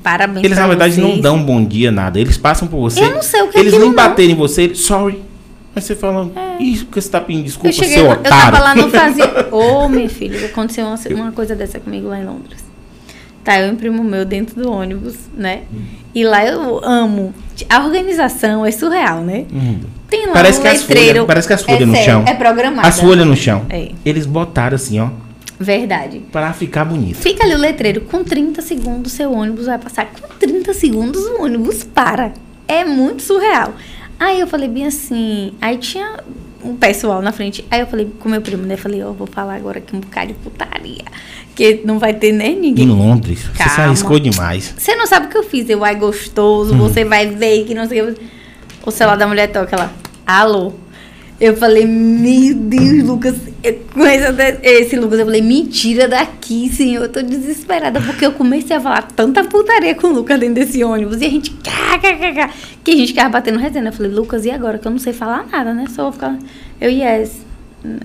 Parabéns Eles, na verdade, não vocês. dão bom dia, nada. Eles passam por você. Eu não sei o que é Eles nem não. baterem em você, sorry. Aí você fala, isso que você tá pedindo Eu desculpa, cheguei, seu otário. eu tava lá, não fazia. Ô, meu filho, aconteceu uma, uma coisa dessa comigo lá em Londres. Tá, eu imprimo o meu dentro do ônibus, né? E lá eu amo. A organização é surreal, né? Hum. Tem lá Parece um que as letreiro. folhas- parece que as folhas é no sério, chão. É programado. As folhas no chão. É. Eles botaram assim, ó, Verdade. pra ficar bonito. Fica ali o letreiro, com 30 segundos seu ônibus vai passar. Com 30 segundos o ônibus para. É muito surreal. Aí eu falei bem assim, aí tinha um pessoal na frente. Aí eu falei com meu primo, né? Falei, ó, vou falar agora aqui um bocado de putaria. Que não vai ter nem Em ninguém. Londres, você se Calma. arriscou demais. Você não sabe o que eu fiz. Eu, ai, Hum. gostoso, você vai ver que não sei o que. O celular da mulher toca lá. Alô? Eu falei, meu Deus, Lucas, com essa, esse Lucas, eu falei, me tira daqui, senhor. Eu tô desesperada, porque eu comecei a falar tanta putaria com o Lucas dentro desse ônibus. E a gente, cá, cá, cá, cá, que a gente ficava batendo resenha. Eu falei, Lucas, e agora? Que eu não sei falar nada, né? Só vou ficar. Eu, yes.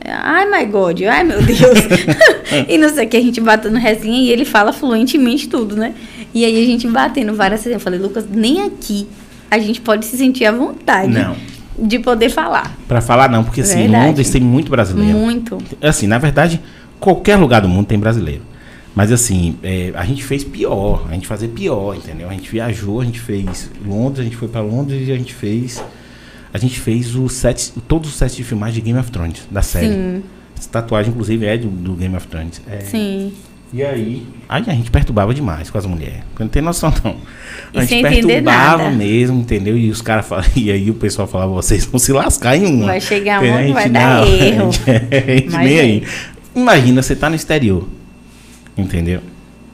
Ai, my God, ai, meu Deus. e não sei o que, a gente batendo resenha e ele fala fluentemente tudo, né? E aí a gente batendo várias resenhas. Eu falei, Lucas, nem aqui a gente pode se sentir à vontade Não. De poder falar. Pra falar não, porque assim, em Verdade. Londres tem muito brasileiro. Muito. Assim, na verdade, qualquer lugar do mundo tem brasileiro. Mas assim, é, a gente fez pior, a gente fazia pior, entendeu? A gente viajou, a gente fez Londres, a gente foi pra Londres e a gente fez. A gente fez os sete, todos os sets de filmagem de Game of Thrones, da série. Sim, Essa tatuagem, inclusive, é do, do Game of Thrones. É, sim. E aí, aí a gente perturbava demais com as mulheres. Não tem noção, não. E A gente sem entender perturbava nada. mesmo, entendeu? E os caras falavam, e aí o pessoal falava, vocês vão se lascar em uma. Vai chegar uma A que vai dar não, erro. A gente, a gente Mas nem é. aí. Imagina, você tá no exterior. Entendeu?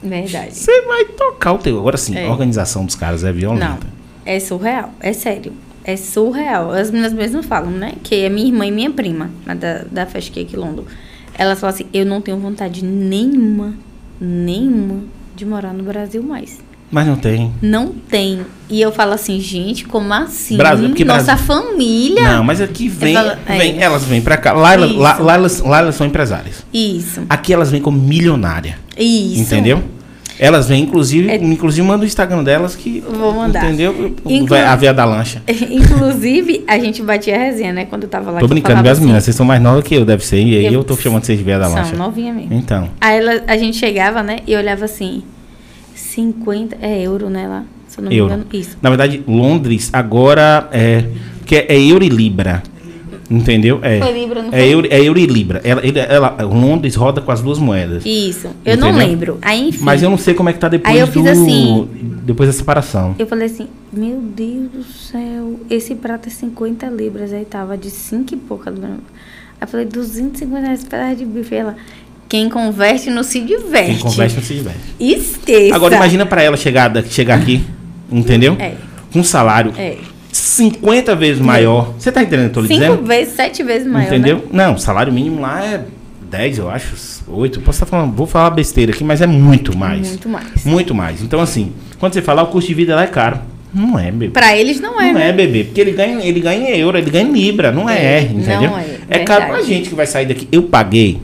Verdade. Você vai tocar o teu. Agora sim, É. a organização dos caras é Não, violenta. é surreal, é sério. É surreal. As meninas mesmo falam, né? Que é minha irmã e minha prima, da, da Fast Cake London. Elas falam assim: eu não tenho vontade nenhuma, nenhuma de morar no Brasil mais. Mas não tem. Não tem. E eu falo assim, gente, como assim? Brasil- porque Nossa Brasil- família. Não, mas aqui vem, falo- é. vem elas vêm pra cá. Lá, lá, lá elas, lá elas são empresárias. Isso. Aqui elas vêm como milionária. Isso. Entendeu? Elas vêm, inclusive, É- inclusive manda o Instagram delas que. Vou mandar. Entendeu? Inclu- A veia da lancha. Inclusive, a gente batia resenha, né? Quando eu tava lá. Tô brincando, minhas assim, meninas, vocês são mais novas que eu, deve ser. E aí eu, Eu- tô chamando vocês de veia da lancha. São novinha mesmo. Então. Aí ela- a gente chegava, né? E olhava assim, 50, é euro, né, lá? Se eu não me Euro. engano. Isso. Na verdade, Londres agora é. Que é, é euro e libra. Entendeu? É. Foi libra, não é foi? euro, é euro e libra. Ela, ele- ela- Londres roda com as duas moedas. Isso. Eu não Entendeu? lembro. Aí, enfim. Mas eu não sei como é que tá depois Aí eu do. fiz assim. Depois da separação. Eu falei assim, meu Deus do céu, esse prato é 50 libras. Aí tava de 5 e pouca. Aí eu falei, 250 reais pedaço de bife. Ela, quem converte não se diverte. Quem conversa não se diverte. Esqueça. Agora imagina pra ela chegar, chegar aqui, entendeu? É. Com salário É. 50 vezes maior. Você tá entendendo o que eu tô lhe dizendo? vezes, sete vezes maior. Entendeu? Né? Não, o salário mínimo lá é 10, eu acho, 8. Posso estar falando, vou falar besteira aqui, mas é muito mais. Muito mais. Muito mais. Então, assim, quando você falar o custo de vida lá é caro. Não é, bebê. Pra eles não é, não né? é, bebê. Porque ele ganha, ele ganha em euro, ele ganha em libra, não é, É, entendeu? não é, É caro pra gente que vai sair daqui. Eu paguei,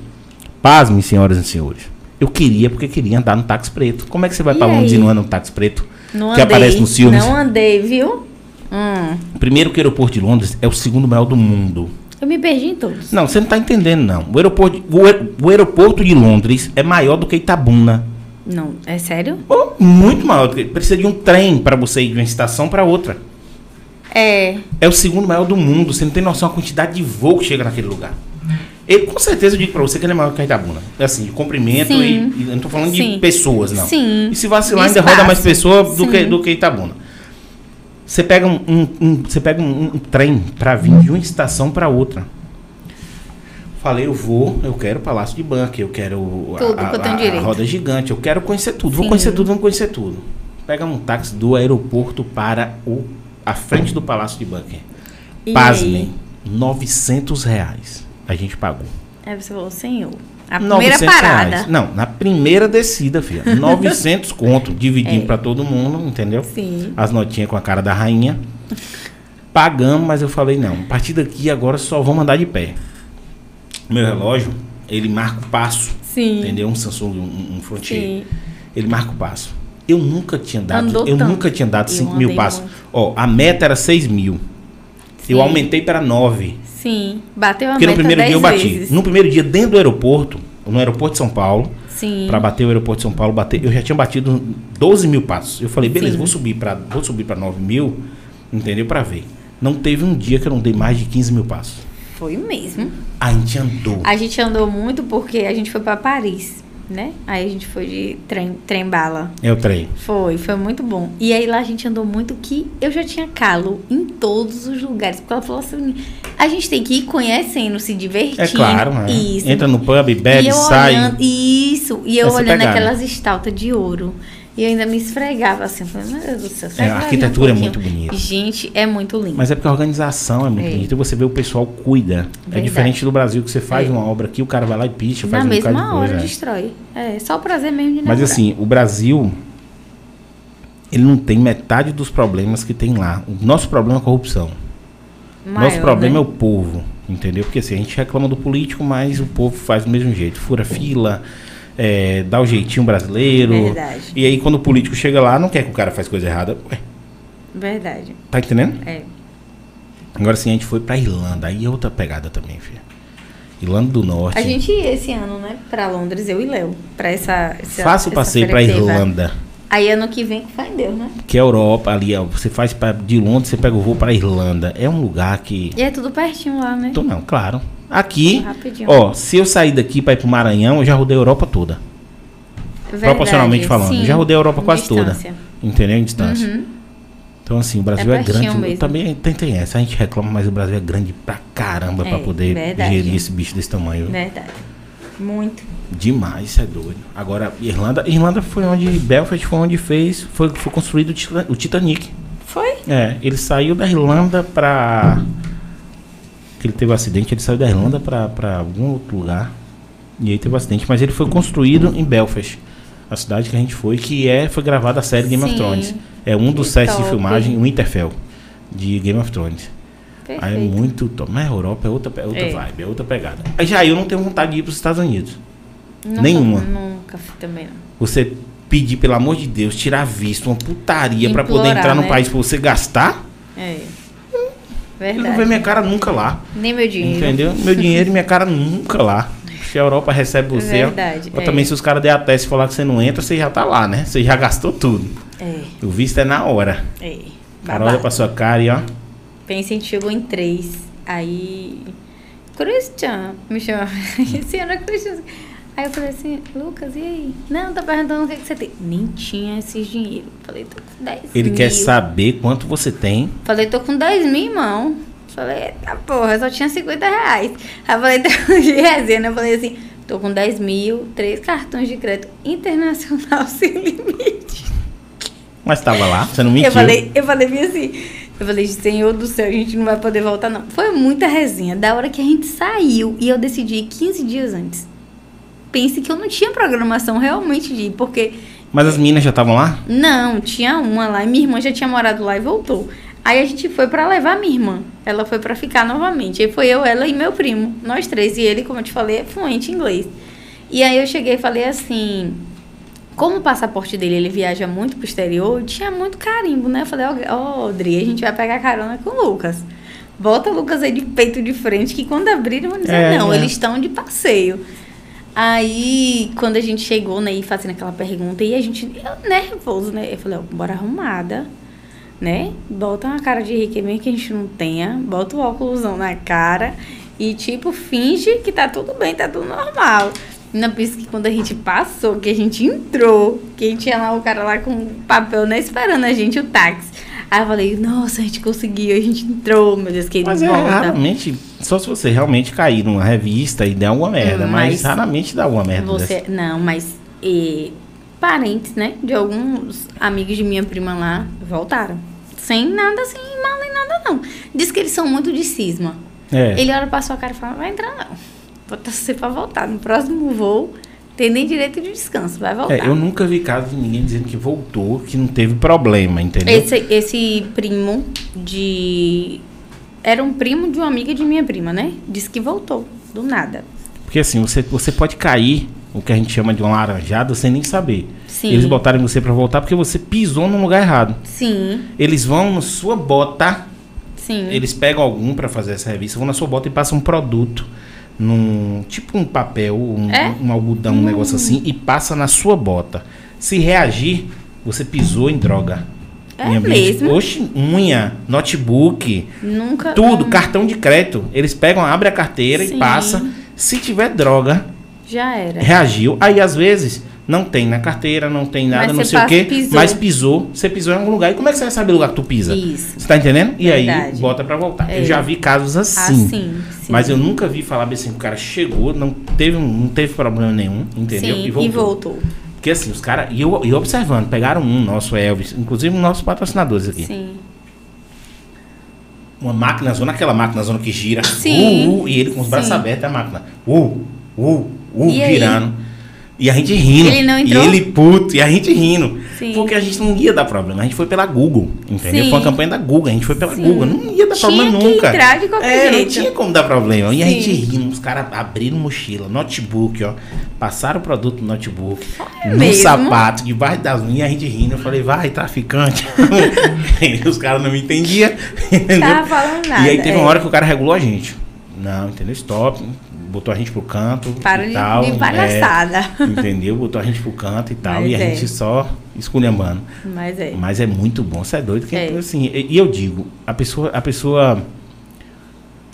pasmem, senhoras e senhores. Eu queria, porque queria andar no táxi preto. Como é que você vai E pra Londres e não anda no táxi preto? Não que andei. aparece nos filmes. Não andei, viu? Hum. Primeiro que o aeroporto de Londres é o segundo maior do mundo. Eu me perdi em todos. Não, você não tá entendendo, não. O aeroporto, o, aer- o aeroporto de Londres é maior do que Itabuna. Não, é sério? Oh, muito maior. do que- Precisa de um trem para você ir de uma estação para outra. É. É o segundo maior do mundo. Você não tem noção da quantidade de voo que chega naquele lugar. Ele, com certeza, eu digo pra você que ele é maior que a Itabuna. É assim, de comprimento Sim. e, e eu não tô falando de Sim. pessoas, não. Sim. E se vacilar, De ainda roda mais pessoas do que, do que Itabuna. Você pega um, um- um- você pega um, um trem para vir de uma estação para outra. Falei, eu vou, eu quero o Palácio de Banca, eu quero Tudo a- que eu tenho a- direito. a roda gigante, eu quero conhecer tudo. Vou Sim. conhecer tudo, vamos conhecer tudo. Pega um táxi do aeroporto para o, a frente do Palácio de. E Pasmem, 900 reais a gente pagou. Aí você falou, senhor. A primeira 900 parada. reais. Não, na primeira descida, filha. 900 conto, dividindo É. pra todo mundo, entendeu? Sim. As notinhas com a cara da rainha. Pagamos, mas eu falei, não, a partir daqui agora só vamos andar de pé. Meu relógio, ele marca o passo, Sim. entendeu? Um Samsung, um, um Frontier. Sim. Ele marca o passo. Eu nunca tinha dado, Andou eu tanto. nunca tinha dado Eu 5 mil passos. muito. Ó, a meta era 6 mil. Eu Sim. aumentei para 9. Sim. Bateu a Porque no primeiro dia eu 10 bati. vezes. No primeiro dia, dentro do aeroporto, no aeroporto de São Paulo. Pra bater o aeroporto de São Paulo, bater, eu já tinha batido 12 mil passos. Eu falei, beleza, Sim. vou subir para vou subir para 9 mil, entendeu? Pra ver. Não teve um dia que eu não dei mais de 15 mil passos. Foi mesmo. A gente andou. A gente andou muito porque a gente foi pra Paris, né? Aí a gente foi de trem, trem bala. É o trem. Foi, foi muito bom. E aí lá a gente andou muito que eu já tinha calo em todos os lugares. Porque ela falou assim: a gente tem que ir conhecendo, se divertindo. É claro, né? Isso. Entra no pub, bebe, e sai. olhando, isso. E eu Essa olhando pegada. aquelas estaltas de ouro. E eu ainda me esfregava assim. Falei, meu Deus do céu. É, a vir um arquitetura é pouquinho?" muito bonita. Gente, é muito lindo. Mas é porque a organização é muito É. bonita e você vê o pessoal cuida. É Verdade. diferente do Brasil, que você faz É. uma obra aqui, o cara vai lá e picha, Na faz um bocado mesma de coisa. hora é. destrói. É, só o prazer mesmo de Mas inaugurar. assim, o Brasil, ele não tem metade dos problemas que tem lá. O nosso problema é a corrupção. Maior, Nosso problema né? é o povo, entendeu? Porque assim, a gente reclama do político, mas o povo faz do mesmo jeito. Fura fila, é, dá o jeitinho brasileiro. Verdade. E aí quando o político chega lá, não quer que o cara faça coisa errada. Ué, Verdade. tá entendendo? É. Agora sim, a gente foi pra Irlanda. Aí é outra pegada também, filha. Irlanda do Norte. A gente ia esse ano, né? Pra Londres, eu e Léo. Pra essa. essa passeio pra que. Irlanda. Aí ano que vem, fé em Deus, né? Que é a Europa ali, ó. Você faz pra, de Londres, você pega o voo pra Irlanda. É um lugar que. E é tudo pertinho lá, né? Então, não, claro. Aqui, Rapidinho. ó, se eu sair daqui pra ir pro Maranhão, eu já rodei a Europa toda. Verdade, proporcionalmente falando. sim. Já rodei a Europa quase toda. Distância. Entendeu? Em distância. Uhum. Então, assim, o Brasil É é, grande. mesmo. Também tem, tem essa. A gente reclama, mas o Brasil é grande pra caramba pra É, poder verdade. gerir esse bicho desse tamanho. Verdade. Muito. Demais, isso é doido. Agora, Irlanda, Irlanda foi onde. Belfast foi onde fez. Foi, foi construído o Tita- o Titanic. Foi? É, ele saiu da Irlanda pra. Que ele teve um acidente, ele saiu da Irlanda pra, pra algum outro lugar. E aí teve um acidente. Mas ele foi construído em Belfast. A cidade que a gente foi, que é, foi gravada a série Game of Sim. Thrones. É um dos sets de filmagem, o Winterfell, de Game of Thrones. Perfeito. Aí é muito top. Mas a Europa é outra, é outra É. vibe, é outra pegada. Aí já eu não tenho vontade de ir para os Estados Unidos. Nenhuma. Nunca fui também, não. Você pedir, pelo amor de Deus, tirar visto, uma putaria para poder entrar no né? país para você gastar, É. ele não vê Verdade. minha cara nunca lá. Nem meu dinheiro. Entendeu? Meu dinheiro e minha cara nunca lá. Se a Europa recebe você. Verdade, Ou é. também, se os caras der a teste e falar que você não entra, você já tá lá, né? Você já gastou tudo. É. O visto é na hora. É. O cara olha pra sua cara e ó. Pensa, gente chegou em três. Aí. Christian, me chama. Esse ano é Christian. Aí eu falei assim, Lucas, e aí? Não, tá perguntando o que, que você tem. Nem tinha esses dinheiro. Falei, tô com 10 Ele mil. quer saber quanto você tem. Falei, tô com 10 mil, irmão. Falei, eita porra, eu só tinha 50 reais. Aí eu falei, tô de resenha. Eu falei assim, tô com 10 mil, três cartões de crédito internacional sem limite. Mas tava lá, você não mentiu. Eu falei, eu falei bem assim. Eu falei, Senhor do céu, a gente não vai poder voltar, não. Foi muita resenha. Da hora que a gente saiu e eu decidi ir 15 dias antes. Pense que eu não tinha programação realmente de ir, porque Mas as meninas já estavam lá? não, tinha uma lá e minha irmã já tinha morado lá e voltou. Aí a gente foi pra levar minha irmã. Ela foi pra ficar novamente. Aí foi eu, ela e meu primo, nós três. E ele, como eu te falei, é fluente em inglês. E aí eu cheguei e falei assim: como o passaporte dele ele viaja muito pro exterior, tinha muito carimbo, né? Eu falei: ó, oh, Dri, a gente vai pegar carona com o Lucas. Bota o Lucas aí de peito de frente, que quando abrirem vão dizer: É, não, é. eles estão de passeio. Aí, quando a gente chegou, né, e fazendo aquela pergunta, e a gente, eu, nervoso, né? Eu falei, ó, bora arrumada, né? Bota uma cara de rica mesmo que a gente não tenha, bota o óculosão na cara e, tipo, finge que tá tudo bem, tá tudo normal. Ainda penso que quando a gente passou, que a gente entrou, que tinha lá o cara lá com papel, né, esperando a gente, o táxi. Aí eu falei, nossa, a gente conseguiu, a gente entrou, meu Deus, que Mas é volta. raramente. Só se você realmente cair numa revista e der alguma merda. Hum, mas, mas raramente dá alguma merda Você, dessa. não, mas eh, parentes, né? De alguns amigos de minha prima lá voltaram. Sem nada, sem mal nem nada, não. Diz que eles são muito de cisma. É. Ele olha pra sua cara e fala, vai entrar não. Vou torcer pra voltar. No próximo voo, tem nem direito de descanso. Vai voltar. É, eu nunca vi caso de ninguém dizendo que voltou, que não teve problema, entendeu? Esse, esse primo de. Era um primo de uma amiga de minha prima, né? Disse que voltou, do nada. Porque assim, você, você pode cair, o que a gente chama de uma laranjada, sem nem saber. Sim. Eles botarem você pra voltar porque você pisou num lugar errado. Sim, Eles vão na sua bota, sim. eles pegam algum pra fazer essa revista, vão na sua bota e passam um produto num tipo um papel, um, É? um algodão, um negócio assim e passa na sua bota. Se reagir, você pisou em droga. É Em mesmo? Oxe, unha, notebook, Nunca. tudo, não- cartão de crédito. Eles pegam, abrem a carteira Sim. e passa. Se tiver droga, Já era. reagiu. Aí às vezes não tem na carteira, não tem nada, Mas não sei o quê, pisou. mas pisou, você pisou em algum lugar. E como é que você vai saber o lugar que tu pisa? Isso. Você tá entendendo? E aí bota pra voltar. É. Eu já vi casos assim. Assim, sim. Mas eu nunca vi falar bem assim, o cara chegou, não teve, não teve problema nenhum, entendeu? Sim, e voltou. Porque assim, os caras, e eu, e eu observando, pegaram um, nosso Elvis, inclusive um nossos patrocinadores aqui. Sim. Uma máquina zona, aquela máquina zona que gira. Sim. Uh, uh, e ele com os braços Sim. abertos, a máquina. Uh, uh, uh, E aí? E a gente rindo. Ele não entrou? E ele puto, e a gente rindo. Sim. Porque a gente não ia dar problema. A gente foi pela Google, entendeu? Sim. Foi uma campanha da Google, a gente foi pela Sim. Google. Não ia dar Tinha problema nunca. entrar de qualquer é, jeito. não tinha como dar problema. E a gente rindo, os caras abriram mochila, notebook, ó. Passaram o produto no notebook, no mesmo? sapato, debaixo das unhas, e a gente rindo. Eu falei, vai, traficante. Os caras não me entendiam. entendeu? Tava falando nada. E aí teve é. uma hora que o cara regulou a gente. Não, entendeu? Stop. Botou a gente pro canto. Para e de, tal, de palhaçada. é, entendeu? Botou a gente pro canto e tal. Mas e a é. gente só esculhambando. Mas é. Mas é muito bom, você é doido. Que, É. assim, e, eu digo, a pessoa, a pessoa.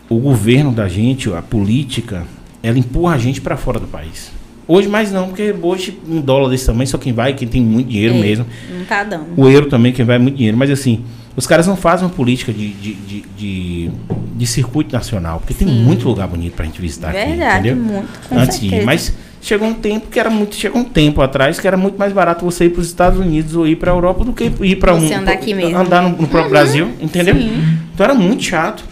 O governo da gente, a política, ela empurra a gente pra fora do país. Hoje mais não, porque hoje um dólar desse tamanho, só quem vai, quem tem muito dinheiro É, mesmo. Não tá dando. O euro também, quem vai é muito dinheiro. Mas assim, os caras não fazem uma política de, de, de, de, de circuito nacional. Porque tem Sim. muito lugar bonito pra gente visitar Verdade, aqui, entendeu? muito. Com Antes de ir. certeza. Mas chegou um tempo que era muito. Chegou um tempo atrás que era muito mais barato você ir para os Estados Unidos ou ir para a Europa do que ir para um. Você andar aqui mesmo. Andar no, no próprio Brasil, entendeu? Sim. Então era muito chato.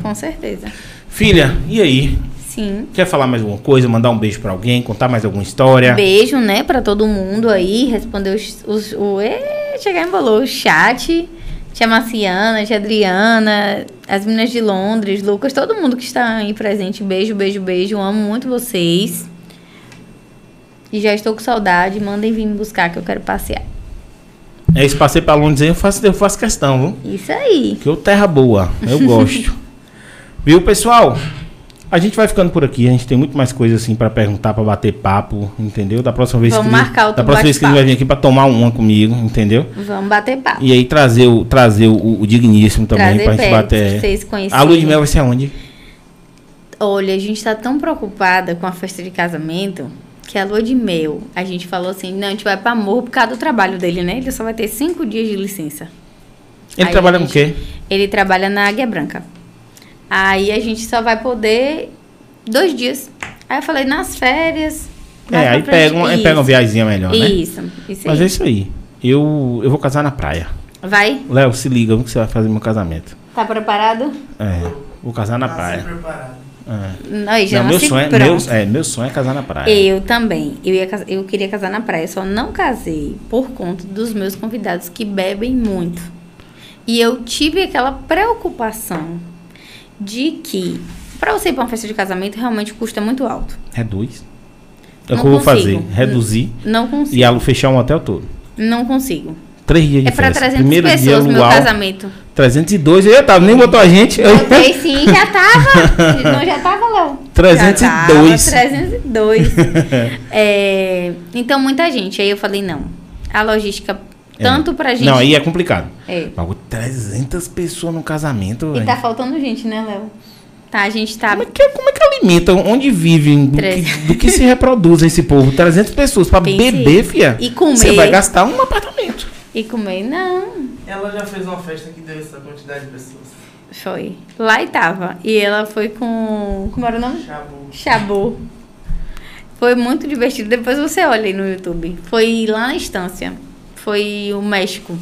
Com certeza. Filha, e aí? Sim. Quer falar mais alguma coisa? Mandar um beijo pra alguém? Contar mais alguma história? Beijo, né, pra todo mundo aí. Responder os, os, o. Ê, chegar embolou o chat. Tia Marciana, tia Adriana, as meninas de Londres, Lucas, todo mundo que está aí presente. Beijo, beijo, beijo. Amo muito vocês. E já estou com saudade. Mandem vir me buscar que eu quero passear. É esse passeio pra Londres aí, eu faço, eu faço questão, viu? Isso aí. Que eu terra boa, eu gosto. Viu, pessoal? A gente vai ficando por aqui, a gente tem muito mais coisa assim pra perguntar, pra bater papo, entendeu? Da próxima vez Vamos que marcar outro da próxima vez que ele vai vir aqui pra tomar uma comigo, entendeu? Vamos bater papo. E aí trazer o trazer o, o digníssimo também pra gente bater. vocês conhecerem. A lua de mel vai ser aonde? Olha, a gente tá tão preocupada com a festa de casamento que a lua de mel, a gente falou assim, não, a gente vai pra morro por causa do trabalho dele, né? Ele só vai ter cinco dias de licença. Ele Aí trabalha a com o gente- quê? Ele trabalha na Águia Branca. Aí a gente só vai poder dois dias. Aí eu falei, nas férias. É, aí pega, um, aí pega uma Isso, viagemzinha melhor, né? Isso, isso Mas aí. é isso aí. Eu, eu vou casar na praia. Vai? Léo, se liga, que você vai fazer meu casamento. Tá preparado? É, vou casar na Nasci praia. preparado. É. Não, já Não, meu nasci sonho, é, pronto. meu, é, meu sonho é casar na praia. Eu também. Eu, ia, eu queria casar na praia, só não casei por conta dos meus convidados que bebem muito. E eu tive aquela preocupação de que para você ir para uma festa de casamento realmente custa muito alto. Reduz. É o que eu vou fazer. Reduzir Não consigo. e alu fechar um hotel todo. Não consigo. Três dias de É para festa. 300 Primeiro dia pessoas meu luau, casamento. 302. Eu tava, nem botou a gente. Botei sim, já tava. Não, já tava, Léo. 302. Já tava, 302. É, então, muita gente. Aí eu falei, não. A logística, tanto pra gente... Não, aí é complicado. É. Bagulho, 300 pessoas no casamento, E velho. tá faltando gente, né, Léo? Tá, a gente tá... Como é, que, como é que alimenta? Onde vivem? Do que, do que se reproduz esse povo? 300 pessoas pra Pense beber, fia. E comer. Você vai gastar um apartamento. E comer, não. Ela já fez uma festa que deu essa quantidade de pessoas. Foi. Lá e tava. E ela foi com... Como era o nome? Chabu. Chabu. Foi muito divertido. Depois você olha aí no YouTube. Foi lá na estância. Foi o México.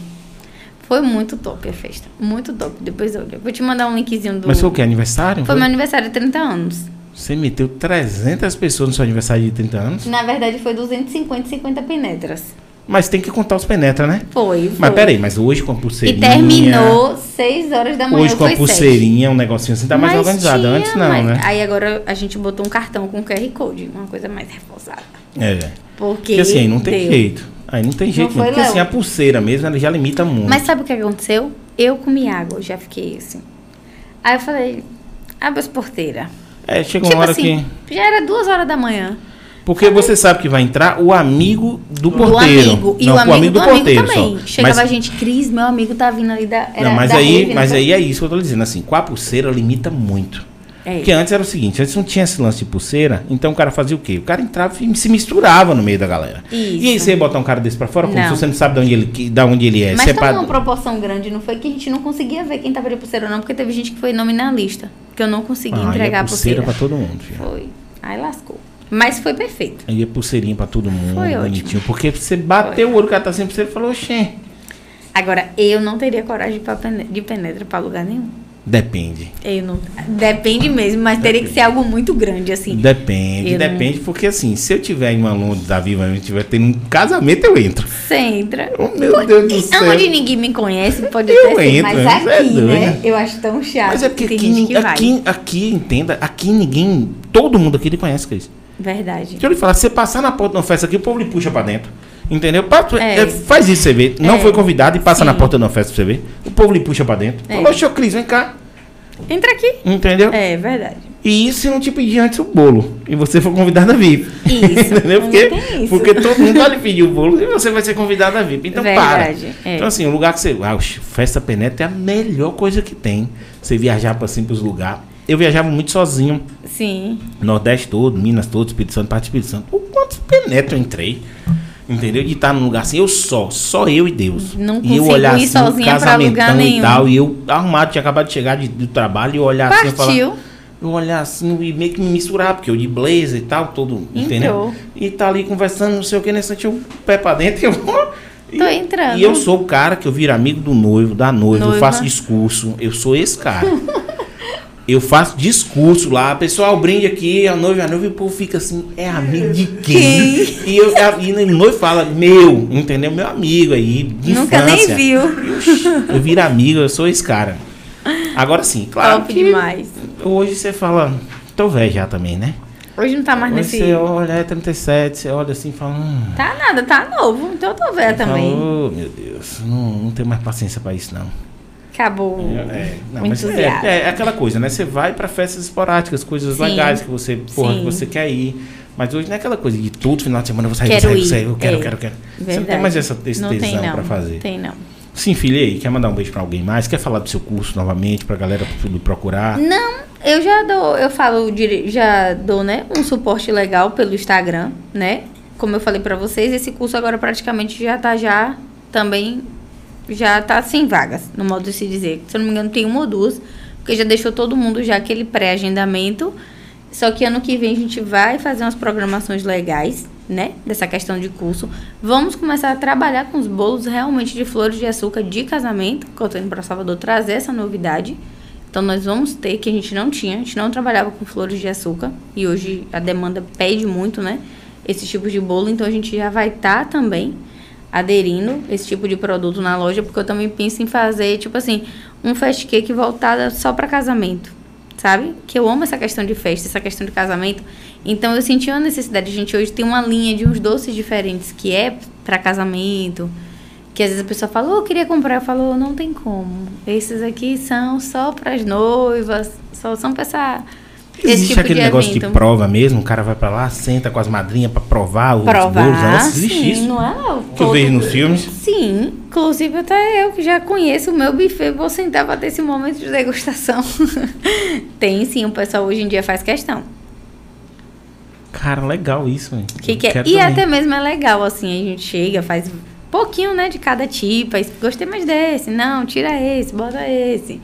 Foi muito top a festa. Muito top. Depois olha. Vou te mandar um linkzinho do... Mas foi o quê? Aniversário? Foi meu aniversário de 30 anos. Você meteu 300 pessoas no seu aniversário de 30 anos? Na verdade, foi 250 50 penetras. Mas tem que contar os penetra, né? Foi, foi. Mas peraí, mas hoje com a E pulseirinha... terminou 6 horas da manhã. Hoje com a foi pulseirinha, um negocinho assim, tá mais Mas organizado. tinha, Antes não, mas- né? Aí agora a gente botou um cartão com QR Code, uma coisa mais reforçada. É. Porque, Porque assim, não tem deu. jeito. Aí não tem jeito, mesmo. Porque assim, Léo? a pulseira mesmo, ela já limita muito. Mas sabe o que aconteceu? Eu comi água, eu já fiquei assim. Aí eu falei, abre as porteiras. É, chega uma tipo hora assim, que. já era duas horas da manhã. Porque você sabe que vai entrar o amigo do Do porteiro. amigo. E Não, o amigo, do, amigo porteiro também. só. Chegava Mas- a gente, Cris, meu amigo tá vindo ali da. Era não, mas da aí, rave, mas né? aí é isso que eu tô dizendo, assim, com a pulseira limita muito. É. Porque antes era o seguinte, antes não tinha esse lance de pulseira, então o cara fazia o quê? O cara entrava e se misturava no meio da galera. Isso. E aí você ia botar um cara desse pra fora, como Não. se você não sabe de onde ele, da onde ele é. Mas tava pa- uma proporção grande, não foi que a gente não conseguia ver quem tava de pulseira ou não, porque teve gente que foi nominalista. Que eu não consegui Ah, entregar ia a pulseira. pulseira pra todo mundo, filho. Foi. Aí lascou. Mas foi perfeito. Aí é pulseirinha pra todo mundo, Foi ótimo. bonitinho. Porque você bateu o olho, o cara tá sem pulseira e falou, oxê. Agora, eu não teria coragem pra de penetra pra lugar nenhum. Depende. Eu não. Depende mesmo, mas teria que ser algo muito grande, assim. Depende, Eu não- depende, porque assim, se eu tiver em uma Londres da Viva, eu tiver tendo um casamento, eu entro. Você entra. Oh, meu Deus do céu. Onde ninguém me conhece, pode Eu até ser, entro, mas você é aqui, né? doida. Eu acho tão chato. Mas é porque aqui, vai. aqui, aqui, entenda, aqui ninguém, todo mundo aqui lhe conhece, Cris. Verdade. Deixa eu lhe falar, você passar na porta de uma festa aqui, o povo lhe puxa pra dentro. Entendeu? É. é, faz isso, você vê. Não É. foi convidado e passa Sim. na porta de uma festa pra você ver. O povo lhe puxa pra dentro. É. Falou, ô, Cris, vem cá. Entra aqui. Entendeu? É, verdade. E isso se não te pedir antes o bolo. E você for convidado a VIP. Isso. Entendeu? Porque, tem isso. porque todo mundo vai lhe pedir o bolo e você vai ser convidado a VIP. Então Verdade, para. é. Então, assim, o lugar que você. Ah, festa penetra é a melhor coisa que tem. Você viajar para pros lugares. Eu viajava muito sozinho. Sim. Nordeste todo, Minas todo, Espírito Santo, parte do Espírito Santo. O quantos penetra eu entrei? Entendeu? De estar num lugar assim, eu só, só eu e Deus. Não e eu consigo olhar ir assim, sozinha casamentão e tal. E eu arrumado, tinha acabado de chegar de- do trabalho e eu olhar assim e falar. Partiu. Eu olhar assim e meio que me misturar, porque eu de blazer e tal, todo, entendeu? Entrou. E tá ali conversando, não sei o que, nesse instante eu pé pra dentro e eu e, Tô entrando. E eu sou o cara que eu viro amigo do noivo, da noiva, eu Noiva. faço discurso, eu sou esse cara. eu faço discurso lá, pessoal, brinde aqui, a noiva, a noiva, e o povo fica assim, é amigo de quem? E, eu, e o noivo fala, meu, entendeu? Meu amigo aí, de Nunca infância. nem viu. Eu viro amigo, eu sou esse cara. Agora sim, claro Top demais. hoje você fala, tô velho já também, né? Hoje não tá mais Hoje nesse. você olha, é 37, você olha assim e fala, hum, Tá nada, tá novo. Então eu tô velha também. Oh, meu Deus, não, não tenho mais paciência pra isso, não. Acabou. É, não, o mas é, é, é aquela coisa, né? Você vai pra festas esporádicas, coisas Sim. legais que você, porra, Sim. que você quer ir. Mas hoje não é aquela coisa de todo final de semana sair, Quero sair, sair, eu quero, é. eu quero, quero. Você não tem Verdade. mais essa, esse não tesão não. pra fazer. Tem não. Sim, filha, aí, quer mandar um beijo pra alguém mais? Quer falar do seu curso novamente, pra galera lhe procurar? Não, eu já dou, eu falo, já dou, né, um suporte legal pelo Instagram, né? Como eu falei pra vocês, esse curso agora praticamente já tá já também já tá sem vagas, no modo de se dizer. Se eu não me engano, tem uma ou duas, porque já deixou todo mundo já aquele pré-agendamento. Só que ano que vem a gente vai fazer umas programações legais, né? Dessa questão de curso. Vamos começar a trabalhar com os bolos realmente de flores de açúcar de casamento, que eu tô indo pra Salvador trazer essa novidade. Então nós vamos ter, que a gente não tinha, a gente não trabalhava com flores de açúcar. E hoje a demanda pede muito, né? Esse tipo de bolo. Então a gente já vai estar também aderindo esse tipo de produto na loja, porque eu também penso em fazer, tipo assim, um fast cake voltada só para casamento, sabe? Que eu amo essa questão de festa, essa questão de casamento. Então eu senti uma necessidade. A gente hoje tem uma linha de uns doces diferentes que é para casamento. Que às vezes a pessoa fala, oh, eu queria comprar. Eu falo, não tem como. Esses aqui são só para as noivas, só são para essa. Existe tipo aquele de negócio evento. de prova mesmo, o cara vai pra lá, senta com as madrinhas pra provar os Provar, bolos. Nossa, existe sim, isso. não é? Que eu vejo nos filmes. Sim, inclusive até eu que já conheço o meu buffet, vou sentar para ter esse momento de degustação. Tem sim, o pessoal hoje em dia faz questão. Cara, legal isso, velho. Que que é- E também. até mesmo é legal, assim, a gente chega, faz pouquinho, né, de cada tipo, aí gostei mais desse, não, tira esse, bota esse.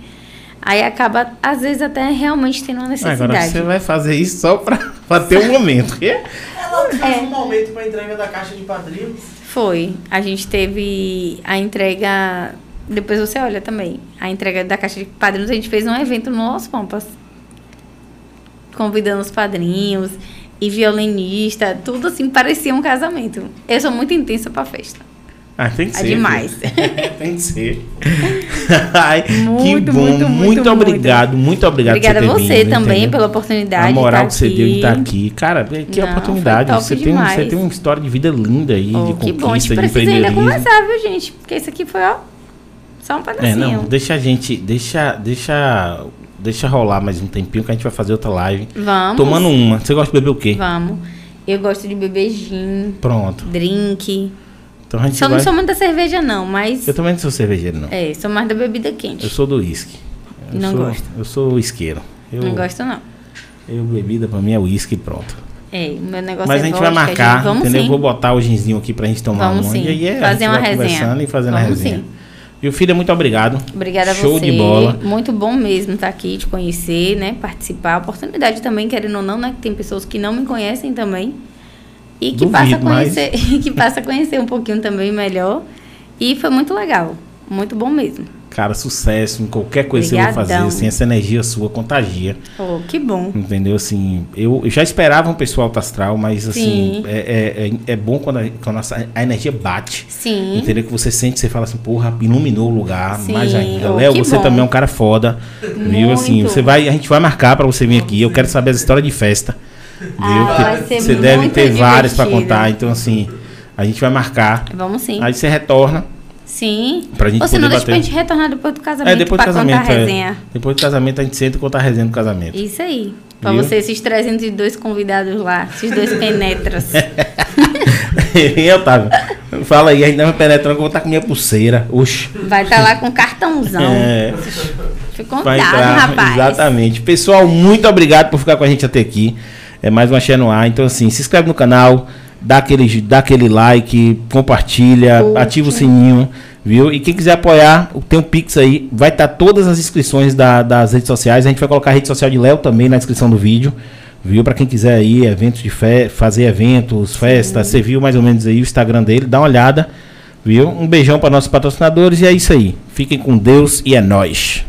Aí acaba, às vezes, até realmente tendo uma necessidade. Agora você vai fazer isso só pra, pra ter um momento. Ela fez É. um momento pra entrega da caixa de padrinhos. Foi. A gente teve a entrega. Depois você olha também. A entrega da caixa de padrinhos, a gente fez um evento no Los Pampas. convidando os padrinhos e violinista, tudo assim parecia um casamento. Eu sou muito intensa pra festa. Ah, tem que É ser. demais. tem que ser. Ai, que Muito, bom. muito, Muito, muito, obrigado. Muito obrigado Obrigada a por ter você vindo, também entendeu? pela oportunidade. A moral que você deu de estar aqui. Cara, que Não, oportunidade. Você tem, você tem uma história de vida linda aí, Oh, de que bom, a conquista, gente precisa ainda conversar, viu, gente? Porque isso aqui foi, ó, só um É, pedacinho. não, deixa a gente, deixa, deixa, deixa rolar mais um tempinho que a gente vai fazer outra live. Vamos. Tomando uma. Você gosta de beber o quê? Vamos. Eu gosto de beber gin, Pronto. drink. Então a gente Só vai... não sou muito da cerveja, não, mas. Eu também não sou cervejeiro, não. É, sou mais da bebida Eu quente. sou do uísque. Eu Não sou, gosto. Eu sou isqueiro. Eu, Não gosto, não. eu bebida pra mim é uísque e pronto. É, o meu negócio Mas é a gente vai vodka, marcar, gente. Vamos entendeu? sim. Vou botar o ginzinho aqui pra gente tomar Vamos uma. sim. E aí é, Fazer a uma vai resenha. conversando e fazendo a Vamos resenha. sim. E o filho, muito obrigado. Obrigada a Show você. de bola. Muito bom mesmo estar aqui, te conhecer, né? Participar. A oportunidade também, querendo ou não, né? Que tem pessoas que não me conhecem também. E que Duvido, passa a mas- conhecer, que passa a conhecer um pouquinho também melhor. E foi muito legal. Muito bom mesmo. Cara, sucesso em qualquer coisa que você fazer. Obrigadão. Assim, essa energia sua contagia. Oh, que bom. Entendeu? Assim, eu eu já esperava um pessoal astral, mas assim, Sim. é, é, é, é bom quando, a, quando a, energia bate. Sim. Entendeu? Que você sente, você fala assim, porra, iluminou o lugar, Sim, mais ainda. oh, Léo, você bom. também é um cara foda. Viu? Assim, Muito. você vai, a gente vai marcar pra você vir aqui. Eu quero saber as histórias de festa. Ah, Porque vai ser você deve ter várias pra divertido. contar. Então, assim, a gente vai marcar. Vamos sim. Aí você retorna. Sim. Pra gente Ou senão deixa pra bater. gente retornar depois do casamento É, depois do pra casamento. contar a é. resenha. Depois do casamento a gente senta e conta a resenha do casamento. Isso aí. Pra Viu? você, esses 302 convidados lá, esses dois penetras. e Otávio, fala aí, a gente não vai penetrando que eu vou estar com minha pulseira. Oxi. Vai estar lá com cartãozão. É, Ficou vai contado, entrar. rapaz. Exatamente. Pessoal, muito obrigado por ficar com a gente até aqui. É mais uma no ar. Então, assim, se inscreve no canal, dá aquele, dá aquele like, compartilha, ativa o sininho, viu? E quem quiser apoiar, tem um Pix aí. Vai estar todas as inscrições da- das redes sociais. A gente vai colocar a rede social de Léo também na descrição do vídeo. Viu? Para quem quiser aí, eventos de fe fazer eventos, festas, você viu mais ou menos aí o Instagram dele, dá uma olhada, viu? Um beijão para nossos patrocinadores e é isso aí. Fiquem com Deus e é nóis.